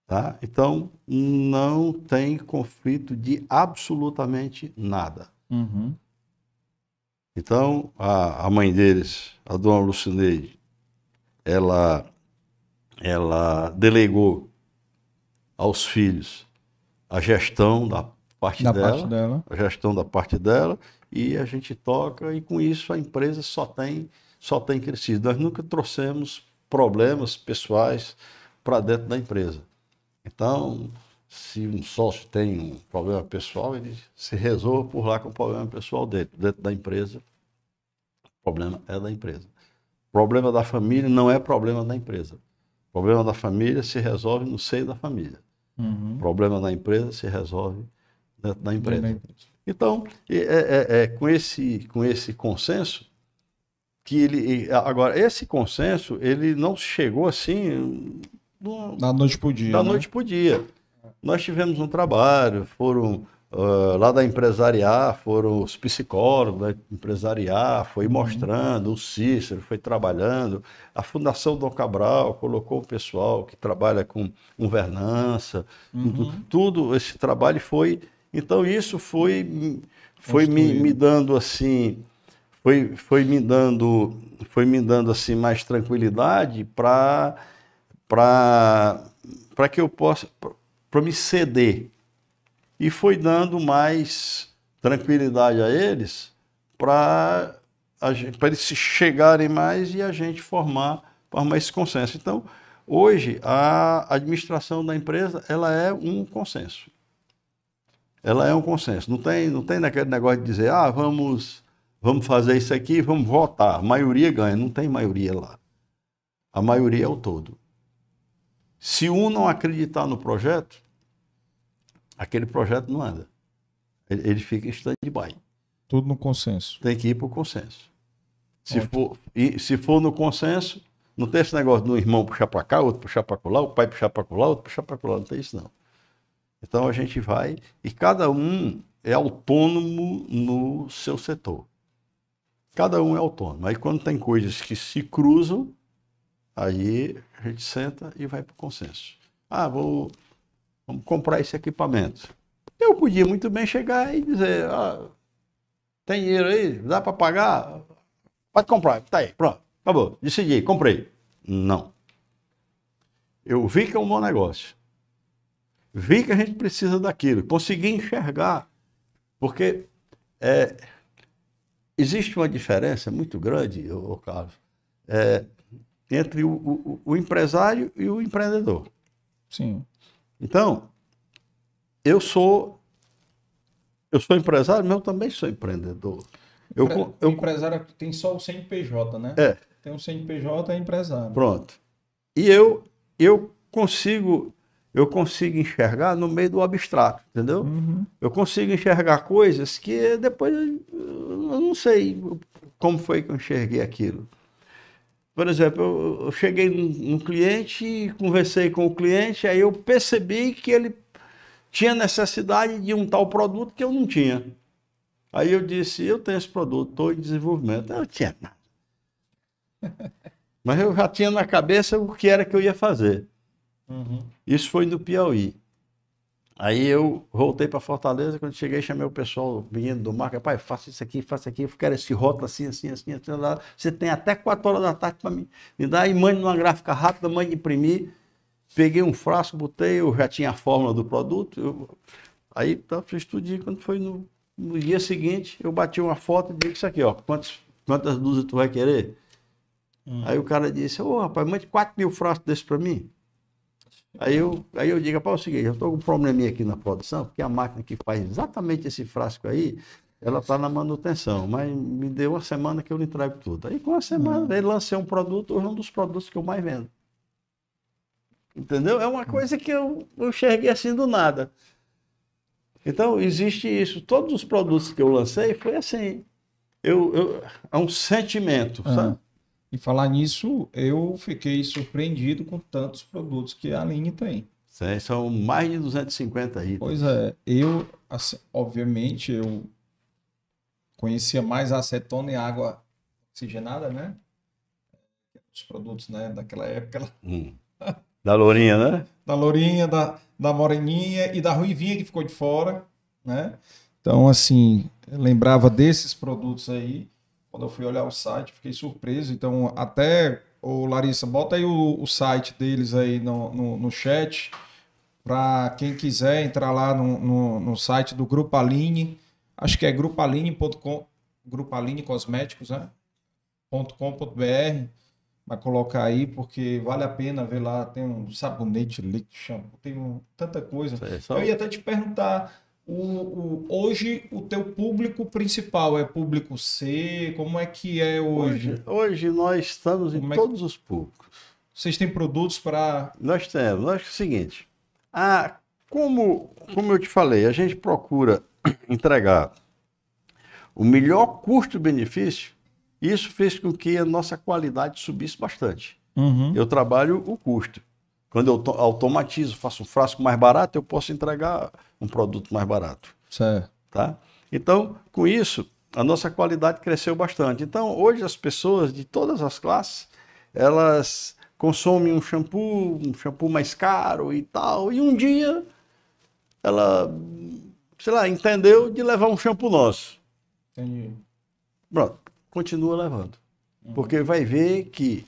Tá? Então, não tem conflito de absolutamente nada. Uhum. Então, a, a mãe deles, a dona Lucineide, ela, ela delegou aos filhos a gestão da parte Da dela, parte dela. a gestão da parte dela, e a gente toca, e com isso a empresa só tem, só tem crescido. Nós nunca trouxemos problemas pessoais para dentro da empresa. Então, se um sócio tem um problema pessoal, ele se resolve por lá com o problema pessoal dele. Dentro da empresa, o problema é da empresa. Problema da família não é problema da empresa. Problema da família se resolve no seio da família. Uhum. Problema da empresa se resolve dentro da empresa. Então, é, é- é com, esse, com esse consenso que ele. Agora, esse consenso, ele não chegou assim do- Da noite pro dia. da né? noite para o dia. Nós tivemos um trabalho, foram ah, lá da empresariar, foram os psicólogos da empresariar, foi mostrando, o Cícero foi trabalhando, a Fundação Dom Cabral colocou o pessoal que trabalha com governança, Uhum. tudo esse trabalho foi. Então isso foi, foi me, me dando assim, foi, foi me dando, foi me dando assim mais tranquilidade para para que eu possa para me ceder e foi dando mais tranquilidade a eles para eles se chegarem mais e a gente formar formar esse consenso. Então hoje a administração da empresa ela é um consenso. Ela é um consenso. Não tem não tem naquele negócio de dizer ah vamos vamos fazer isso aqui vamos votar. A maioria ganha. Não tem maioria lá. A maioria é o todo. Se um não acreditar no projeto, aquele projeto não anda. Ele, ele fica em stand-by. Tudo no consenso. Tem que ir para o consenso. Se Ótimo. for, e se for no consenso, não tem esse negócio do irmão puxar para cá, outro puxar para lá, o pai puxar para lá, outro puxar para lá. Não tem isso, não. Então a gente vai e cada um é autônomo no seu setor. Cada um é autônomo. Aí quando tem coisas que se cruzam, aí a gente senta e vai para o consenso. Ah, vou, vamos comprar esse equipamento. Eu podia muito bem chegar e dizer, ah, tem dinheiro aí, dá para pagar? Pode comprar, tá aí, pronto, acabou, decidi, comprei. Não. Eu vi que é um bom negócio. Vi que a gente precisa daquilo, consegui enxergar, porque é, existe uma diferença muito grande, ô, Carlos, é, entre o, o- o empresário e o empreendedor. Sim. Então, eu sou eu sou empresário, mas eu também sou empreendedor. Eu, co- eu- O empresário tem só o CNPJ, né? É. Tem o CNPJ é empresário. pronto. E eu eu consigo eu consigo enxergar no meio do abstrato, entendeu? Uhum. Eu consigo enxergar coisas que depois eu não sei como foi que eu enxerguei aquilo. Por exemplo, eu, eu cheguei num, num cliente, conversei com o cliente, aí eu percebi que ele tinha necessidade de um tal produto que eu não tinha. Aí eu disse, eu tenho esse produto, estou em desenvolvimento. Eu tinha nada. Mas eu já tinha na cabeça o que era que eu ia fazer. Uhum. Isso foi no Piauí. Aí eu voltei para Fortaleza, quando cheguei, chamei o pessoal, o menino do marca, pai, faça isso aqui, faça aqui, eu quero esse rótulo assim, assim, assim, assim, lá. Você tem até 4 horas da tarde para me, me dar, e mande numa gráfica rápida, mande imprimir. Peguei um frasco, botei, eu já tinha a fórmula do produto. eu- aí tá, fiz tudinho, quando foi no, no dia seguinte, eu bati uma foto e disse isso aqui, ó, quantas, quantas dúzias tu vai querer? Hum. Aí o cara disse, ô rapaz, mande 4 mil frascos desses para mim. Aí eu, aí eu digo, rapaz, é o seguinte, eu estou com um probleminha aqui na produção, porque a máquina que faz exatamente esse frasco aí, ela está na manutenção, mas me deu uma semana que eu lhe entrego tudo. Aí com uma semana, ele lancei um produto, hoje é um dos produtos que eu mais vendo. Entendeu? É uma coisa que eu, eu enxerguei assim do nada. Então, existe isso. Todos os produtos que eu lancei foi assim. Eu, eu, é um sentimento, Ah. sabe? E falar nisso, eu fiquei surpreendido com tantos produtos que a Aline tem. São mais de 250 itens. Pois é, eu, assim, obviamente, eu conhecia mais a acetona e água oxigenada, né? Os produtos, né, daquela época, Hum. Da Lourinha, né? da Lourinha, da, da Moreninha e da Ruivinha que ficou de fora, né? Então, assim, lembrava desses produtos aí. Quando eu fui olhar o site, fiquei surpreso. Então, até, ô Larissa, bota aí o, o site deles aí no, no, no chat. Para quem quiser entrar lá no, no, no, site do Grupo Aline, acho que é grupaline.com, Grupo Aline Cosméticos, né? .com.br, vai colocar aí, porque vale a pena ver lá, tem um sabonete, líquido, shampoo, tem um, tanta coisa. É só... Eu ia até te perguntar, o, o, hoje o teu público principal é público C? Como é que é hoje? Hoje, hoje nós estamos Como em é todos que... os públicos. Vocês têm produtos para. Nós temos. Nós é o seguinte: a, como, como eu te falei, a gente procura entregar o melhor custo-benefício. Isso fez com que a nossa qualidade subisse bastante. Uhum. Eu trabalho o custo. Quando eu automatizo, faço um frasco mais barato, eu posso entregar um produto mais barato. Certo. Tá? Então, com isso, a nossa qualidade cresceu bastante. Então, hoje as pessoas de todas as classes, elas consome um shampoo, um shampoo mais caro e tal, e um dia ela, sei lá, entendeu de levar um shampoo nosso. Entendi. Pronto, continua levando. Uhum. Porque vai ver que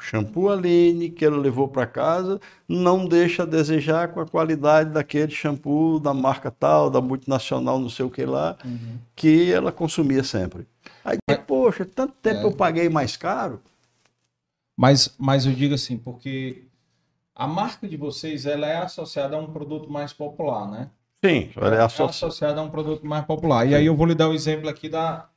o shampoo Aline que ela levou para casa não deixa a desejar com a qualidade daquele shampoo da marca tal, da multinacional, não sei o que lá, uhum. que ela consumia sempre. Aí, poxa, tanto tempo é. eu paguei mais caro, mas, mas eu digo assim, porque a marca de vocês ela é associada a um produto mais popular, né? Sim, ela é, é associada a um produto mais popular. E aí eu vou lhe dar o um exemplo aqui da,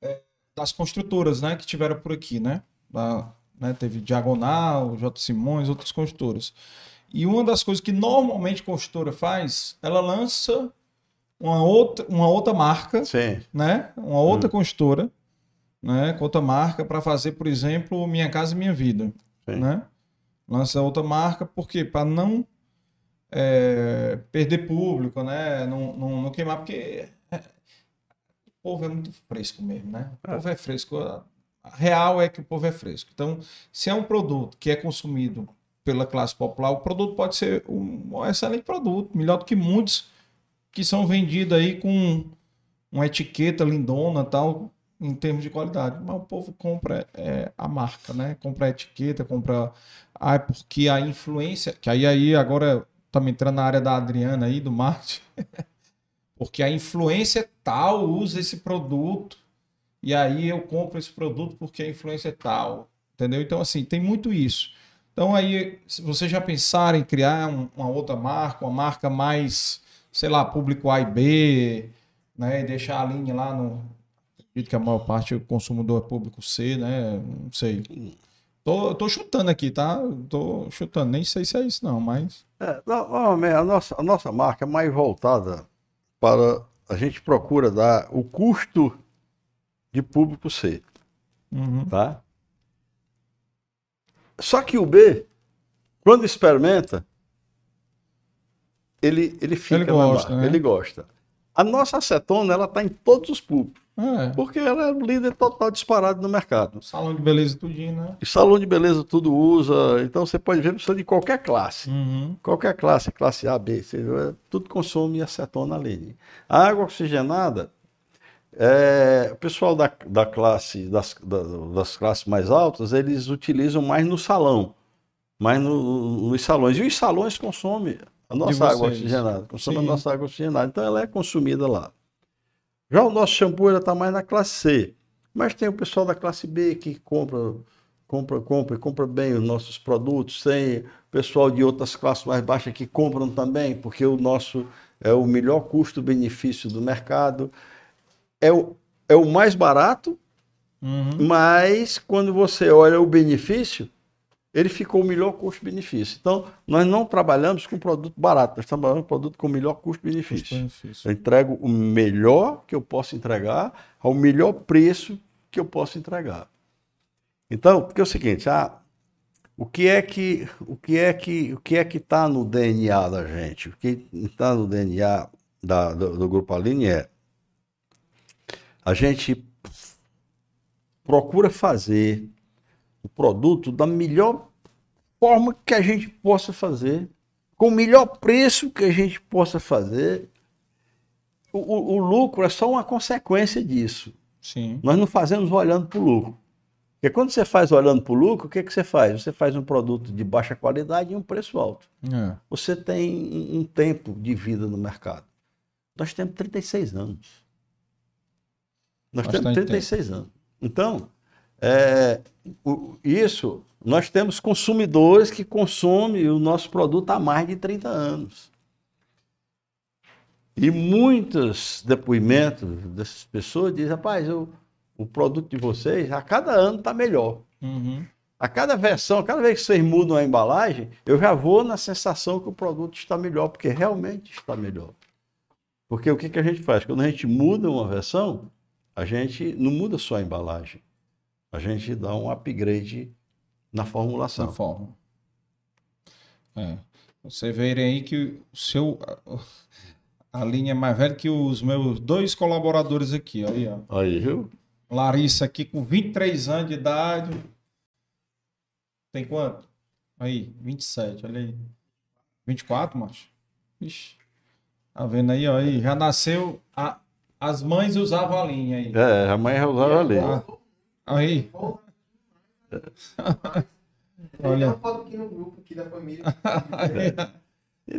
é, das construtoras, né, que tiveram por aqui, né? Da, né? Teve Diagonal, J. Simões, outras construtoras. E uma das coisas que normalmente a construtora faz, ela lança uma outra, uma outra marca, Sim. né? Uma outra hum. construtora né, com outra marca para fazer, por exemplo, Minha Casa Minha Vida. Né? Lança outra marca, porque para não é, perder público, né? Não, não, não queimar, porque é, o povo é muito fresco mesmo, né? O é. povo é fresco. Real é que o povo é fresco. Então, se é um produto que é consumido pela classe popular, o produto pode ser um excelente produto, melhor do que muitos que são vendidos aí com uma etiqueta lindona tal, em termos de qualidade. Mas o povo compra é, a marca, né? Compra a etiqueta, compra. Ah, é porque a influência. Que aí, aí agora estamos entrando na área da Adriana aí, do marketing. porque a influência tal usa esse produto. E aí eu compro esse produto porque a influência é tal. Entendeu? Então, assim, tem muito isso. Então, aí, se vocês já pensaram em criar um, uma outra marca, uma marca mais, sei lá, público A e B, né? E deixar a linha lá no, Acredito que a maior parte do consumidor é público C, né? Não sei. Tô, tô chutando aqui, tá? Tô chutando, nem sei se é isso não, mas... É, não, a, nossa, a nossa marca é mais voltada para... A gente procura dar o custo de público C, uhum. tá? Só que o B, quando experimenta, ele, ele fica ele gosta, né? ele gosta. A nossa acetona, ela está em todos os públicos. É. Porque ela é líder total disparado no mercado. Salão de beleza tudinho, né? E salão de beleza tudo usa. Então você pode ver pessoa de qualquer classe. Uhum. Qualquer classe, classe A, B, C, tudo consome acetona ali. A água oxigenada, é, o pessoal da, da classe, das, da, das classes mais altas, eles utilizam mais no salão. Mais no, nos salões. E os salões consomem a nossa água oxigenada. Consomem a nossa água oxigenada. Então ela é consumida lá. Já o nosso shampoo está mais na classe C. Mas tem o pessoal da classe B que compra, compra, compra e compra bem os nossos produtos. Tem pessoal de outras classes mais baixas que compram também, porque o nosso é o melhor custo-benefício do mercado. É o, é o mais barato, uhum. mas quando você olha o benefício, ele ficou o melhor custo-benefício. Então, nós não trabalhamos com produto barato, nós trabalhamos com produto com melhor custo-benefício. eu entrego o melhor que eu posso entregar ao melhor preço que eu posso entregar. Então, porque é o seguinte, ah, o que é que o que é que o que é que está no DNA da gente? O que está no DNA da, do, do grupo Aline é a gente procura fazer o produto da melhor forma que a gente possa fazer, com o melhor preço que a gente possa fazer. O, o, o lucro é só uma consequência disso. Sim. Nós não fazemos olhando para o lucro. Porque quando você faz olhando para o lucro, o que, que você faz? Você faz um produto de baixa qualidade e um preço alto. É. Você tem um, um tempo de vida no mercado. Nós temos 36 anos. Nós Bastante temos 36 anos. Então, é, o- isso, nós temos consumidores que consomem o nosso produto há mais de 30 anos. E muitos depoimentos dessas pessoas dizem, rapaz, eu- o produto de vocês a cada ano está melhor. Uhum. A cada versão, cada vez que vocês mudam a embalagem, eu já vou na sensação que o produto está melhor, porque realmente está melhor. Porque o que, que a gente faz? Quando a gente muda uma versão, a gente não muda só a embalagem. A gente dá um upgrade na formulação. forma. É. Você verem aí que o seu. A linha é mais velha que os meus dois colaboradores aqui, aí, ó. Aí, viu? Larissa aqui com 23 anos de idade. Tem quanto? Aí, 27, olha aí. 24, macho? Ixi. Tá vendo aí, ó? Aí, já nasceu. A... As mães usavam a linha aí. É, a mãe usava ali. Ah, Aí. Tem Olha. aqui no grupo aqui da família.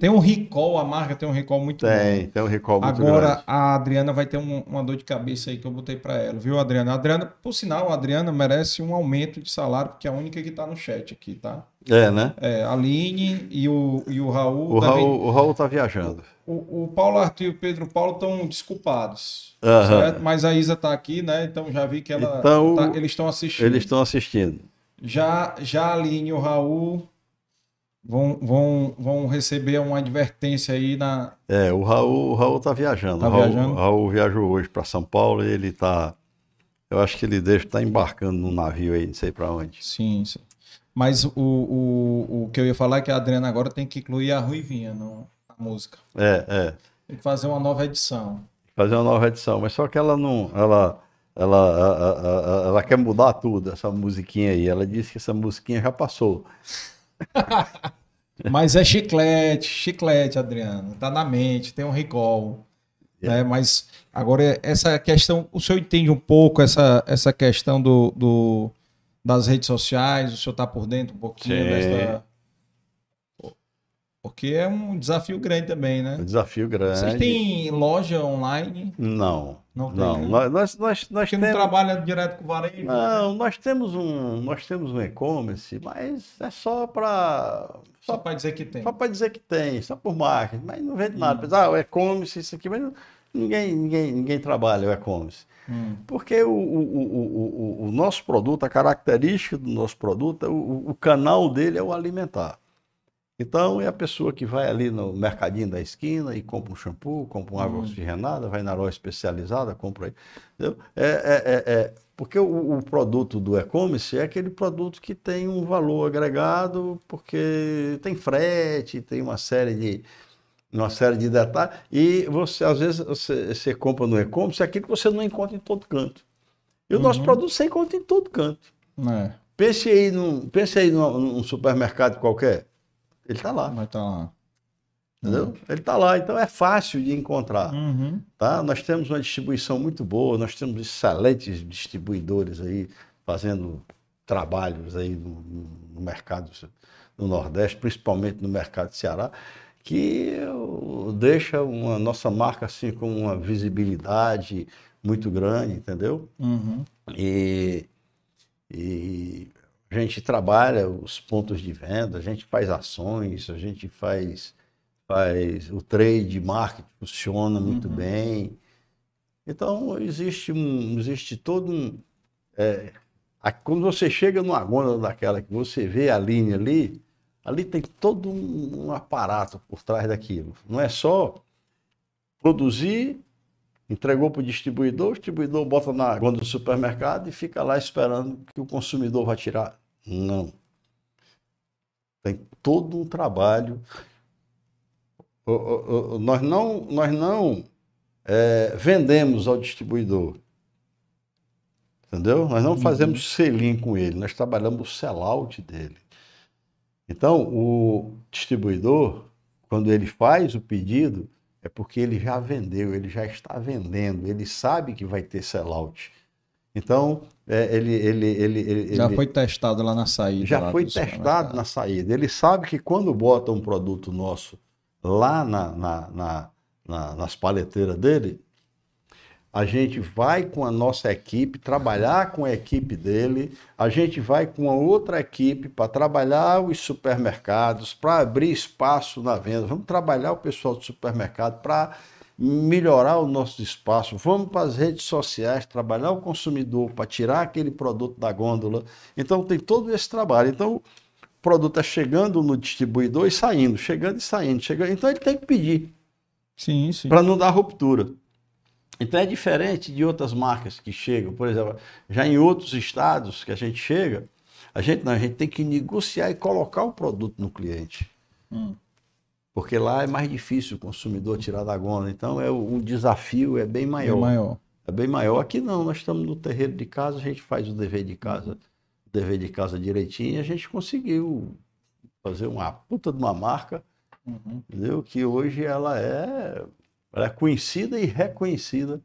Tem um recall, a marca tem um recall muito bom. Tem, tem um recall muito Agora grande. a Adriana vai ter um- uma dor de cabeça aí que eu botei pra ela, viu, Adriana? A Adriana, por sinal, a Adriana merece um aumento de salário, porque é a única que tá no chat aqui, tá? É, né? É, a Aline e o, e o Raul. O Raul, o Raul tá viajando. o, o Paulo Arthur e o Pedro Paulo estão desculpados. Certo? Mas a Isa tá aqui, né? Então já vi que ela. Então, tá- eles estão assistindo. Eles estão assistindo. Já, já a Aline e o Raul vão, vão, vão receber uma advertência aí na. É, o Raul, o Raul tá viajando. Tá o Raul, viajando? o Raul viajou hoje para São Paulo e ele tá. Eu acho que ele deve estar embarcando num navio aí, não sei para onde. Sim, sim. Mas o, o, o que eu ia falar é que a Adriana agora tem que incluir a Ruivinha no, na música. É, é. Tem que fazer uma nova edição. Fazer uma nova edição. Mas só que ela não. Ela, ela, a- a- a- ela quer mudar tudo, essa musiquinha aí. Ela disse que essa musiquinha já passou. Mas é chiclete, chiclete, Adriano. Tá na mente, tem um recall. né? Mas agora essa questão, o senhor entende um pouco essa, essa questão do, do- das redes sociais? O senhor tá por dentro um pouquinho Sim. dessa. Porque é um desafio grande também, Um né? desafio grande. Vocês têm loja online? Não. Não tem, Não. né? Nós, nós, nós, Porque não temos. trabalha direto com varejo? Não, nós temos um, nós temos um e-commerce, mas é só para Só só, para dizer que tem. só para dizer que tem, só por marketing, mas não vende nada. Pensa, Ah, o e-commerce, isso aqui, mas ninguém, ninguém, ninguém trabalha o e-commerce. Hum. Porque o, o, o, o, nosso produto, a característica do nosso produto, é o, canal dele é o alimentar. Então, é a pessoa que vai ali no mercadinho da esquina e compra um shampoo, compra uma água Hum. oxigenada, vai na loja especializada, compra aí. Entendeu? É, é, é, é- porque o, o produto do e-commerce é aquele produto que tem um valor agregado, porque tem frete, tem uma série de, uma série de detalhes, e você, às vezes, você, você compra no e-commerce aquilo que você não encontra em todo canto. E o nosso Uhum. produto você encontra em todo canto. É, Pense aí num, pense aí num, num supermercado qualquer, ele está lá, vai estar lá. entendeu? Ele está lá, então é fácil de encontrar. Uhum. Tá? Nós temos uma distribuição muito boa, nós temos excelentes distribuidores aí fazendo trabalhos aí no, no- mercado do Nordeste, principalmente no mercado de Ceará, que deixa uma nossa marca assim com uma visibilidade muito grande, entendeu? Uhum. E, e a gente trabalha os pontos de venda, a gente faz ações, a gente faz, faz o trade marketing funciona muito Uhum. bem. Então existe um, existe todo um é, a- quando você chega numa gôndola daquela que você vê a linha ali, ali tem todo um, um aparato por trás daquilo. Não é só produzir, entregou para o distribuidor, o distribuidor bota na gôndola do supermercado e fica lá esperando que o consumidor vá tirar. Não. Tem todo um trabalho. O- o- o- nós não, nós não é, vendemos ao distribuidor. Entendeu? Nós não Uhum. fazemos selim com ele, nós trabalhamos o sell-out dele. Então, o distribuidor, quando ele faz o pedido, é porque ele já vendeu, ele já está vendendo, ele sabe que vai ter sell-out. Então, é, ele, ele, ele, ele, Já foi testado lá na saída. já foi do testado na saída. Ele sabe que quando bota um produto nosso lá na- na- na- nas paleteiras dele, a gente vai com a nossa equipe, trabalhar com a equipe dele, a gente vai com a outra equipe para trabalhar os supermercados, para abrir espaço na venda. Vamos trabalhar o pessoal do supermercado para melhorar o nosso espaço. Vamos para as redes sociais, trabalhar o consumidor para tirar aquele produto da gôndola. Então tem todo esse trabalho. Então o produto está chegando no distribuidor e saindo, chegando e saindo, chegando. Então ele tem que pedir Sim, sim. para não dar ruptura. Então é diferente de outras marcas que chegam, por exemplo, já em outros estados que a gente chega, a gente não, a gente tem que negociar e colocar o produto no cliente. Hum. Porque lá é mais difícil o consumidor tirar da gôndola. Então é o, o desafio é bem É maior. maior. É bem maior. Aqui não, nós estamos no terreiro de casa, a gente faz o dever de casa, o dever de casa direitinho, e a gente conseguiu fazer uma puta de uma marca, Uhum. entendeu? Que hoje ela é, ela é conhecida e reconhecida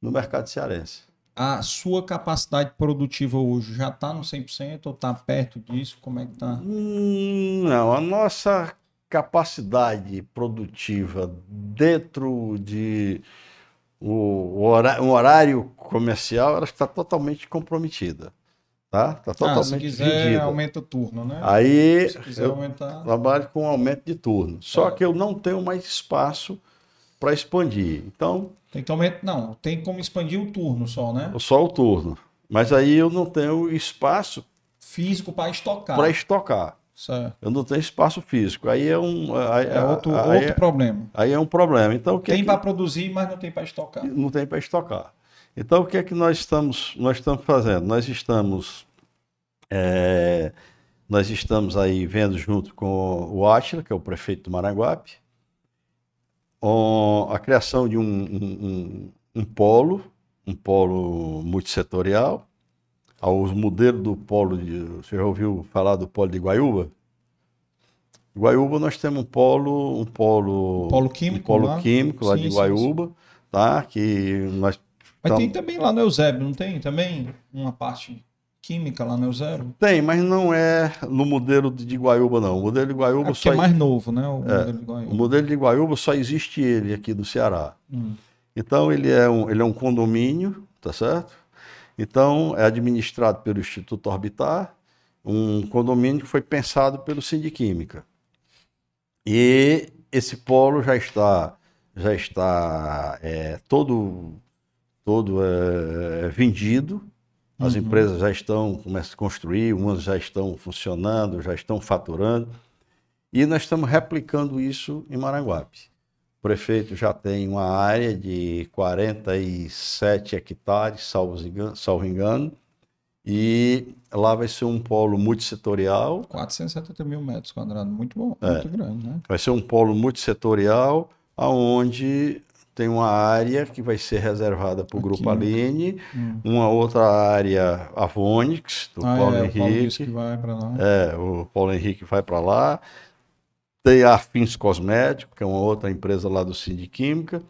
no mercado cearense. A sua capacidade produtiva hoje já está no 100% ou está perto disso? Como é que tá? Hum, Não, a nossa capacidade produtiva dentro de o, um horário comercial, ela está totalmente comprometida, tá? Está Ah, se totalmente quiser, vendida. aumenta o turno, né? Aí Se quiser aumentar. trabalho com aumento de turno. Só É. que eu não tenho mais espaço para expandir. Então, Tem que aumentar. Não, tem como expandir o turno só, né? só o turno. Mas aí eu não tenho espaço Físico para estocar. para estocar. Certo. Eu não tenho espaço físico. Aí é um, aí, É outro, aí outro é- problema. aí é um problema. Então, o que é Tem que- para produzir, mas não tem para estocar. não tem para estocar. Então, o que é que nós estamos, nós estamos fazendo? Nós estamos, é, nós estamos aí vendo junto com o Átila, que é o prefeito do Maranguape, a criação de um, um- um- um polo, um polo multissetorial, aos modelos do polo de. Você já ouviu falar do polo de Guaiúba? Guaiúba nós temos um polo, um polo, Polo químico um polo lá? químico lá Sim, de sim, Guaiúba, tá? Que nós Mas Então- tem também lá no Eusébio, não tem? Também uma parte química lá no Eusébio? tem, mas não é no modelo de Guaiúba não. O modelo de É Guaiúba porque só é mais novo, né? O modelo de o modelo de Guaiúba só existe ele aqui do Ceará. Hum. Então ele é um, ele é um condomínio, tá certo? Então é administrado pelo Instituto Orbitar, um condomínio que foi pensado pelo Sindiquímica. E esse polo já está já está é, todo todo é, vendido. As Uhum. empresas já estão começam a construir, umas já estão funcionando, já estão faturando. E nós estamos replicando isso em Maranguape. O prefeito já tem uma área de 47 hectares, salvo engano, salvo engano, e lá vai ser um polo multissetorial, 470 mil metros quadrados. Muito bom, É. muito grande, né? vai ser um polo multissetorial, aonde tem uma área que vai ser reservada para o A Grupo química. Aline, Hum. uma outra área Avonix, do Ah, Paulo é, o Paulo Henrique. para lá. É, o Paulo Henrique vai para lá. Tem a Fins Cosméticos, que é uma outra empresa lá do Sindiquímica.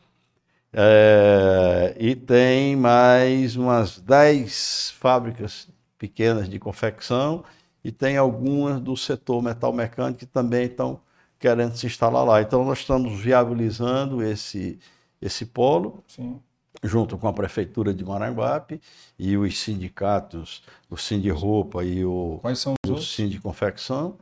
É, e tem mais umas 10 fábricas pequenas de confecção e tem algumas do setor metal mecânico que também estão querendo se instalar lá. Então, nós estamos viabilizando esse, esse polo Sim. junto com a Prefeitura de Maranguape e os sindicatos, o Sind Roupa e o, Quais são os o outros? Sind Confecção.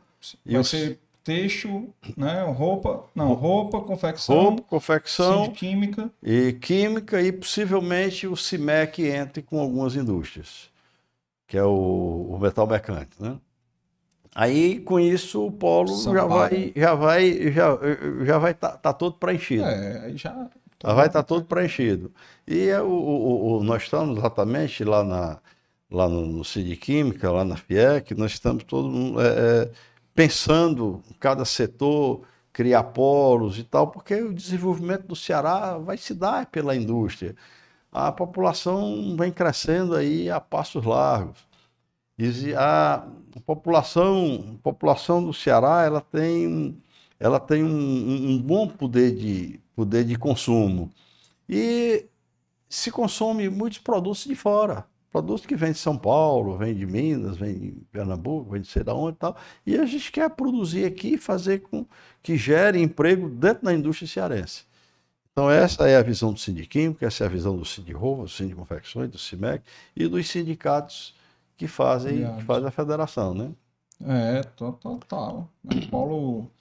E Vai os- ser texto, né? Roupa. Não, roupa, confecção, Roupa, confecção Sind química. e química e possivelmente o CIMEC entre com algumas indústrias, que é o, o metal mecânico, né? Aí, com isso, o polo já vai já vai já, já vai estar tá, todo preenchido. É, aí já. Já vai estar todo preenchido. E é o, o- o- nós estamos exatamente lá, na, lá no, no CID Química, lá na FIEC, nós estamos todos é, é, pensando cada setor, criar polos e tal, porque o desenvolvimento do Ceará vai se dar pela indústria. A população vem crescendo aí a passos largos. A população, a população do Ceará ela tem, ela tem um- um bom poder de, poder de consumo. E se consome muitos produtos de fora. Produtos que vêm de São Paulo, vêm de Minas, vêm de Pernambuco, vêm de sei da onde e tal. E a gente quer produzir aqui e fazer com que gere emprego dentro da indústria cearense. Então, essa é a visão do Sindiquímico, essa é a visão do Sindirouva, do Sindiconfecções, do CIMEC e dos sindicatos que fazem, que fazem a federação, né? É, to- total. Né? Paulo.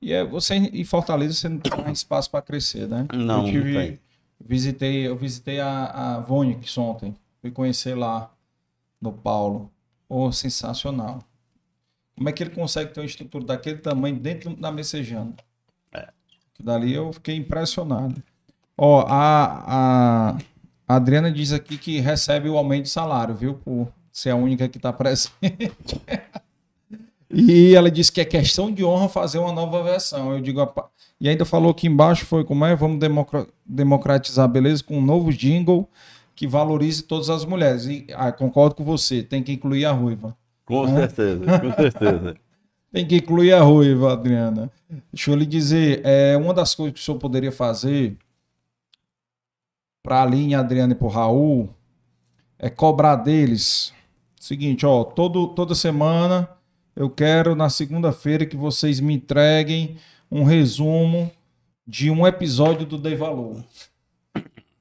E é, você em Fortaleza você não tem espaço para crescer, né? Não, eu tive, não tem. Visitei, eu visitei a, a Vonix ontem. Fui conhecer lá no Paulo. Oh, sensacional. Como é que ele consegue ter uma estrutura daquele tamanho dentro da Messejana? É. Que dali eu fiquei impressionado. Ó, a, a Adriana diz aqui que recebe o aumento de salário, viu? Por ser a única que está presente. E ela disse que é questão de honra fazer uma nova versão. Eu digo, "Apa-" e ainda falou aqui embaixo foi como é, vamos democra- democratizar a beleza com um novo jingle que valorize todas as mulheres. E ah, concordo com você, tem que incluir a ruiva. Com Hã? certeza, com certeza. Tem que incluir a ruiva, Adriana. Deixa eu lhe dizer, é, uma das coisas que o senhor poderia fazer para a Aline, Adriana e para o Raul é cobrar deles. Seguinte, ó, todo, toda semana eu quero na segunda-feira que vocês me entreguem um resumo de um episódio do Dei Valor.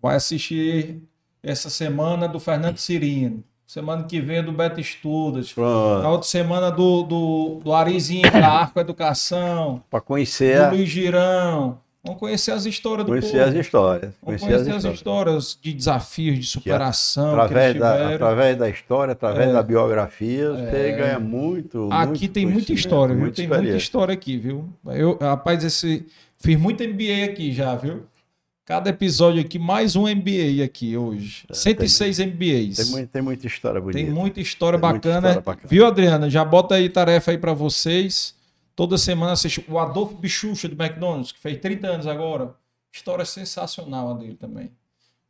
Vai assistir essa semana do Fernando Cirino. Semana que vem do Beto Estudas. Na Pronto. outra semana do, do, do Arizinho, da Arco Educação, Para conhecer, do Luiz Girão. Vamos conhecer as histórias do conhecer povo. as histórias. Vamos Conhecer conhecer as histórias de desafios, de superação que, Através eles da, através da história, através É. da biografia, você É. ganha muito. Aqui muito tem muita história, viu? muita Tem muita história aqui, viu? Eu, rapaz, esse fiz muito MBA aqui já, viu? Cada episódio aqui, mais um MBA aqui hoje. 106 MBAs. É, Tem, muito- tem muita história bonita. Tem muita história Tem muita bacana. história bacana. Viu, Adriana? Já bota aí tarefa aí pra vocês. Toda semana assiste o Adolfo Bichucha do McDonald's, que fez 30 anos agora. História sensacional a dele também.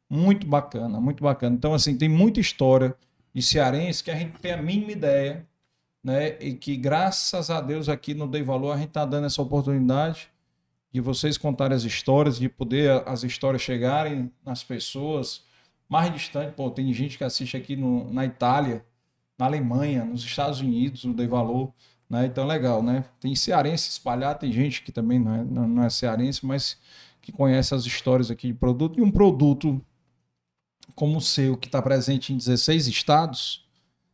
Muito bacana, muito bacana. Então, assim, tem muita história de cearense que a gente tem a mínima ideia, né? E que, graças a Deus, aqui no Dei Valor, a gente tá dando essa oportunidade de vocês contarem as histórias, de poder as histórias chegarem nas pessoas mais distantes. Pô, tem gente que assiste aqui no, na Itália, na Alemanha, nos Estados Unidos, o Dei Valor, né? Então é legal, né? Tem cearense espalhado, tem gente que também não é, não, não é cearense, mas que conhece as histórias aqui de produto. E um produto como o seu, que está presente em 16 estados,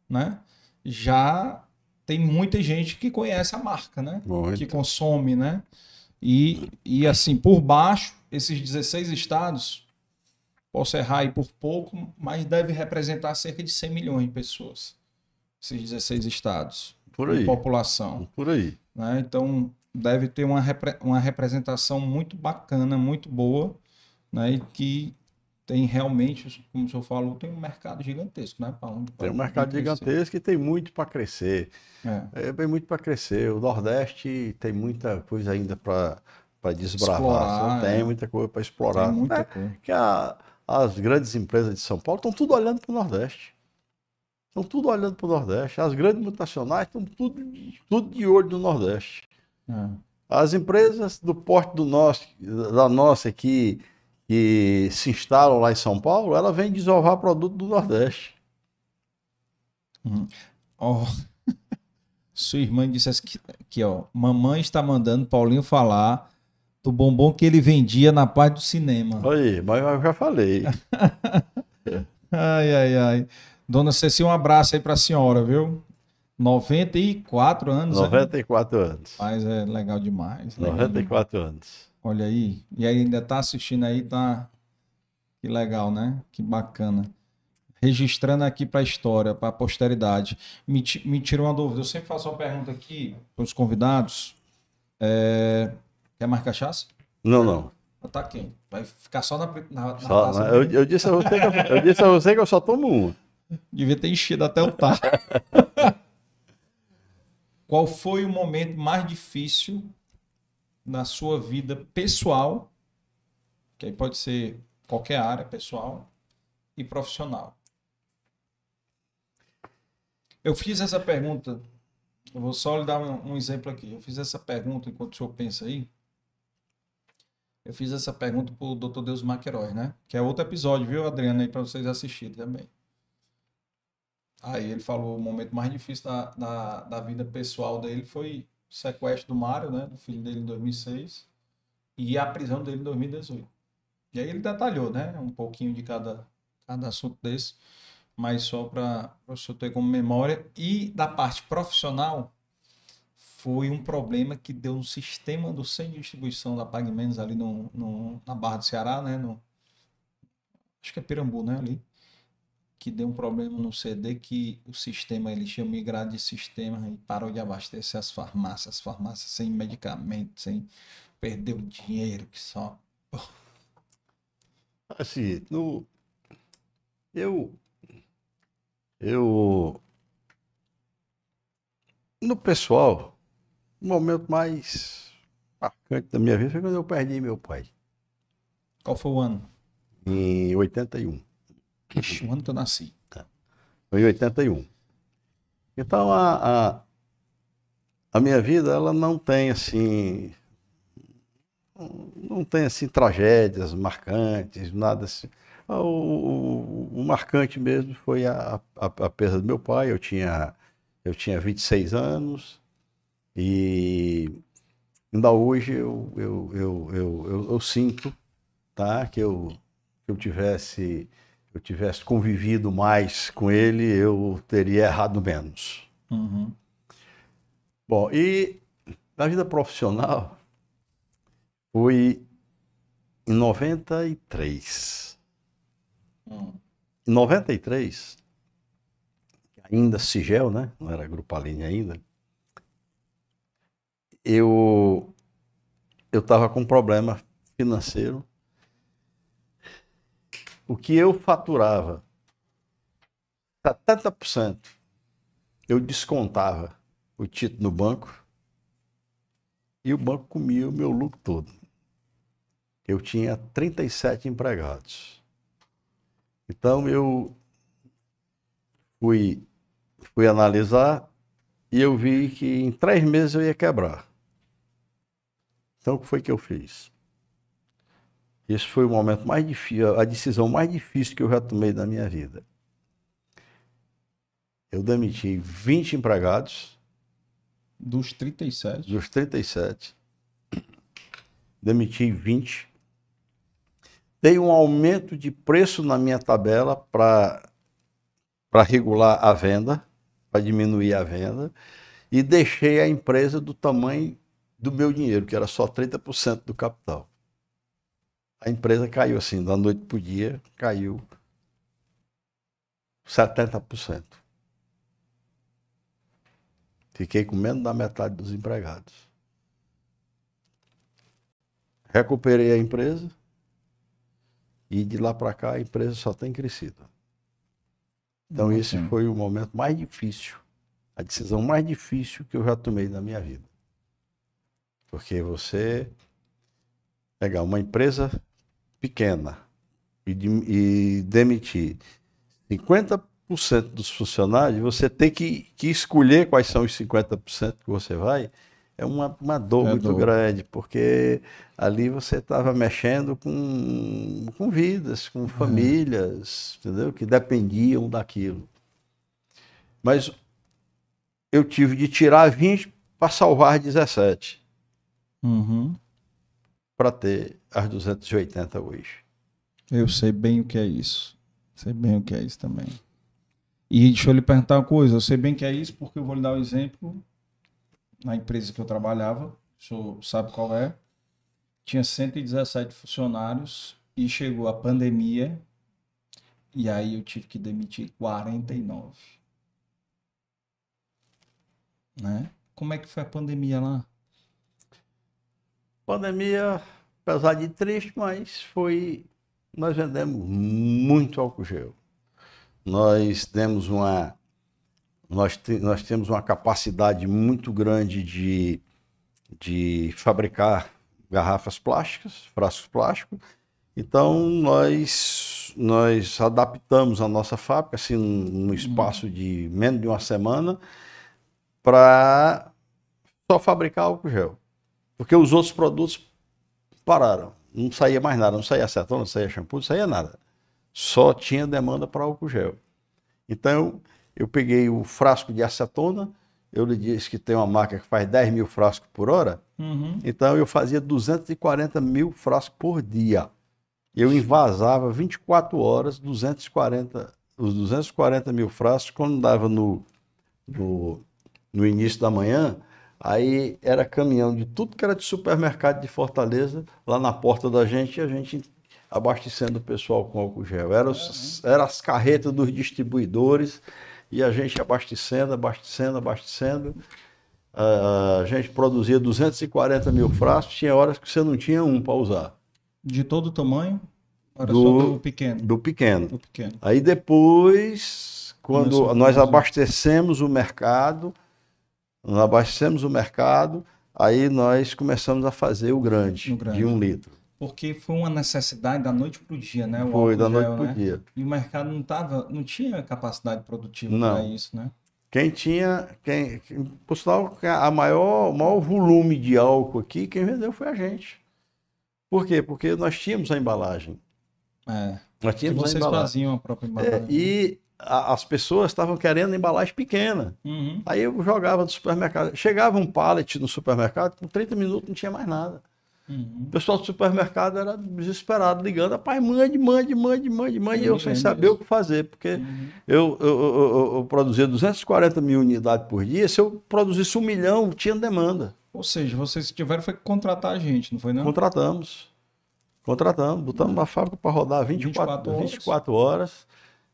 né? Já tem muita gente que conhece a marca, né? Muito. que consome, né? E, e assim, por baixo, esses 16 estados, posso errar aí por pouco, mas deve representar cerca de 100 milhões de pessoas. Esses 16 estados Por aí. população. Por aí. Né? Então, deve ter uma, repre- uma representação muito bacana, muito boa, né? E que tem realmente, como o senhor falou, tem um mercado gigantesco, né? Pra onde- Tem um mercado gigantesco e tem muito para crescer. É. É bem muito para crescer. O Nordeste tem muita coisa ainda para desbravar. Explorar, tem é. muita coisa para explorar. Tem muita É coisa. que a- as grandes empresas de São Paulo estão tudo olhando para o Nordeste. Estão tudo olhando para o Nordeste. As grandes multinacionais estão tudo, tudo de olho no Nordeste. É. As empresas do porte do nosso, da nossa aqui, que se instalam lá em São Paulo, ela vem desovar produto do Nordeste. Ó, sua irmã disse aqui, aqui, ó. Mamãe está mandando Paulinho falar do bombom que ele vendia na parte do cinema. Aí, mas eu já falei. Ai, ai, ai. Dona Cecília, um abraço aí pra senhora, viu? 94 anos, né? 94 anos. Mas é legal demais. legal 94 anos. Olha aí. E aí ainda tá assistindo aí, tá. Que legal, né? Que bacana. Registrando aqui para a história, para a posteridade. Me, me tirou uma dúvida. Eu sempre faço uma pergunta aqui para os convidados. É, Quer mais cachaça? Não, não. Tá quente. Vai ficar só na, na, na Só- taça eu, eu disse a você que eu, eu disse a você que eu só tomo uma. Devia ter enchido até o tá. Qual foi o momento mais difícil na sua vida pessoal? Que aí pode ser qualquer área, pessoal e profissional. Eu fiz essa pergunta. Eu vou só lhe dar um, um exemplo aqui. Eu fiz essa pergunta enquanto o senhor pensa aí. Eu fiz essa pergunta para o Dr. Deus Maquerói, né? Que é outro episódio, viu, Adriana, aí para vocês assistirem também. Aí ele falou o momento mais difícil da, da, da vida pessoal dele foi o sequestro do Mário, né? Do filho dele em 2006 e a prisão dele em 2018. E aí ele detalhou, né? Um pouquinho de cada, cada assunto desse, mas só para o senhor ter como memória. E da parte profissional, foi um problema que deu no sistema do centro de distribuição da Pague Menos ali no, no, na Barra do Ceará, né? No, acho que é Pirambu, né? Ali. Que deu um problema no CD que o sistema, ele tinha migrado de sistema e parou de abastecer as farmácias, as farmácias sem medicamento, sem perder o dinheiro, que só. Assim, no, eu, eu, no pessoal, o momento mais marcante da minha vida foi quando eu perdi meu pai, Qual foi o ano? em 81. Ixi, o ano que eu nasci. Foi em 81. Então, a, a, a minha vida, ela não tem, assim, não tem, assim, tragédias marcantes, nada assim. O, o, o marcante mesmo foi a, a, a perda do meu pai, eu tinha, eu tinha 26 anos e ainda hoje eu, eu, eu, eu, eu, eu sinto, tá, que eu, que eu tivesse eu tivesse convivido mais com ele, eu teria errado menos. Uhum. Bom, e na vida profissional foi em 93. Hum. Em 93, ainda Sigel, né? Não era Grupo Aline ainda. Eu eu estava com um problema financeiro. O que eu faturava, 70%, eu descontava o título no banco e o banco comia o meu lucro todo. Eu tinha 37 empregados. Então eu fui, fui analisar e eu vi que em três meses eu ia quebrar. Então o que foi que eu fiz? Esse foi o momento mais difícil, a decisão mais difícil que eu já tomei na minha vida. Eu demiti 20 empregados, Dos 37. dos 37, demiti 20, dei um aumento de preço na minha tabela para regular a venda, para diminuir a venda, e deixei a empresa do tamanho do meu dinheiro, que era só 30% do capital. A empresa caiu assim, da noite para o dia, caiu 70%. Fiquei com menos da metade dos empregados. Recuperei a empresa e de lá para cá a empresa só tem crescido. Então esse Ótimo. foi o momento mais difícil, a decisão mais difícil que eu já tomei na minha vida. Porque você pegar uma empresa pequena e, de- e demitir 50% dos funcionários, você tem que, que escolher quais são os 50% que você vai, é uma, uma dor É muito dor. grande, porque ali você estava mexendo com, com vidas, com famílias, entendeu? Que dependiam daquilo. Mas eu tive de tirar 20 para salvar 17 Uhum. Para ter as 280 hoje. Eu sei bem o que é isso. Sei bem o que é isso também. E deixa eu lhe perguntar uma coisa. Eu sei bem que é isso porque eu vou lhe dar um exemplo. Na empresa que eu trabalhava, o senhor sabe qual é, tinha 117 funcionários e chegou a pandemia e aí eu tive que demitir 49. Né? Como é que foi a pandemia lá? Pandemia, apesar de triste, mas foi. Nós vendemos muito álcool gel. Nós temos uma. Nós, te- nós temos uma capacidade muito grande de, de fabricar garrafas plásticas, frascos plásticos. Então, nós, nós adaptamos a nossa fábrica, assim, num espaço de menos de uma semana, para só fabricar álcool gel. Porque os outros produtos pararam. Não saía mais nada, não saía acetona, não saía shampoo, não saía nada. Só tinha demanda para álcool gel. Então, eu peguei o frasco de acetona, eu lhe disse que tem uma marca que faz 10 mil frascos por hora, Uhum. então eu fazia 240 mil frascos por dia. Eu envasava 24 horas 240, os 240 mil frascos, quando dava no, no, no início da manhã, aí era caminhão de tudo que era de supermercado de Fortaleza, lá na porta da gente, e a gente abastecendo o pessoal com álcool gel. Eram era as carretas dos distribuidores, e a gente abastecendo, abastecendo, abastecendo. A gente produzia 240 mil frascos, tinha horas que você não tinha um para usar, De todo tamanho? Era Do- só do pequeno. do pequeno. Do pequeno. Aí depois, quando Começou nós abastecemos o mercado, nós abastecemos o mercado, aí nós começamos a fazer o grande, O grande. de um litro. Porque foi uma necessidade da noite pro dia, né? O Foi da álcool noite gel, para o né? dia. E o mercado não tava, não tinha capacidade produtiva para isso, né? Quem tinha, quem, por sinal, a maior, o maior volume de álcool aqui, quem vendeu foi a gente. Por quê? Porque nós tínhamos a embalagem. É. Nós tínhamos a vocês embalagem. faziam a própria É, embalagem. e a- as pessoas estavam querendo embalagem pequena. Uhum. Aí eu jogava no supermercado. Chegava um pallet no supermercado, com 30 minutos não tinha mais nada. Uhum. O pessoal do supermercado era desesperado, ligando, rapaz, mande, mande, mande, mande, mande, e Eu sem saber disso. o que fazer, porque Uhum. eu, eu, eu, eu- produzia 240 mil unidades por dia, se eu produzisse um milhão, tinha demanda. Ou seja, vocês tiveram foi que contratar a gente, não foi não? Contratamos. Contratamos, botamos na fábrica para rodar 24, 24 horas. 24 horas.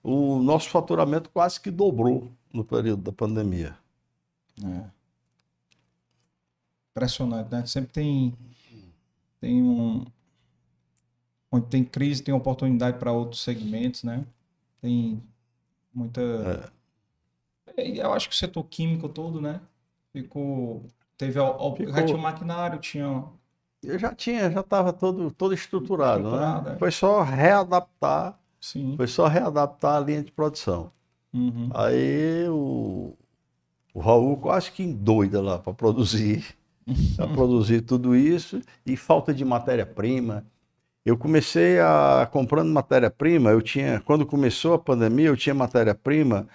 O nosso faturamento quase que dobrou no período da pandemia. É. Impressionante, né? Sempre tem, tem um. Onde tem crise, tem oportunidade para outros segmentos, né? Tem muita. É, Eu acho que o setor químico todo, né? Ficou. Teve. ao- ao- Ficou. Já tinha maquinário, tinha. Eu já tinha, já estava todo, todo estruturado, Estruturado, né? é. Foi só readaptar, Sim. foi só readaptar a linha de produção. Uhum. Aí o, o Raul quase que endoida lá para produzir, para produzir tudo isso e falta de matéria-prima. Eu comecei a comprando matéria-prima, eu tinha, quando começou a pandemia, eu tinha matéria-prima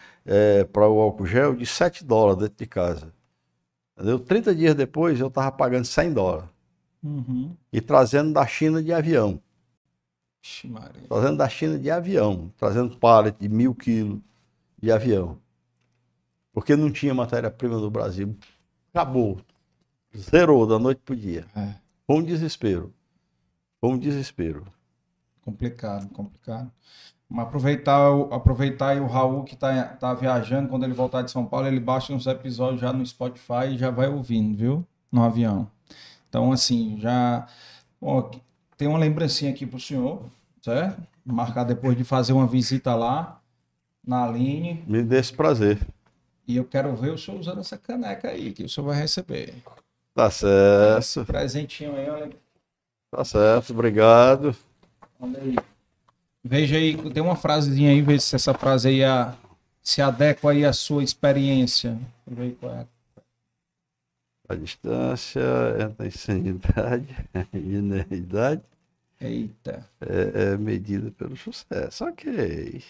para o álcool gel de 7 dólares dentro de casa. Entendeu? 30 dias depois eu estava pagando 100 dólares Uhum. e trazendo da China de avião. Ixi, Maria. trazendo da China de avião, trazendo pallet de mil quilos de avião. Porque não tinha matéria-prima no Brasil. Acabou. Zerou da noite para o dia. É. Foi um desespero. Foi um desespero. Complicado, complicado. Mas aproveitar, aproveitar aí o Raul que tá, tá viajando, quando ele voltar de São Paulo, ele baixa uns episódios já no Spotify e já vai ouvindo, viu? No avião. Então, assim, já. ó, tem uma lembrancinha aqui pro senhor, certo? Marcar depois de fazer uma visita lá na Aline. Me dê esse prazer. E eu quero ver o senhor usando essa caneca aí, que o senhor vai receber. Tá certo, Esse presentinho aí, olha, tá certo, obrigado. olha aí. Veja aí, tem uma frasezinha aí, veja se essa frase aí a- se adequa aí à sua experiência. Ver qual é. A distância entre a insanidade e a ineridade Eita, é, é medida pelo sucesso. Ok.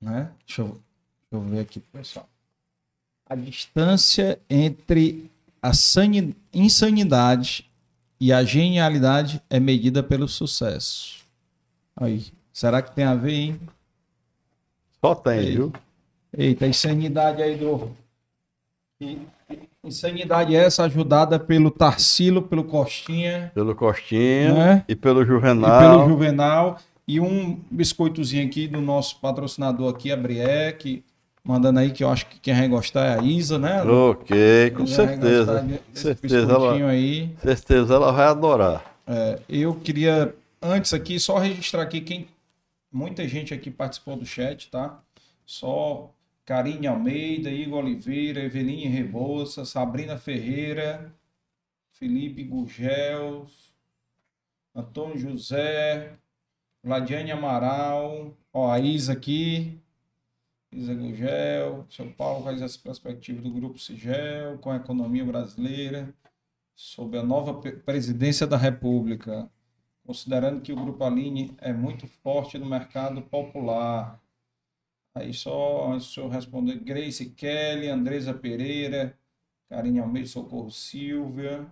né? Deixa eu, deixa eu ver aqui, pessoal. A distância entre a sani- insanidade e a genialidade é medida pelo sucesso. Aí, será que tem a ver, hein? Só tem, Ei. viu? Eita, a insanidade aí do. E- Insanidade essa ajudada pelo Tarsilo, pelo Costinha Pelo Costinha Né? e pelo e Juvenal. pelo Juvenal. E um biscoitozinho aqui do nosso patrocinador aqui, a Briec, mandando aí que eu acho que quem vai gostar é a Isa, né? Ok, com certeza. certeza, ela- aí. Certeza ela vai adorar. É, eu queria, antes aqui, só registrar aqui quem. Muita gente aqui participou do chat, tá? Só Karine Almeida, Igor Oliveira, Eveline Rebouça, Sabrina Ferreira, Felipe Gugel, Antônio José, Vladiane Amaral, ó, a Isa aqui, Isa Gugel, São Paulo faz essa perspectiva do Grupo Sigel com a economia brasileira sob a nova presidência da República, considerando que o Grupo Aline é muito forte no mercado popular. Aí só se eu responder Grace Kelly, Andresa Pereira, Karine Almeida, Socorro Silvia.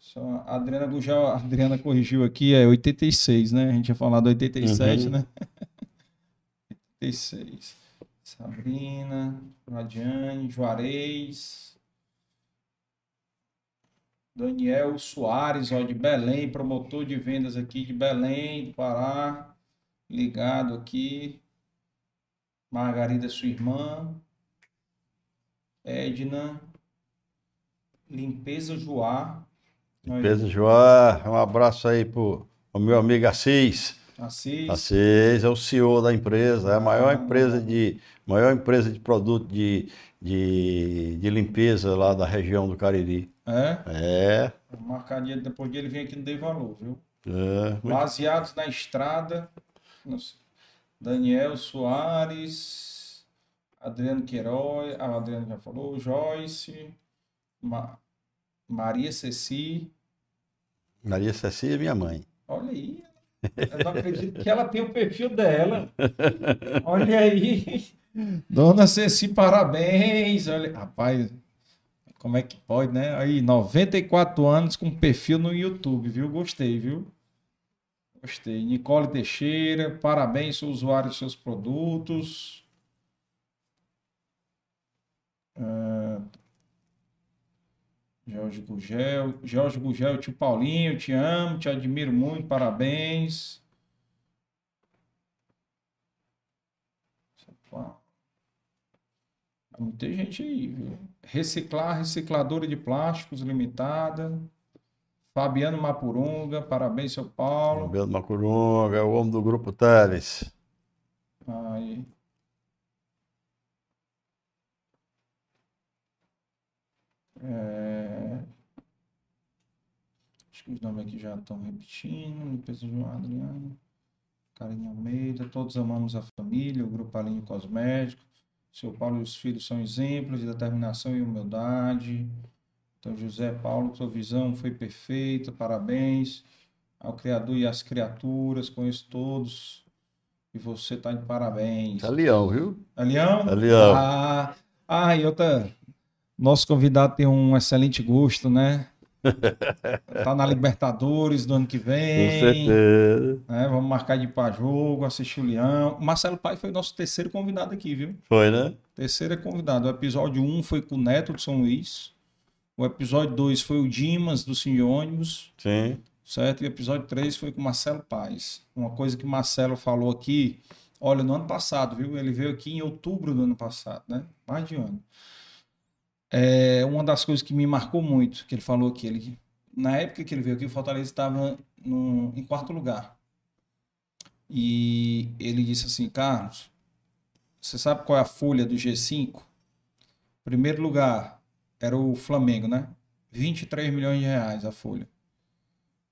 Só a Adriana Gugel, Adriana corrigiu aqui, é 86, né? A gente tinha falado 87, Uhum. né? 86. Sabrina, Radiane, Juarez. Daniel Soares, ó, de Belém, promotor de vendas aqui de Belém, do Pará. Ligado aqui. Margarida, sua irmã. Edna. Limpeza Joá. Pedro Joá, um abraço aí pro, pro meu amigo Assis. Assis. Assis é o CEO da empresa, é a maior Ah. empresa de, maior empresa de produto de, de, de limpeza lá da região do Cariri. É? É, Vou marcar dia depois de ele vir aqui no Dei Valor, viu? é muito Baseados na estrada. Nossa. Daniel Soares. Adriano Queiroz. Ah, o Adriano já falou. Joyce. Ma- Maria Ceci. Maria Cecília é minha mãe. Olha aí. Eu não acredito que ela tem o perfil dela. Olha aí. Dona Ceci, parabéns. Olha, rapaz, como é que pode, né? Aí, 94 anos com perfil no YouTube, viu? Gostei, viu? Gostei. Nicole Teixeira, parabéns, sou usuário dos seus produtos. Ah, Jorge Gugel, Jorge Gugel, tio Paulinho, te amo, te admiro muito, parabéns. Muita gente aí, viu? Reciclar, recicladora de plásticos limitada. Fabiano Mapurunga, parabéns, seu Paulo. Belo Macurunga, é o homem do grupo Teles. Aí. É, Acho que os nomes aqui já estão repetindo. Limpeza João Adriano, Karine Almeida, todos amamos a família, o Grupo Alinho Cosmético. Seu Paulo e os filhos são exemplos de determinação e humildade. Então, José Paulo, sua visão foi perfeita, parabéns ao Criador e às criaturas, conheço todos. E você está de parabéns. É leão, viu? É Leão? É leão. Ah, ah, e outra. Nosso convidado tem um excelente gosto, né? Tá na Libertadores do ano que Com vem. certeza. né? Vamos marcar de ir para jogo, assistir o Leão. O Marcelo Pai foi nosso terceiro convidado aqui, viu? Foi, né? Terceiro convidado. O episódio 1 foi com o Neto de São Luís. O episódio 2 foi o Dimas do Sinônimos. Sim. certo? E o episódio 3 foi com o Marcelo Paes. Uma coisa que o Marcelo falou aqui, olha, no ano passado, viu? Ele veio aqui em outubro do ano passado, né? Mais de ano. É uma das coisas que me marcou muito, que ele falou aqui, ele, na época que ele veio aqui, o Fortaleza estava em quarto lugar. E ele disse assim, Carlos, você sabe qual é a folha do G5? Primeiro lugar era o Flamengo, né? 23 milhões de reais a folha.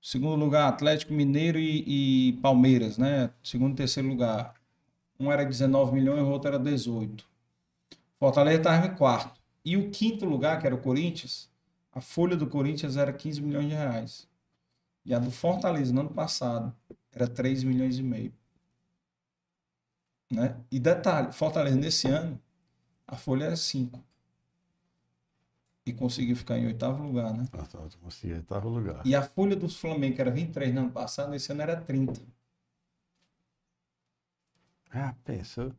Segundo lugar, Atlético Mineiro e, e Palmeiras, né? Segundo e terceiro lugar. Um era 19 milhões, o outro era 18. Fortaleza estava em quarto. E o quinto lugar, que era o Corinthians, a folha do Corinthians era 15 milhões de reais. E a do Fortaleza, no ano passado, era 3 milhões e meio. Né? E detalhe, Fortaleza nesse ano, a folha era 5. E conseguiu ficar em oitavo lugar, né? Nossa, eu consegui, estava no lugar. E a folha do Flamengo, que era 23 no ano passado, esse ano era 30. Ah, pensou.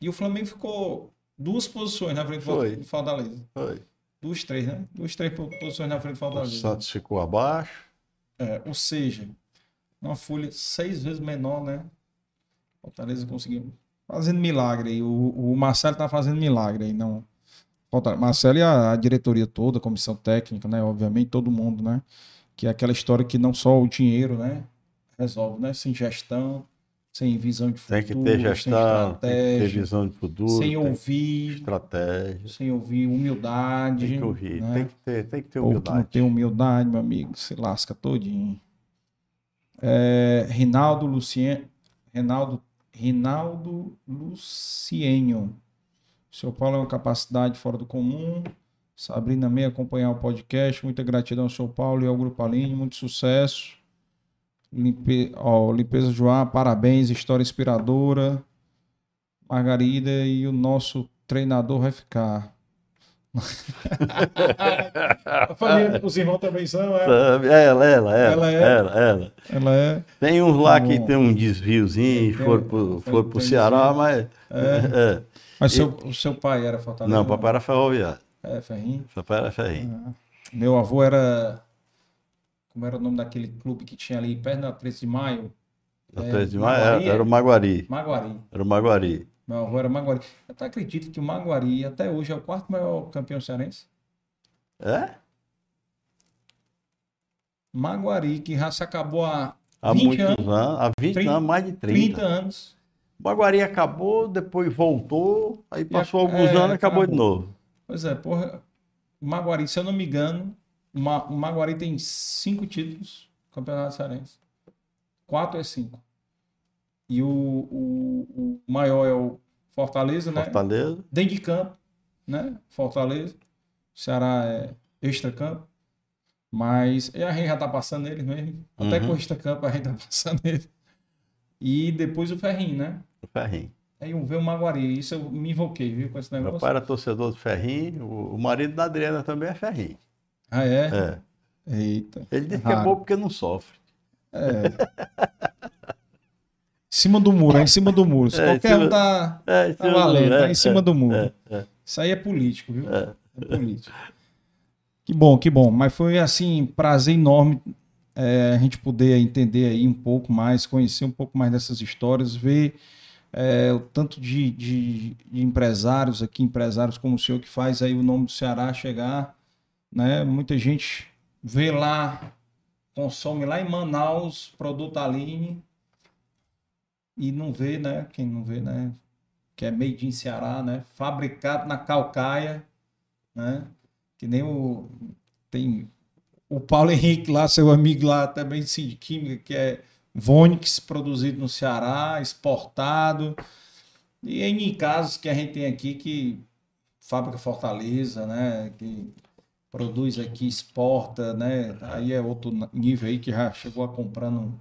E o Flamengo ficou duas posições na frente do Foi. do Fortaleza. Foi. Duas, três, né? Duas, três po- posições na frente do O Fortaleza. Santos ficou abaixo. É, ou seja, uma folha seis vezes menor, né? Fortaleza conseguiu. Fazendo milagre aí. O, o Marcelo tá fazendo milagre aí, não. Fortaleza- Marcelo e a, a diretoria toda, a comissão técnica, né? Obviamente, todo mundo, né? Que é aquela história que não só o dinheiro, né? Resolve, né? Sem gestão, sem visão de Tem futuro, que ter sem gestão, tem que ter estratégia, visão de futuro, sem tem ouvir, estratégia. sem ouvir humildade. Tem que ouvir, né? tem, que ter, tem que ter que não humildade. tem humildade, meu amigo, se lasca todinho. É, Rinaldo Lucien, Rinaldo, Rinaldo Lucienho. Seu Paulo é uma capacidade fora do comum. Sabrina Meia acompanhar o podcast. Muita gratidão ao seu Paulo e ao Grupo Aline. Muito sucesso. Limpe... ó, Limpeza Joá, parabéns. História inspiradora. Margarida e o nosso treinador vai ficar. A família, os irmãos também são, é? Sabe? Ela, ela, ela, Ela ela, é? ela, Ela é. Tem uns lá que Bom. tem um desviozinho, Tem, foram tem, pro, tem- foram pro Ceará, desvio. mas. É. Mas seu, o seu pai era Fortaleza? Não, papai era ferroviário. É, Ferrinho. Papai era ferrinho. Meu avô era. Como era o nome daquele clube que tinha ali perto da 13 de maio? É, 13 de maio era, Maguari, era o Maguari. Maguari. Era o Maguari. Meu avô era Maguari. Eu até acredito que o Maguari até hoje é o quarto maior campeão cearense. É? Maguari, que já se acabou há Há 20 muitos anos, anos. Há 20 30, anos, mais de 30. 30 anos. O Maguari acabou, depois voltou, aí passou alguns é, anos e acabou de acabou. novo. Pois é, porra. O Maguari, se eu não me engano, o Ma- o Maguari tem cinco títulos no Campeonato Cearense. Quatro é cinco. E o, o, o maior é o Fortaleza, né? Fortaleza. Dentro de campo, né? Fortaleza. O Ceará é extra-campo. Mas e a gente já tá passando eles mesmo. Até Uhum. com o extra-campo a gente tá passando ele. E depois o Ferrinho, né? O Ferrinho. Aí eu vi o Maguari. Isso eu me invoquei, viu? Com esse Meu negócio. pai era torcedor do Ferrinho, o, marido da Adriana também é Ferrinho. Ah, é? É. Eita. Ele disse que é bom porque não sofre. É. Em cima do muro, é em cima do muro. Se É, qualquer um cima- tá, É, tá valendo, tá em cima do muro. É, é, Isso aí é político, viu? é. É político. Que bom, que bom. Mas foi assim, prazer enorme é, a gente poder entender aí um pouco mais, conhecer um pouco mais dessas histórias, ver é, o tanto de, de- de empresários aqui, empresários como o senhor que faz aí o nome do Ceará chegar, né? Muita gente vê lá, consome lá em Manaus produto Aline e não vê, né? Quem não vê, né? Que é made in Ceará, né? Fabricado na Calcaia, né? Que nem o tem o Paulo Henrique lá, seu amigo lá também sim, de química, que é Vonix, produzido no Ceará, exportado. E em casos que a gente tem aqui que fábrica Fortaleza, né, que produz aqui, exporta, né? Aí é outro nível aí que já chegou a comprando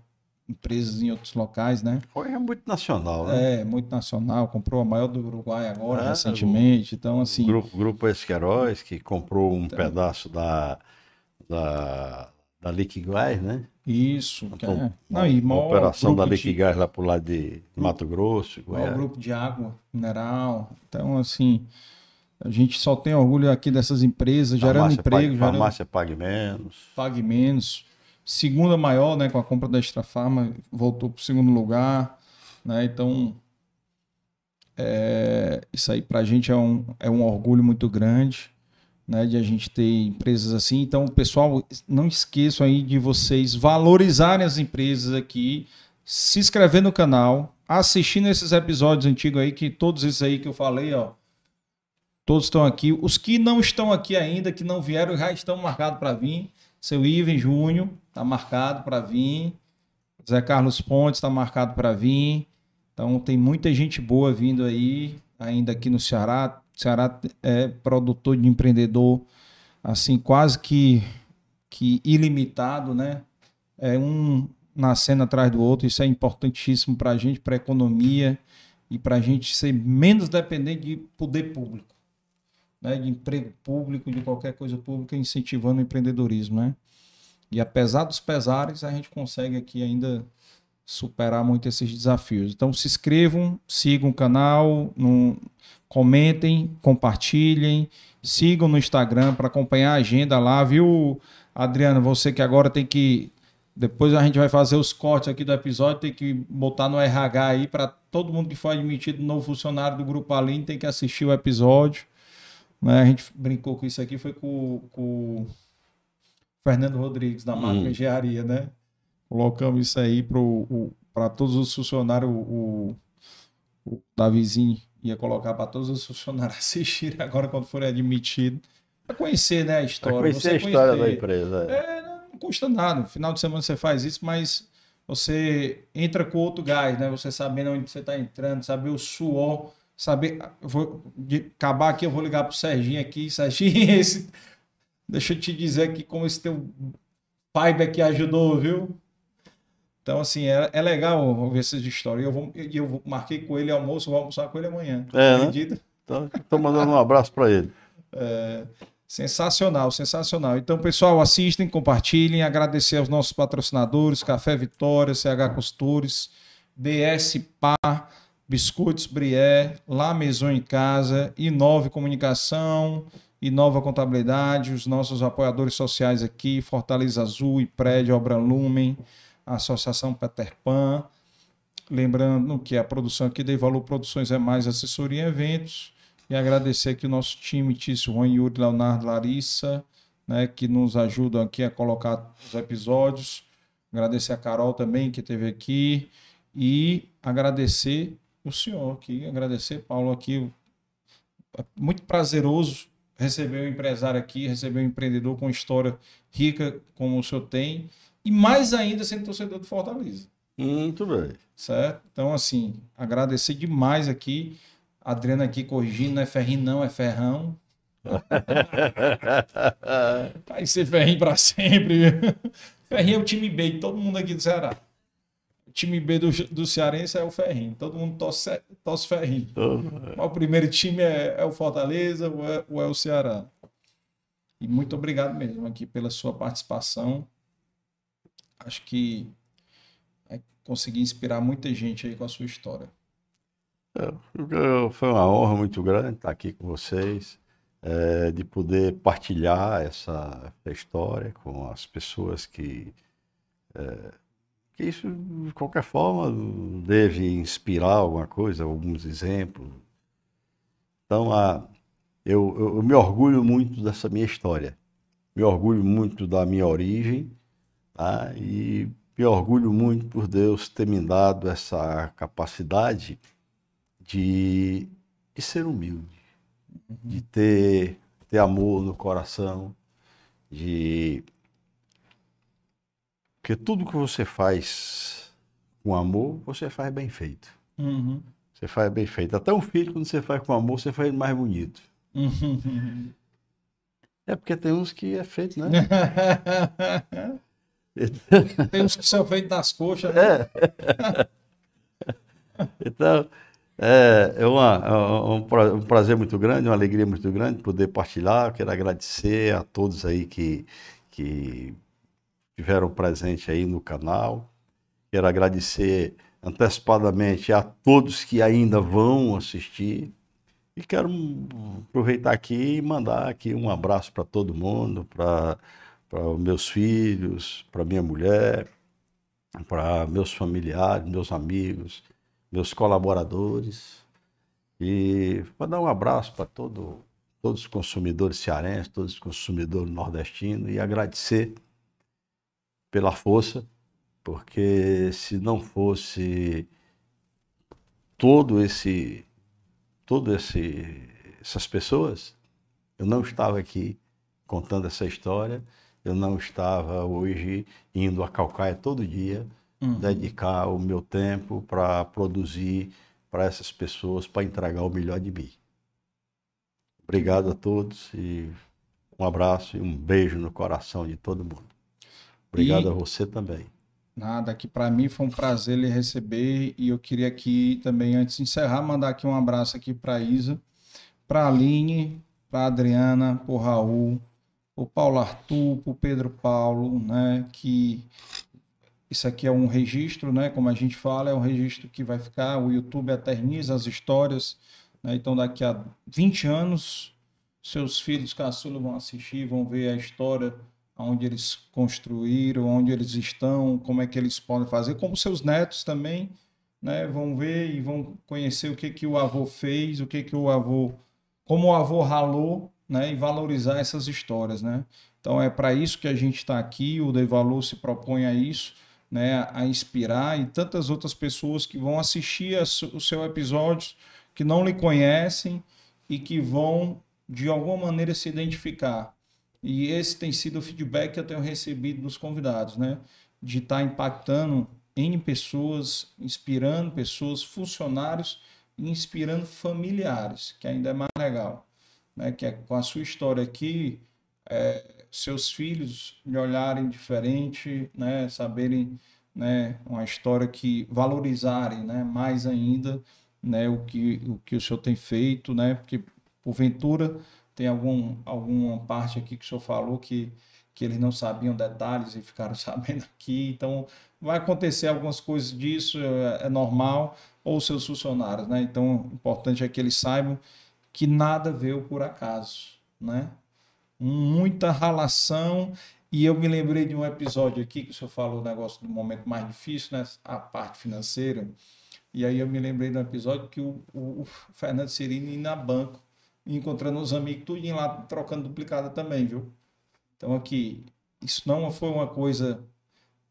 empresas em outros locais, né? Hoje é muito nacional, né? É, muito nacional, comprou a maior do Uruguai agora, É, recentemente. Então, assim, O grupo, grupo Esqueróis, que comprou um Então. pedaço da, da, da Liquigás, né? isso. Uma- é... Não, uma operação da grupo de- Liquigás lá pro lado de Mato Grosso, Goiás. grupo de água mineral. Então, assim, a gente só tem orgulho aqui dessas empresas, gerando Farmácia emprego, pague, gerando farmácia pague menos. pague menos. Segunda maior, né, com a compra da Extra Farma, voltou para o segundo lugar, né? Então, é, isso aí para a gente é um, é um orgulho muito grande, né, de a gente ter empresas assim. Então, pessoal, não esqueçam aí de vocês valorizarem as empresas aqui, se inscrever no canal, assistindo esses episódios antigos aí, que todos esses aí que eu falei, ó, todos estão aqui. Os que não estão aqui ainda, que não vieram, já estão marcados para vir. Seu Ivan Júnior está marcado para vir. Zé Carlos Pontes está marcado para vir. Então tem muita gente boa vindo aí, ainda aqui no Ceará. Ceará é produtor de empreendedor, assim, quase que, que ilimitado, né? É um nascendo atrás do outro. Isso é importantíssimo para a gente, para a economia e para a gente ser menos dependente de poder público né, de emprego público, de qualquer coisa pública, incentivando o empreendedorismo, né? E apesar dos pesares, a gente consegue aqui ainda superar muito esses desafios. Então se inscrevam, sigam o canal, no- comentem, compartilhem, sigam no Instagram para acompanhar a agenda lá, viu, Adriano? Você que agora tem que depois a gente vai fazer os cortes aqui do episódio, tem que botar no RH aí para todo mundo que foi admitido novo funcionário do Grupo Aline tem que assistir o episódio. Né? A gente brincou com isso aqui, foi com, com o Fernando Rodrigues, da Máquina Hum. Engenharia, né? Colocamos isso aí para todos os funcionários, o, o Davizinho ia colocar para todos os funcionários assistirem agora quando forem admitidos. Para conhecer né, a Para história. conhecer você a história da conhecer. empresa. é. É, não custa nada. No final de semana você faz isso, mas você entra com outro gás, né? Você sabendo onde você está entrando, saber o suor, saber. Eu vou acabar aqui, eu vou ligar pro Serginho aqui. Serginho, esse. Deixa eu te dizer aqui como esse teu pai aqui ajudou, viu? Então, assim, é, é legal ver essas histórias. Eu, vou, eu vou- marquei com ele almoço, vou almoçar com ele amanhã. É, né? Então, estou mandando um abraço para ele. É, sensacional, sensacional. Então, pessoal, assistem, compartilhem, agradecer aos nossos patrocinadores, Café Vitória, CH Costures, BS Par, Biscoitos Brié, La Maison em Casa, Inove Comunicação, Inova Contabilidade, os nossos apoiadores sociais aqui, Fortaleza Azul e Prédio Obra Lumen, Associação Peter Pan. Lembrando que a produção aqui da Valor Produções é mais assessoria em eventos. E agradecer aqui o nosso time, Tício, Juan, Yuri, Leonardo, Larissa, né, que nos ajudam aqui a colocar os episódios. Agradecer a Carol também, que esteve aqui. E agradecer o senhor aqui, agradecer, Paulo, aqui. Muito prazeroso receber um empresário aqui, receber um empreendedor com história rica como o senhor tem. E mais ainda sendo torcedor do Fortaleza Muito bem. certo? Então, assim, agradecer demais aqui. A Adriana aqui corrigindo, não é ferrinho, não, é ferrão. Vai ser ferrinho pra sempre. Ferrinho é o time B de todo mundo aqui do Ceará. O time B do, do Cearense é o ferrinho. Todo mundo torce, torce ferrinho. Mas o primeiro time é, é o Fortaleza ou é, ou é o Ceará. E muito obrigado mesmo aqui pela sua participação. Acho que vai conseguir inspirar muita gente aí com a sua história. Eu- Foi uma honra muito grande estar aqui com vocês, eh, de poder partilhar essa, história com as pessoas que, eh, que isso, de qualquer forma, deve inspirar alguma coisa, alguns exemplos. Então, a, eu, eu- eu me orgulho muito dessa minha história, me orgulho muito da minha origem, tá? E me orgulho muito por Deus ter me dado essa capacidade de, de ser humilde, de ter, ter amor no coração, de. Porque tudo que você faz com amor, você faz bem feito. Uhum. Você faz bem feito. Até um filho, quando você faz com amor, você faz ele mais bonito. Uhum. É porque tem uns que é feito, né? Tem uns que são feitos das coxas, né? Então, é, é uma- é um, pra- prazer muito grande, uma alegria muito grande poder partilhar. Quero agradecer a todos aí que, que tiveram presente aí no canal. Quero agradecer antecipadamente a todos que ainda vão assistir. E quero aproveitar aqui e mandar aqui um abraço para todo mundo, para os meus filhos, para minha mulher, para meus familiares, meus amigos, meus colaboradores. E para dar um abraço para todo, todos os consumidores cearenses, todos os consumidores nordestinos e agradecer pela força, porque se não fosse todo esse todo esse essas pessoas, eu não estava aqui contando essa história, eu não estava hoje indo a Calcaia todo dia Uhum. dedicar o meu tempo para produzir para essas pessoas, para entregar o melhor de mim. Obrigado a todos e um abraço e um beijo no coração de todo mundo. Obrigado E- a você também. Nada, que para mim foi um prazer lhe receber e eu queria aqui também, antes de encerrar, mandar aqui um abraço aqui para Isa, para Aline, para Adriana, para o Raul, o Paulo Arthur, o Pedro Paulo, né, que isso aqui é um registro, né, como a gente fala, é um registro que vai ficar, o YouTube eterniza as histórias, né, então daqui a 20 anos, seus filhos caçulos vão assistir, vão ver a história onde eles construíram, onde eles estão, como é que eles podem fazer, como seus netos também, né, vão ver e vão conhecer o que que o avô fez, o que que o avô, como o avô ralou, né, e valorizar essas histórias, né? Então é para isso que a gente está aqui, o Dei Valor se propõe a isso, né, a inspirar e tantas outras pessoas que vão assistir o seu episódio, que não lhe conhecem e que vão de alguma maneira se identificar. E esse tem sido o feedback que eu tenho recebido dos convidados, né? De estar impactando N pessoas, inspirando pessoas, funcionários inspirando familiares, que ainda é mais legal. Né? Que é com a sua história aqui, é, seus filhos lhe olharem diferente, né? Saberem né, uma história que valorizarem, né, mais ainda, né, o que o que o senhor tem feito, né, porque porventura tem algum alguma parte aqui que o senhor falou que que eles não sabiam detalhes e ficaram sabendo aqui, então vai acontecer algumas coisas disso, é, é normal, ou seus funcionários, né? Então, o importante é que eles saibam que nada veio por acaso, né? Muita relação e eu me lembrei de um episódio aqui que o senhor falou o negócio do momento mais difícil, né? A parte financeira. E aí eu me lembrei de um episódio que o, o, Fernando Cirini ia na banco, encontrando os amigos, tudo lá trocando duplicada também, viu? Então aqui, isso não foi uma coisa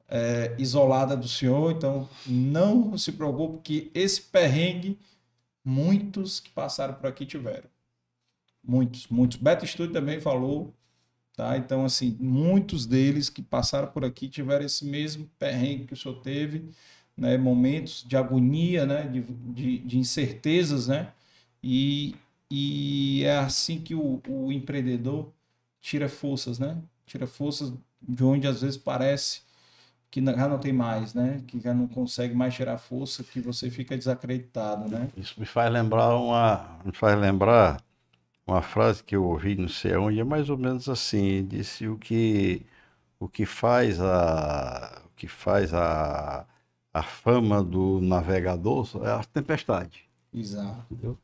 é, isolada do senhor, então não se preocupe que esse perrengue, muitos que passaram por aqui tiveram. Muitos, muitos. Beto Studio também falou, tá? Então, assim, muitos deles que passaram por aqui tiveram esse mesmo perrengue que o senhor teve, né? Momentos de agonia, né? De, de, de incertezas, né? E, e é assim que o, o empreendedor tira forças, né? Tira forças de onde às vezes parece que já não tem mais, né? Que já não consegue mais tirar força, que você fica desacreditado, né? Isso me faz lembrar uma, me faz lembrar uma frase que eu ouvi não sei onde, é mais ou menos assim, disse o que o que faz a o que faz a, a fama do navegador é a tempestade. Exato. Entendeu?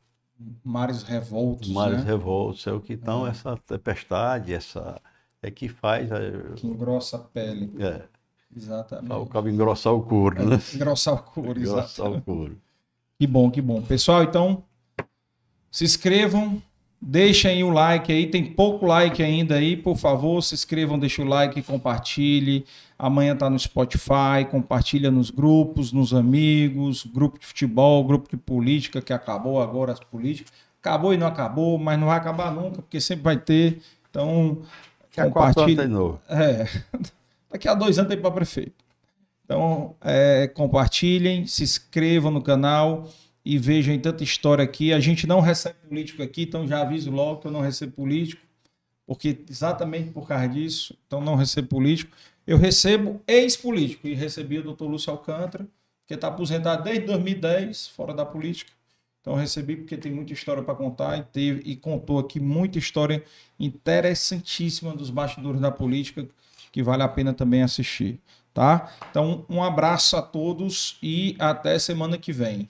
mares revoltos. Mares né? revoltos é o que estão, é. essa tempestade, essa é que faz. A... Que engrossa a pele. É. Exatamente. O cabo engrossar o couro, é, né? Engrossar o couro, Engrossar o couro. Que bom, que bom. Pessoal, então, se inscrevam, deixem o like aí, tem pouco like ainda aí, por favor, se inscrevam, deixem o like, compartilhe. Amanhã tá no Spotify, compartilha nos grupos, nos amigos, grupo de futebol, grupo de política, que acabou agora as políticas. Acabou e não acabou, mas não vai acabar nunca, porque sempre vai ter. Então, compartilha. É, daqui a dois anos tem para prefeito. Então, é, compartilhem, se inscrevam no canal e vejam tanta história aqui. A gente não recebe político aqui, então já aviso logo que eu não recebo político, porque exatamente por causa disso, então não recebo político. Eu recebo ex-político e recebi o doutor Lúcio Alcântara, que está aposentado desde 2010, fora da política. Então recebi porque tem muita história para contar e, teve, e contou aqui muita história interessantíssima dos bastidores da política que vale a pena também assistir, tá? Então um abraço a todos e até semana que vem.